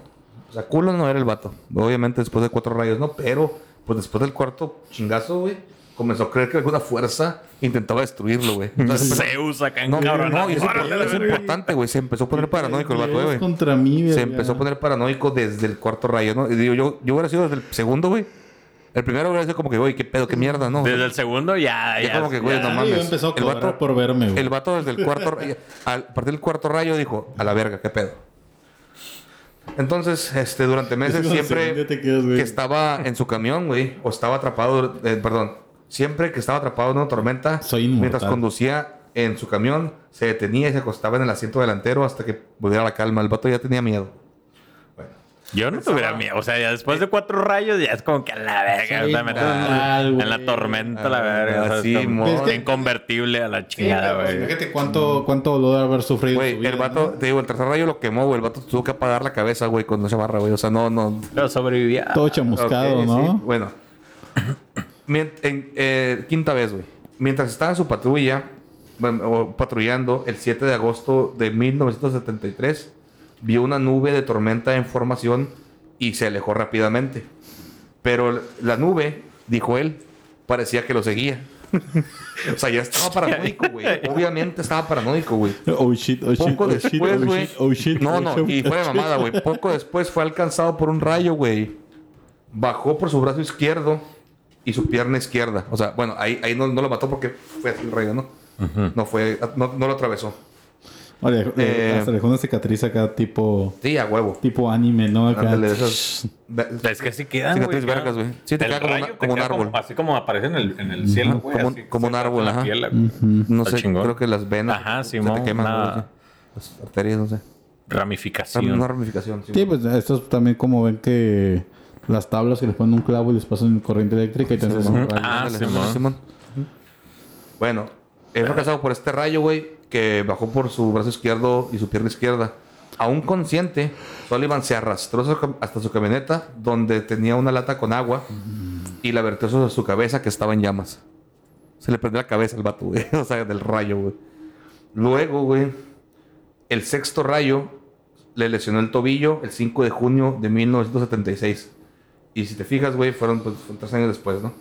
O sea, culo no era el vato. Obviamente después de cuatro rayos, no, pero pues después del cuarto chingazo, güey, comenzó a creer que alguna fuerza intentaba destruirlo, güey. Zeus acá en No, cabrón. no, y es, importante, güey. Se empezó a poner paranoico el vato, güey. contra mí, Se empezó a poner paranoico desde el cuarto rayo, ¿no? Y digo, yo, yo hubiera sido desde el segundo, güey. El primero hubiera sido como que, güey, qué pedo, qué mierda, ¿no? Desde el segundo ya. Ya ya como que, güey, no mames. empezó a El vato- por verme, güey. El vato desde el cuarto rayo, al a partir del cuarto rayo dijo, a la verga, qué pedo. Entonces, este, durante meses siempre quedas, güey. que estaba en su camión, güey, o estaba atrapado, eh, perdón, siempre que estaba atrapado en una tormenta, Soy mientras conducía en su camión, se detenía y se acostaba en el asiento delantero hasta que volviera la calma. El vato ya tenía miedo. Bueno, Yo no tuviera miedo. O sea, ya después de cuatro rayos, ya es como que a la verga. Sí, o sea, en, güey. en la tormenta, a la Ah, verga. o sea, así, es que- Inconvertible a la Sí, chingada, güey. Fíjate cuánto, cuánto dolor de haber sufrido. vida, el vato, ¿no? te digo, el tercer rayo lo quemó, güey. El vato tuvo que apagar la cabeza, güey, con esa barra, güey. O sea, no, no, Pero sobrevivía. Todo chamuscado, Ok, ¿no? sí. Bueno. En, eh, quinta vez, güey. Mientras estaba en su patrulla, bueno, patrullando, el 7 de agosto de 1973, vio una nube de tormenta en formación y se alejó rápidamente. Pero la nube, dijo él, parecía que lo seguía. o sea, ya estaba paranoico, güey. Obviamente estaba paranoico, güey. Oh shit, oh shit, Poco oh shit, después, oh güey. oh shit. No, oh no, y fue de mamada, güey. Poco después fue alcanzado por un rayo, güey. Bajó por su brazo izquierdo y su pierna izquierda. O sea, bueno, ahí, ahí no, no lo mató porque fue así el rayo, ¿no? No fue, no, no lo atravesó. Vale, le- Eh, hasta dejó una cicatriz acá tipo, Sí, a huevo. tipo anime, ¿no? Acá. Ándale, de esas. Es que sí quedan, Cicatriz güey. vergas, güey. Sí, te queda como una- te como un queda árbol. así como aparece en el, en el cielo, güey. como- así, como un árbol, ajá. piel. No Está sé, chingón. creo que las venas. Ajá, se te queman, una-. Las arterias, no sé. Ramificación. Una ramificación. sí. Sí, pues estos también como ven que las tablas que les ponen un clavo y les pasan corriente eléctrica y te hacen un rayo. Ah. Bueno, él fue casado por este rayo, güey, que bajó por su brazo izquierdo y su pierna izquierda. Aún consciente, Sullivan se arrastró hasta su cam- hasta su camioneta, donde tenía una lata con agua, y la vertió sobre su cabeza, que estaba en llamas. Se le prendió la cabeza al vato, güey. O sea, del rayo, güey. Luego, güey, el sexto rayo le lesionó el tobillo el 5 de junio de 1976. Y si te fijas, güey, fueron pues, tres años después, ¿no?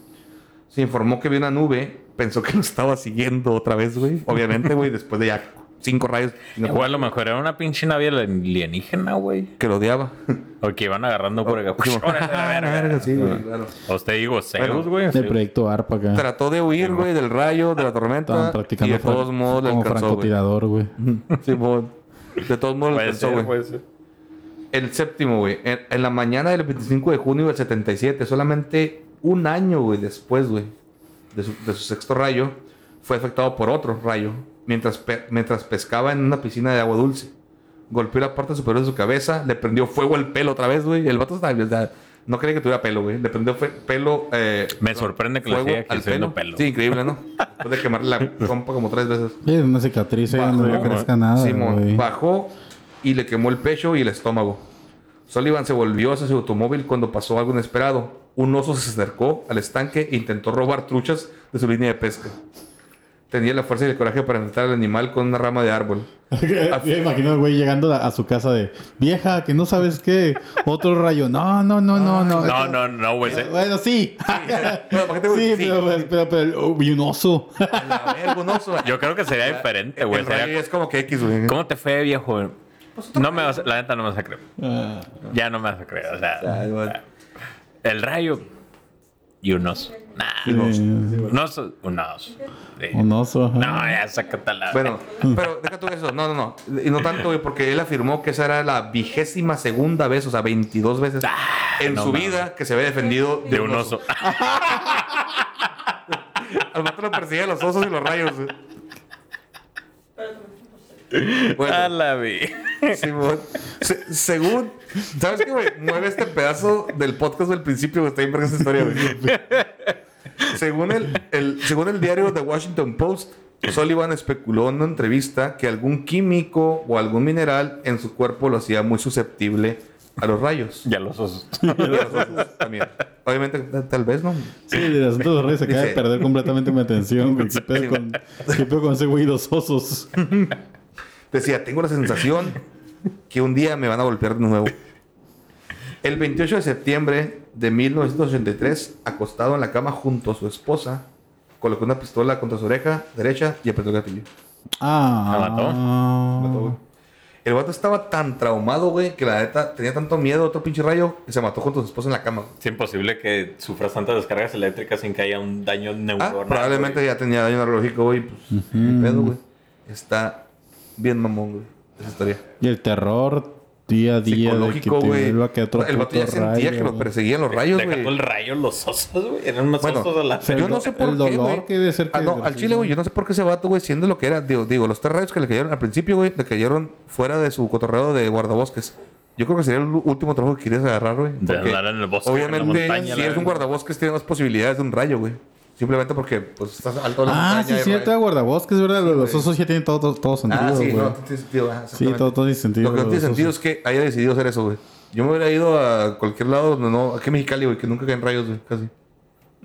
Se informó que vio una nube, pensó que lo estaba siguiendo otra vez, güey. Obviamente, güey, después de ya cinco rayos no- Igual a lo mejor era una pinche nave alienígena, güey. que lo odiaba. O que iban agarrando por acá. Sí, güey, claro. O te digo, Zeus, Bueno, güey. El proyecto ARPA acá. Trató de huir, güey, del rayo, de la tormenta. Estaban Y practicando de todos modos le como alcanzó, güey. francotirador, güey. Simón. De todos modos le Puede alcanzó, ser, güey. El séptimo, güey. En, en la mañana del 25 de junio del 77, solamente un año, güey, después, güey, de su, de su sexto rayo, fue afectado por otro rayo mientras, pe- mientras pescaba en una piscina de agua dulce. Golpeó la parte superior de su cabeza, le prendió fuego al pelo otra vez, güey. El vato estaba, o sea, no creía que tuviera pelo, güey. Le prendió fe- pelo. eh, Me sorprende que le siga al creciendo pelo. Sí, increíble, ¿no? Después de quemarle la compa como tres veces. Sí, una cicatriz ahí donde no Bajó, crezca nada, Simón, güey. bajó y le quemó el pecho y el estómago. Sullivan se volvió hacia su automóvil cuando pasó algo inesperado. Un oso se acercó al estanque e intentó robar truchas de su línea de pesca. Tenía la fuerza y el coraje para enfrentar al animal con una rama de árbol. Yo me imagino el güey llegando a, a su casa de vieja, que no sabes qué, otro rayo. No, no, no, no, no. No, no, no, güey. Bueno, sí. Bueno, ¿para qué te- sí, sí. pero, pero, pero, oh, vi un oso. La verga, un oso. Yo creo que sería diferente, güey. es como que X, güey. ¿Cómo te fue, viejo? No me vas, la neta no me vas a creer. Ah, Ya no me vas a creer. O sea, Ay, güey. el rayo y un oso. Nah, sí, sí. un oso, un oso. Sí. Un oso. ajá. No, ya sácate la. Bueno, pero deja tú eso. No, no, no. Y no tanto, güey, porque él afirmó que esa era la vigésima segunda vez, o sea, 22 veces en no su vida que se había defendido de un oso. Al lo persiguen los osos y los rayos. güey. A Bueno, la vi. Simón. Se- según. ¿Sabes qué, güey? Mueve este pedazo del podcast del principio, güey. Está bien verga esta historia, güey. Según el, el- según el diario The Washington Post, Sullivan especuló en una entrevista que algún químico o algún mineral en su cuerpo lo hacía muy susceptible a los rayos. Ya los osos. Y a los osos también. Obviamente, tal vez, ¿no? Sí, el asunto de los reyes se acaba de perder completamente mi atención. ¿Qué pedo con, qué pedo con ese güey y los osos? Decía, tengo la sensación que un día me van a golpear de nuevo. El 28 de septiembre de 1983, acostado en la cama junto a su esposa, colocó una pistola contra su oreja derecha y apretó el gatillo. Ah. ¿La mató? Mató, güey. El vato estaba tan traumado, güey, que la neta tenía tanto miedo a otro pinche rayo que se mató junto a su esposa en la cama. Es imposible que sufras tantas descargas eléctricas sin que haya un daño Ah, neuronal. probablemente güey. ya tenía daño neurológico, güey. Pues, ni pedo, güey. Está bien mamón, güey, esa historia. Y el terror día a día de que psicológico, te que otro El vato ya sentía rayo, que lo perseguían los rayos, güey. el rayo, los osos, güey. Eran más Bueno, osos de la. Yo no sé por el qué, dolor güey. que debe ser Ah, no, al chile, güey. Yo no sé por qué ese vato, güey, siendo lo que era. Digo, digo, los tres rayos que le cayeron al principio, güey, le cayeron fuera de su cotorreo de guardabosques. Yo creo que sería el último trabajo que querías agarrar, güey. De andar en el bosque, en la Obviamente, montaña, si eres un guardabosques, tienes más posibilidades de un rayo, güey. Simplemente porque, pues, estás alto en la Ah, montaña. sí, es cierto, de guardabosques, ¿verdad? los güey. osos ya tienen todo, todo, todo sentido, Ah, sí, güey. no, tiene sentido. ah, sí, todo, todo tiene sentido. Lo que no tiene los sentido es que haya decidido hacer eso, güey. Yo me hubiera ido a cualquier lado donde no. Aquí en Mexicali, güey, que nunca caen rayos, güey, casi.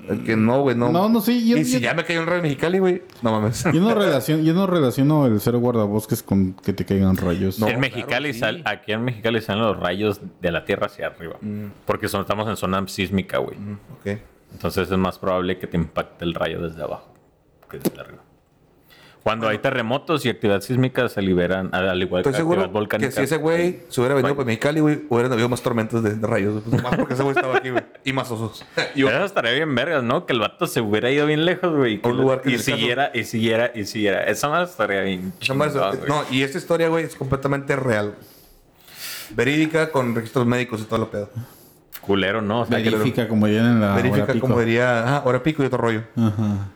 El que no, güey, no. No, no, sí, yo, y si yo- ya me cayó un rayo en Mexicali, güey, no mames. yo no relaciono, yo no relaciono el ser guardabosques con que te caigan rayos. No, en Mexicali claro, sí. sal- aquí en Mexicali salen los rayos de la tierra hacia arriba. Porque son, estamos en zona sísmica, güey. Ok. Entonces es más probable que te impacte el rayo desde abajo que desde arriba. Cuando hay terremotos y actividad sísmica se liberan, al al igual Estoy que seguro actividad volcánica. que si ese güey se hubiera venido para Mexicali, güey, hubieran habido más tormentas de, de rayos. güey. Pues más porque ese güey estaba aquí, güey. Y más osos. Y Eso estaría bien vergas, ¿no? Que el vato se hubiera ido bien lejos, güey. y que A un lugar que y el caso- siguiera, y siguiera, y siguiera. Esa más estaría bien. madre- chingón, güey. no, y esta historia, güey, es completamente real. Verídica con registros médicos y todo lo pedo. Culero, ¿no? O sea, que- Verifica, como dirían en la hora Verifica pico. como diría, ah, hora pico y otro rollo. Ajá.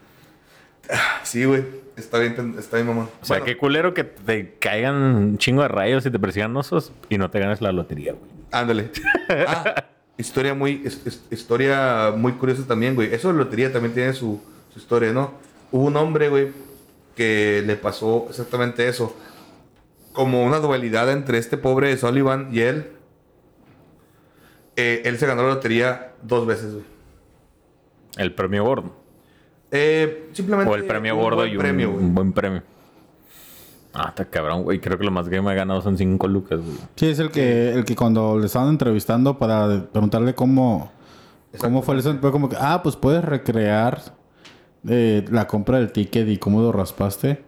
Sí, güey. Está bien, está bien, mamón. O sea, Bueno, qué culero que te caigan un chingo de rayos y te persigan osos y no te ganes la lotería, güey. Ándale. Ah, historia muy, es- es- historia muy curiosa también, güey. Eso de lotería también tiene su, su historia, ¿no? Hubo un hombre, güey, que le pasó exactamente eso. Como una dualidad entre este pobre Sullivan y él. Eh, él se ganó la lotería dos veces, güey. El premio gordo. Eh, simplemente. O el premio un gordo buen y un, premio, güey. un buen premio. Ah, está cabrón, güey. Creo que lo más que me ha ganado son 5 lucas, güey. Sí, es el que, el que cuando le estaban entrevistando para preguntarle cómo, cómo fue eso, fue como que, ah, pues puedes recrear eh, la compra del ticket y cómo lo raspaste.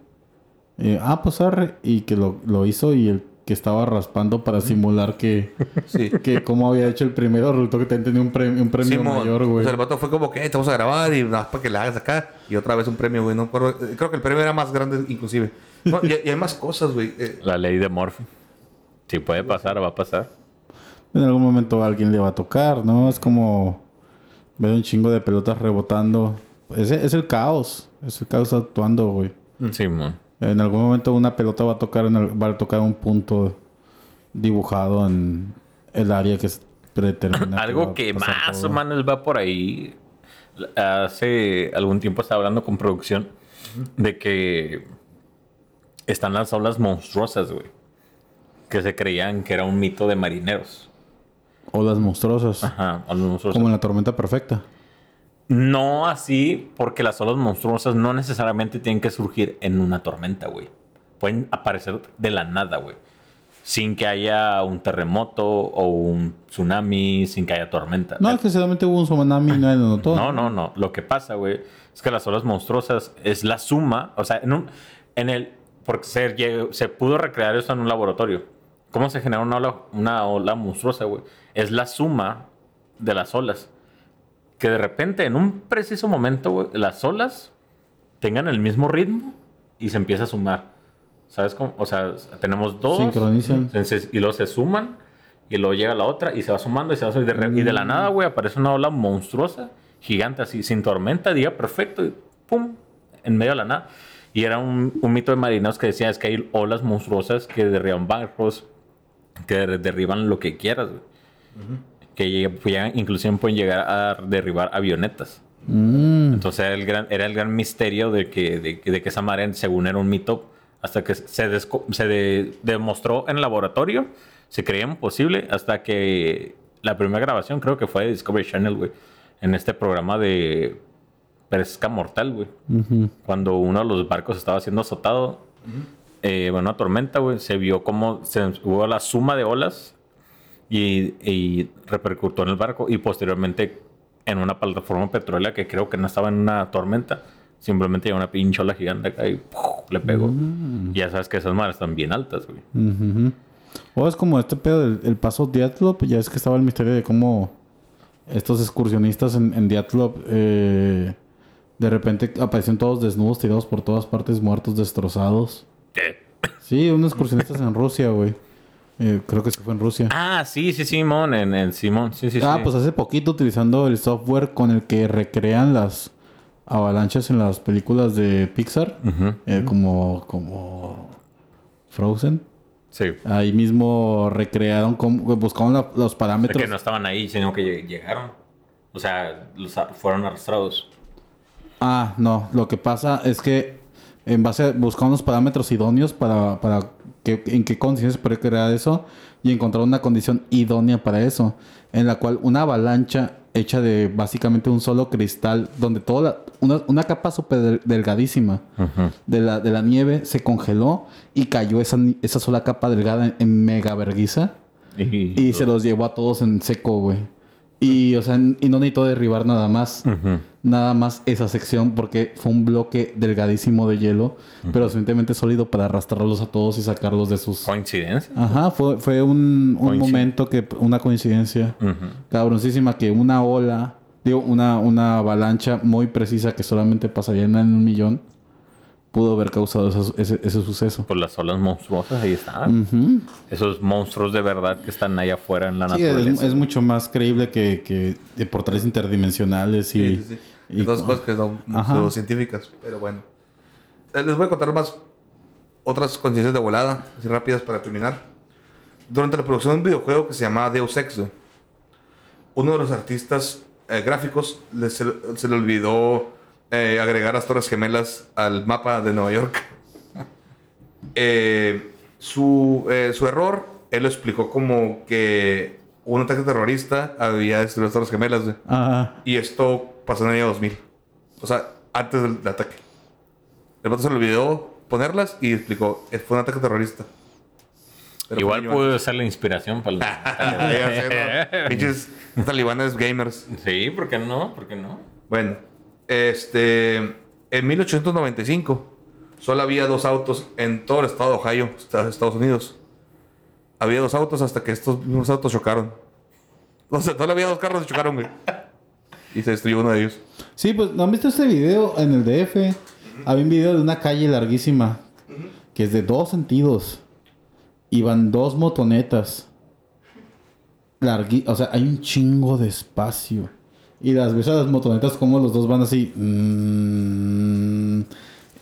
Eh, ah, pues arre. Y que lo, lo hizo y el que estaba raspando para simular que, Sí. que cómo había hecho el primero resultó que también tenía un premio, un premio mayor, O güey. sea, el vato fue como que, "Eh, te vamos a grabar y nada para que la hagas acá. Y otra vez un premio, güey. No. Eh, creo que el premio era más grande, inclusive. No, y, y hay más cosas, güey. Eh, La ley de Murphy. Si puede pasar, va a pasar. En algún momento alguien le va a tocar, ¿no? Es como ver un chingo de pelotas rebotando. Es, es el caos. Es el caos actuando, güey. Sí, man. En algún momento una pelota va a tocar en el- va a tocar un punto dibujado en el área que es predeterminada. Algo que pasar más o menos va por ahí. Hace algún tiempo estaba hablando con producción de que están las olas monstruosas, güey. Que se creían que era un mito de marineros. Olas monstruosas. Ajá, olas monstruosas. Como en la tormenta perfecta. No así, porque las olas monstruosas no necesariamente tienen que surgir en una tormenta, güey. Pueden aparecer de la nada, güey. Sin que haya un terremoto o un tsunami, sin que haya tormenta. No, es que solamente hubo un tsunami y nadie lo notó. No, no, no. Lo que pasa, güey, es que las olas monstruosas es la suma, o sea, en un, en el, porque se pudo recrear eso en un laboratorio. ¿Cómo se genera una ola, una ola monstruosa, güey? Es la suma de las olas. Que de repente, en un preciso momento, las olas tengan el mismo ritmo y se empieza a sumar. ¿Sabes cómo? O sea, tenemos dos. Sincronizan. Y luego se suman y luego llega la otra y se va sumando y se va sumando. Y de, y de la nada, güey, aparece una ola monstruosa, gigante, así, sin tormenta, día perfecto, y pum, en medio de la nada. Y era un, un mito de marineros que decía, es que hay olas monstruosas que derriban barcos, que der- derriban lo que quieras, güey. Que inclusive pueden llegar a derribar avionetas. Mm. Entonces era el gran, era el gran misterio de que, de, que- de que esa marea, según era un mito, hasta que se, desco- se de- demostró en el laboratorio, se creía imposible, hasta que la primera grabación creo que fue de Discovery Channel, güey, en este programa de pesca mortal, güey. Ujú. Cuando uno de los barcos estaba siendo azotado, eh, bueno, una tormenta, güey, se vio como se hubo la suma de olas y, y repercutió en el barco y posteriormente en una plataforma petrolera que creo que no estaba en una tormenta. Simplemente llegó una pinche ola gigante acá y ¡puf! le pegó. Y ya sabes que esas mares están bien altas, güey. O es como este pedo del el paso Diatlop. Ya es que estaba el misterio de cómo estos excursionistas en, en Diatlop eh, de repente aparecieron todos desnudos, tirados por todas partes, muertos, destrozados. ¿Qué? Sí, unos excursionistas en Rusia, güey. Eh, creo que sí fue en Rusia. Ah, sí, sí, Simón, en, en Simón, sí, sí, Ah, sí. pues hace poquito utilizando el software con el que recrean las avalanchas en las películas de Pixar. Eh, como, como Frozen. Sí. Ahí mismo recrearon, buscaron la- los parámetros. que no estaban ahí, sino que lleg- llegaron. O sea, los fueron arrastrados. Ah, no. Lo que pasa es que en base a buscaron los parámetros idóneos para, para en qué condiciones se puede crear eso y encontraron una condición idónea para eso, en la cual una avalancha hecha de básicamente un solo cristal, donde toda la- una, una capa súper del- delgadísima de, la, de la nieve se congeló y cayó esa, esa sola capa delgada en, en mega verguiza. Y, Y se los llevó a todos en seco, güey. Y, o sea, y no necesitó derribar nada más. Nada más esa sección porque fue un bloque delgadísimo de hielo, pero suficientemente sólido para arrastrarlos a todos y sacarlos de sus... ¿Coincidencia? Ajá, fue, fue un, un momento que... Una coincidencia Ujú. cabroncísima que una ola, digo, una, una avalancha muy precisa que solamente pasaría en un millón, pudo haber causado ese, ese, ese suceso. Pues las olas monstruosas ahí están. Ujú. Esos monstruos de verdad que están allá afuera en la Sí, es, naturaleza. es mucho más creíble que, que de portales interdimensionales y... Sí, sí, sí. y- Dos cosas que son Ajá. pseudocientíficas, pero bueno. Eh, Les voy a contar más otras conciencias de volada, así rápidas para terminar. Durante la producción de un videojuego que se llamaba Deus Ex, uno de los artistas eh, gráficos le- se, se le olvidó eh, agregar las Torres Gemelas al mapa de Nueva York. Eh, su, eh, su error, él lo explicó como que un ataque terrorista había destruido las Torres Gemelas. güey. Ah, Y esto pasó en el año 2000. O sea, antes del, del ataque. El vato se le olvidó ponerlas y explicó, "Eh, fue un ataque terrorista. Pero Igual puede ser la inspiración para sé, ¿no? Pinches talibanes gamers. Sí, ¿por qué no? ¿Por qué no? Bueno, este, en 1895 solo había dos autos en todo el estado de Ohio, Esta- Estados Unidos. Había dos autos hasta que estos mismos autos chocaron. O sea, solo había dos carros y chocaron, güey. Y se destruyó uno de ellos. Sí, pues, ¿no han visto este video en el DF? Había un video de una calle larguísima que es de dos sentidos. Y van dos motonetas. Largui o sea, hay un chingo de espacio. Y las las motonetas como los dos van así. mm,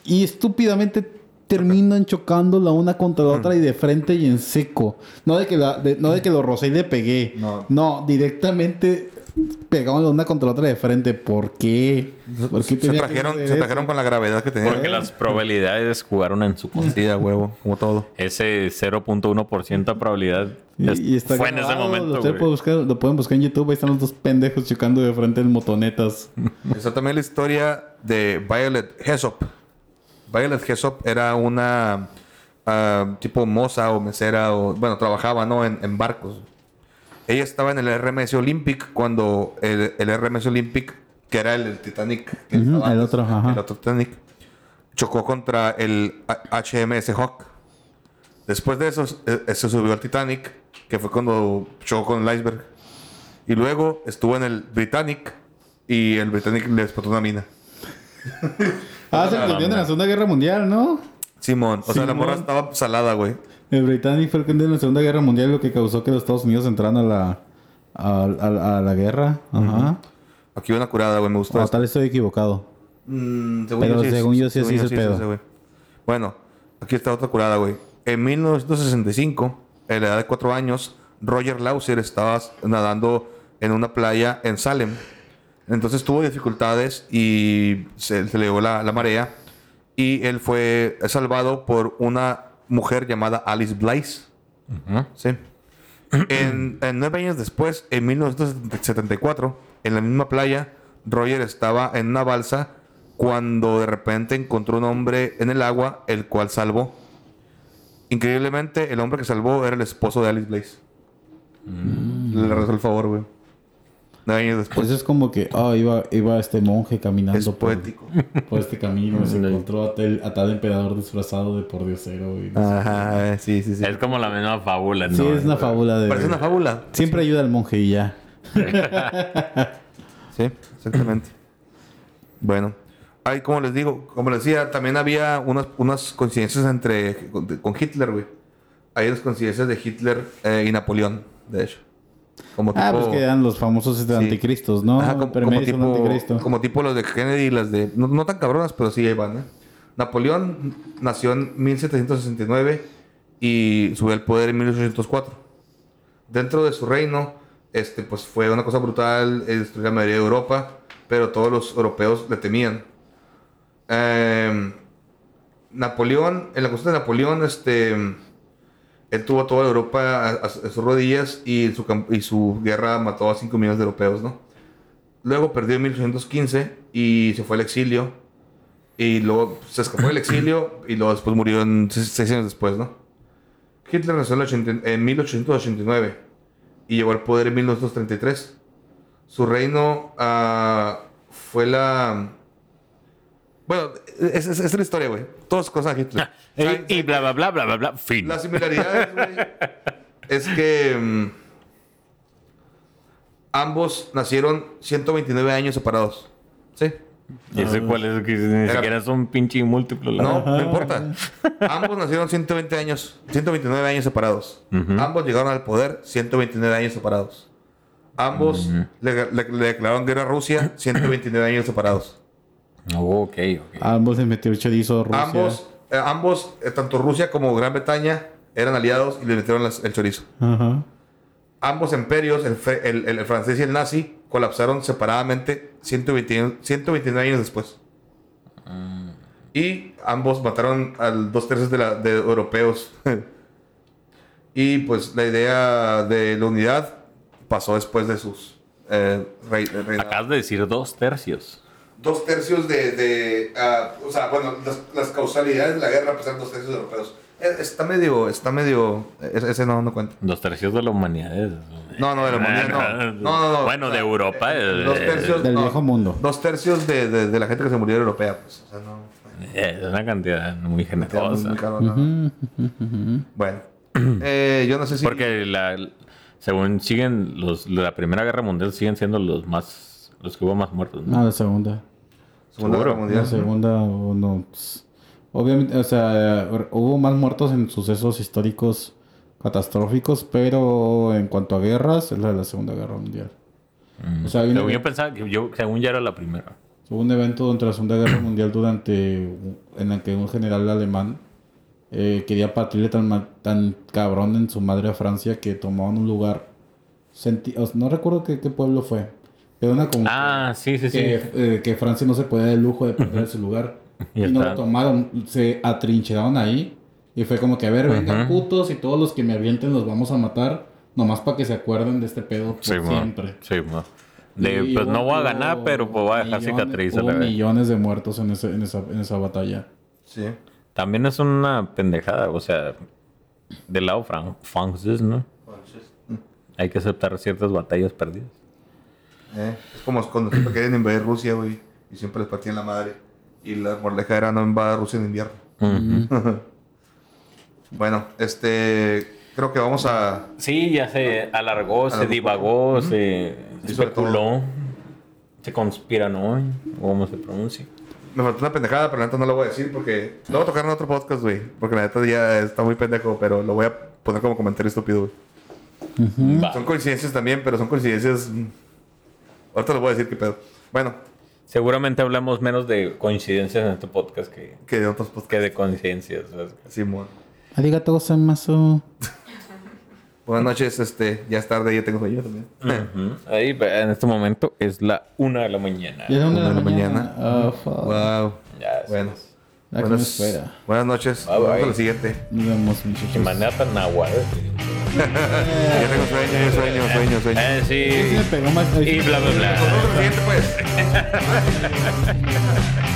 y estúpidamente terminan chocando la una contra la otra y de frente y en seco. No de que, la, de- no de que lo rocé y le pegué. No. No, directamente pegaban la una contra la otra de frente. ¿Por qué? ¿Por qué Se trajeron, se con la gravedad que tenían. Porque las probabilidades jugaron en su contra. Huevo, como todo. Ese 0.1% de probabilidad es- Y, está fue en ese grabado, momento. Lo, pueden güey. buscar, lo pueden buscar en YouTube. Ahí están los dos pendejos chocando de frente en motonetas. Está también la historia de Violet Hessop. Violet Hessop era una ah, tipo moza o mesera o bueno trabajaba no en, en barcos. Ella estaba en el RMS Olympic cuando el, el RMS Olympic que era el, el Titanic el otro, ajá. el otro Titanic chocó contra el HMS Hawk. Después de eso eh, se subió al Titanic que fue cuando chocó con el iceberg. Y luego estuvo en el Britannic y el Britannic le explotó una mina. Ah, se prendió en la Segunda Guerra Mundial, ¿no? Simón, o sea, la morra estaba salada, güey. El Britannic fue el que en la Segunda Guerra Mundial lo que causó que los Estados Unidos entraran a la, a, a- a la guerra. Ajá. Aquí una curada, güey, me gustó. O esto. tal vez estoy equivocado. Mm, Pero según yo sí, es el pedo. Bueno, aquí está otra curada, güey. En 1965, en la edad de cuatro años, Roger Lauser estaba nadando en una playa en Salem. Entonces tuvo dificultades y se, se le llevó la, la marea. Y él fue salvado por una mujer llamada Alice Blythe. Sí. En, en nueve años después, en 1974, en la misma playa, Roger estaba en una balsa cuando de repente encontró un hombre en el agua, el cual salvó. Increíblemente, el hombre que salvó era el esposo de Alice Blaze. Le rezó el favor, güey. Nueve años después. Pues es como que, ah, iba, iba este monje caminando es por, poético. por este camino. y se encontró a tal, a tal emperador disfrazado de pordiosero. Y no sé. Ajá, sí, sí, sí. Es como la misma fábula, ¿no? sí, es una fábula de... Parece una fábula. Siempre ayuda al monje y ya. Sí, exactamente. bueno, hay, como les digo, como les decía, también había unas, unas coincidencias entre con, con Hitler, güey. Hay unas coincidencias de Hitler eh, y Napoleón, de hecho. Como Ah, tipo- pues que eran los famosos Sí. anticristos, ¿no? Ajá, como, como tipo, anticristo. como tipo los de Kennedy y las de... No, no tan cabronas, pero sí ahí van, ¿eh? Napoleón nació en 1769 y subió al poder en 1804. Dentro de su reino, este, pues fue una cosa brutal, destruyó la mayoría de Europa, pero todos los europeos le temían. Em, Napoleón, en la cuestión de Napoleón, este, él tuvo toda Europa a, sus rodillas y su, y su guerra mató a 5 millones de europeos, ¿no? Luego perdió en 1815 y se fue al exilio. Y luego se escapó del exilio y luego después murió en seis, años después, ¿no? Hitler nació en, el 80 en 1889 y llegó al poder en 1933. Su reino ah, fue la... Bueno, esa es, es la historia, güey. Todas cosas Hitler. ¿Saben- Y, y bla, bla, bla, bla, bla, bla, fin. las similaridades, güey, es que mm, ambos nacieron 129 años separados. ¿Sí? ¿Y ese cuál es? Que ni siquiera es un pinche múltiplo. la No, verdad. no importa. Ambos nacieron 120 años, 129 años separados. Ambos llegaron al poder 129 años separados. Ambos le, le- le declararon guerra a Rusia 129 años separados. Oh, ok, ok. Ambos les metió el chorizo a Rusia. Ambos, eh, ambos eh, tanto Rusia como Gran Bretaña, eran aliados y le metieron las- el chorizo. Ajá. ambos imperios, el, fre- el- el- el francés y el nazi, colapsaron separadamente 120 129 años después. Y ambos mataron a dos tercios de, la- de europeos. y pues la idea de la unidad pasó después de sus eh, rey-. Acabas de decir dos tercios. Dos tercios de, de ah, o sea, bueno, las, las causalidades de la guerra pesan dos tercios de europeos. Eh, Está medio, está medio, ese no, no cuenta. Dos tercios de la humanidad. es- No, no, de la humanidad, no. No, no, no. Bueno, O de Europa. eh, Dos tercios, Del no. viejo mundo. Dos tercios de, de, de la gente que se murió era europea, pues. O sea, no. eh, Es una cantidad muy Muy, generosa. muy caro, no. Bueno, eh, yo no sé si. Porque la, según siguen los la Primera Guerra Mundial siguen siendo los más los que hubo más muertos. ¿no? No, la segunda. Segunda Guerra. Mundial. La segunda, o no. pues, obviamente, o sea, hubo más muertos en sucesos históricos catastróficos, pero en cuanto a guerras, es la de la Segunda Guerra Mundial. O sea, yo pensaba que yo según ya era la primera. hubo un evento durante la Segunda Guerra Mundial durante en el que un general alemán eh, quería partirle tan, tan cabrón en su madre a Francia que tomaban un lugar. senti- o sea, no recuerdo qué, qué pueblo fue, pero una como Ah, sí, sí, sí. que, eh, que Francia no se podía dar el lujo de perder ese lugar. Y Y, no lo tomaron, se atrincheraron ahí. Y fue como que, a ver, vengan putos y todos los que me avienten los vamos a matar. Nomás para que se acuerden de este pedo por Sí, siempre. Sí, mo. De, Y pues no voy a ganar, pero pues voy a dejar cicatrices. hubo millones de muertos en, ese- en, esa, en esa batalla. Sí. También es una pendejada, o sea, del lado fran- francés, ¿no? Hay que aceptar ciertas batallas perdidas. Eh, es como cuando siempre querían invadir Rusia, güey. Y siempre les partían la madre. Y la moraleja era no invada Rusia en invierno. bueno, este. Creo que vamos a. Sí, ya se alargó, se divagó, se especuló, se conspiranó, o como se pronuncia. Me faltó una pendejada, pero la neta no lo voy a decir porque. Lo voy a tocar en otro podcast, güey. Porque la neta ya está muy pendejo, pero lo voy a poner como comentario estúpido, güey. Son coincidencias también, pero son coincidencias. Ahorita les voy a decir qué pedo. Bueno, Seguramente hablamos menos de coincidencias en este podcast que, que de otros podcasts. que de coincidencias. ¿sabes? Simón. Arigato gozaimasu. Buenas noches, este. Ya es tarde, ya tengo sueño también. Ahí, en este momento es la una de la mañana. Ya es una Una de la mañana. Ah, fuck. Wow. Ya, sí. Bueno. Me Buenas, espera. buenas noches. Bye, Vamos bye. siguiente. Nos vemos, muchachos. Ya tengo sueño, sueño, sueño, sueño. Eh, Sí. Y bla, bla, bla. Siguiente, pues.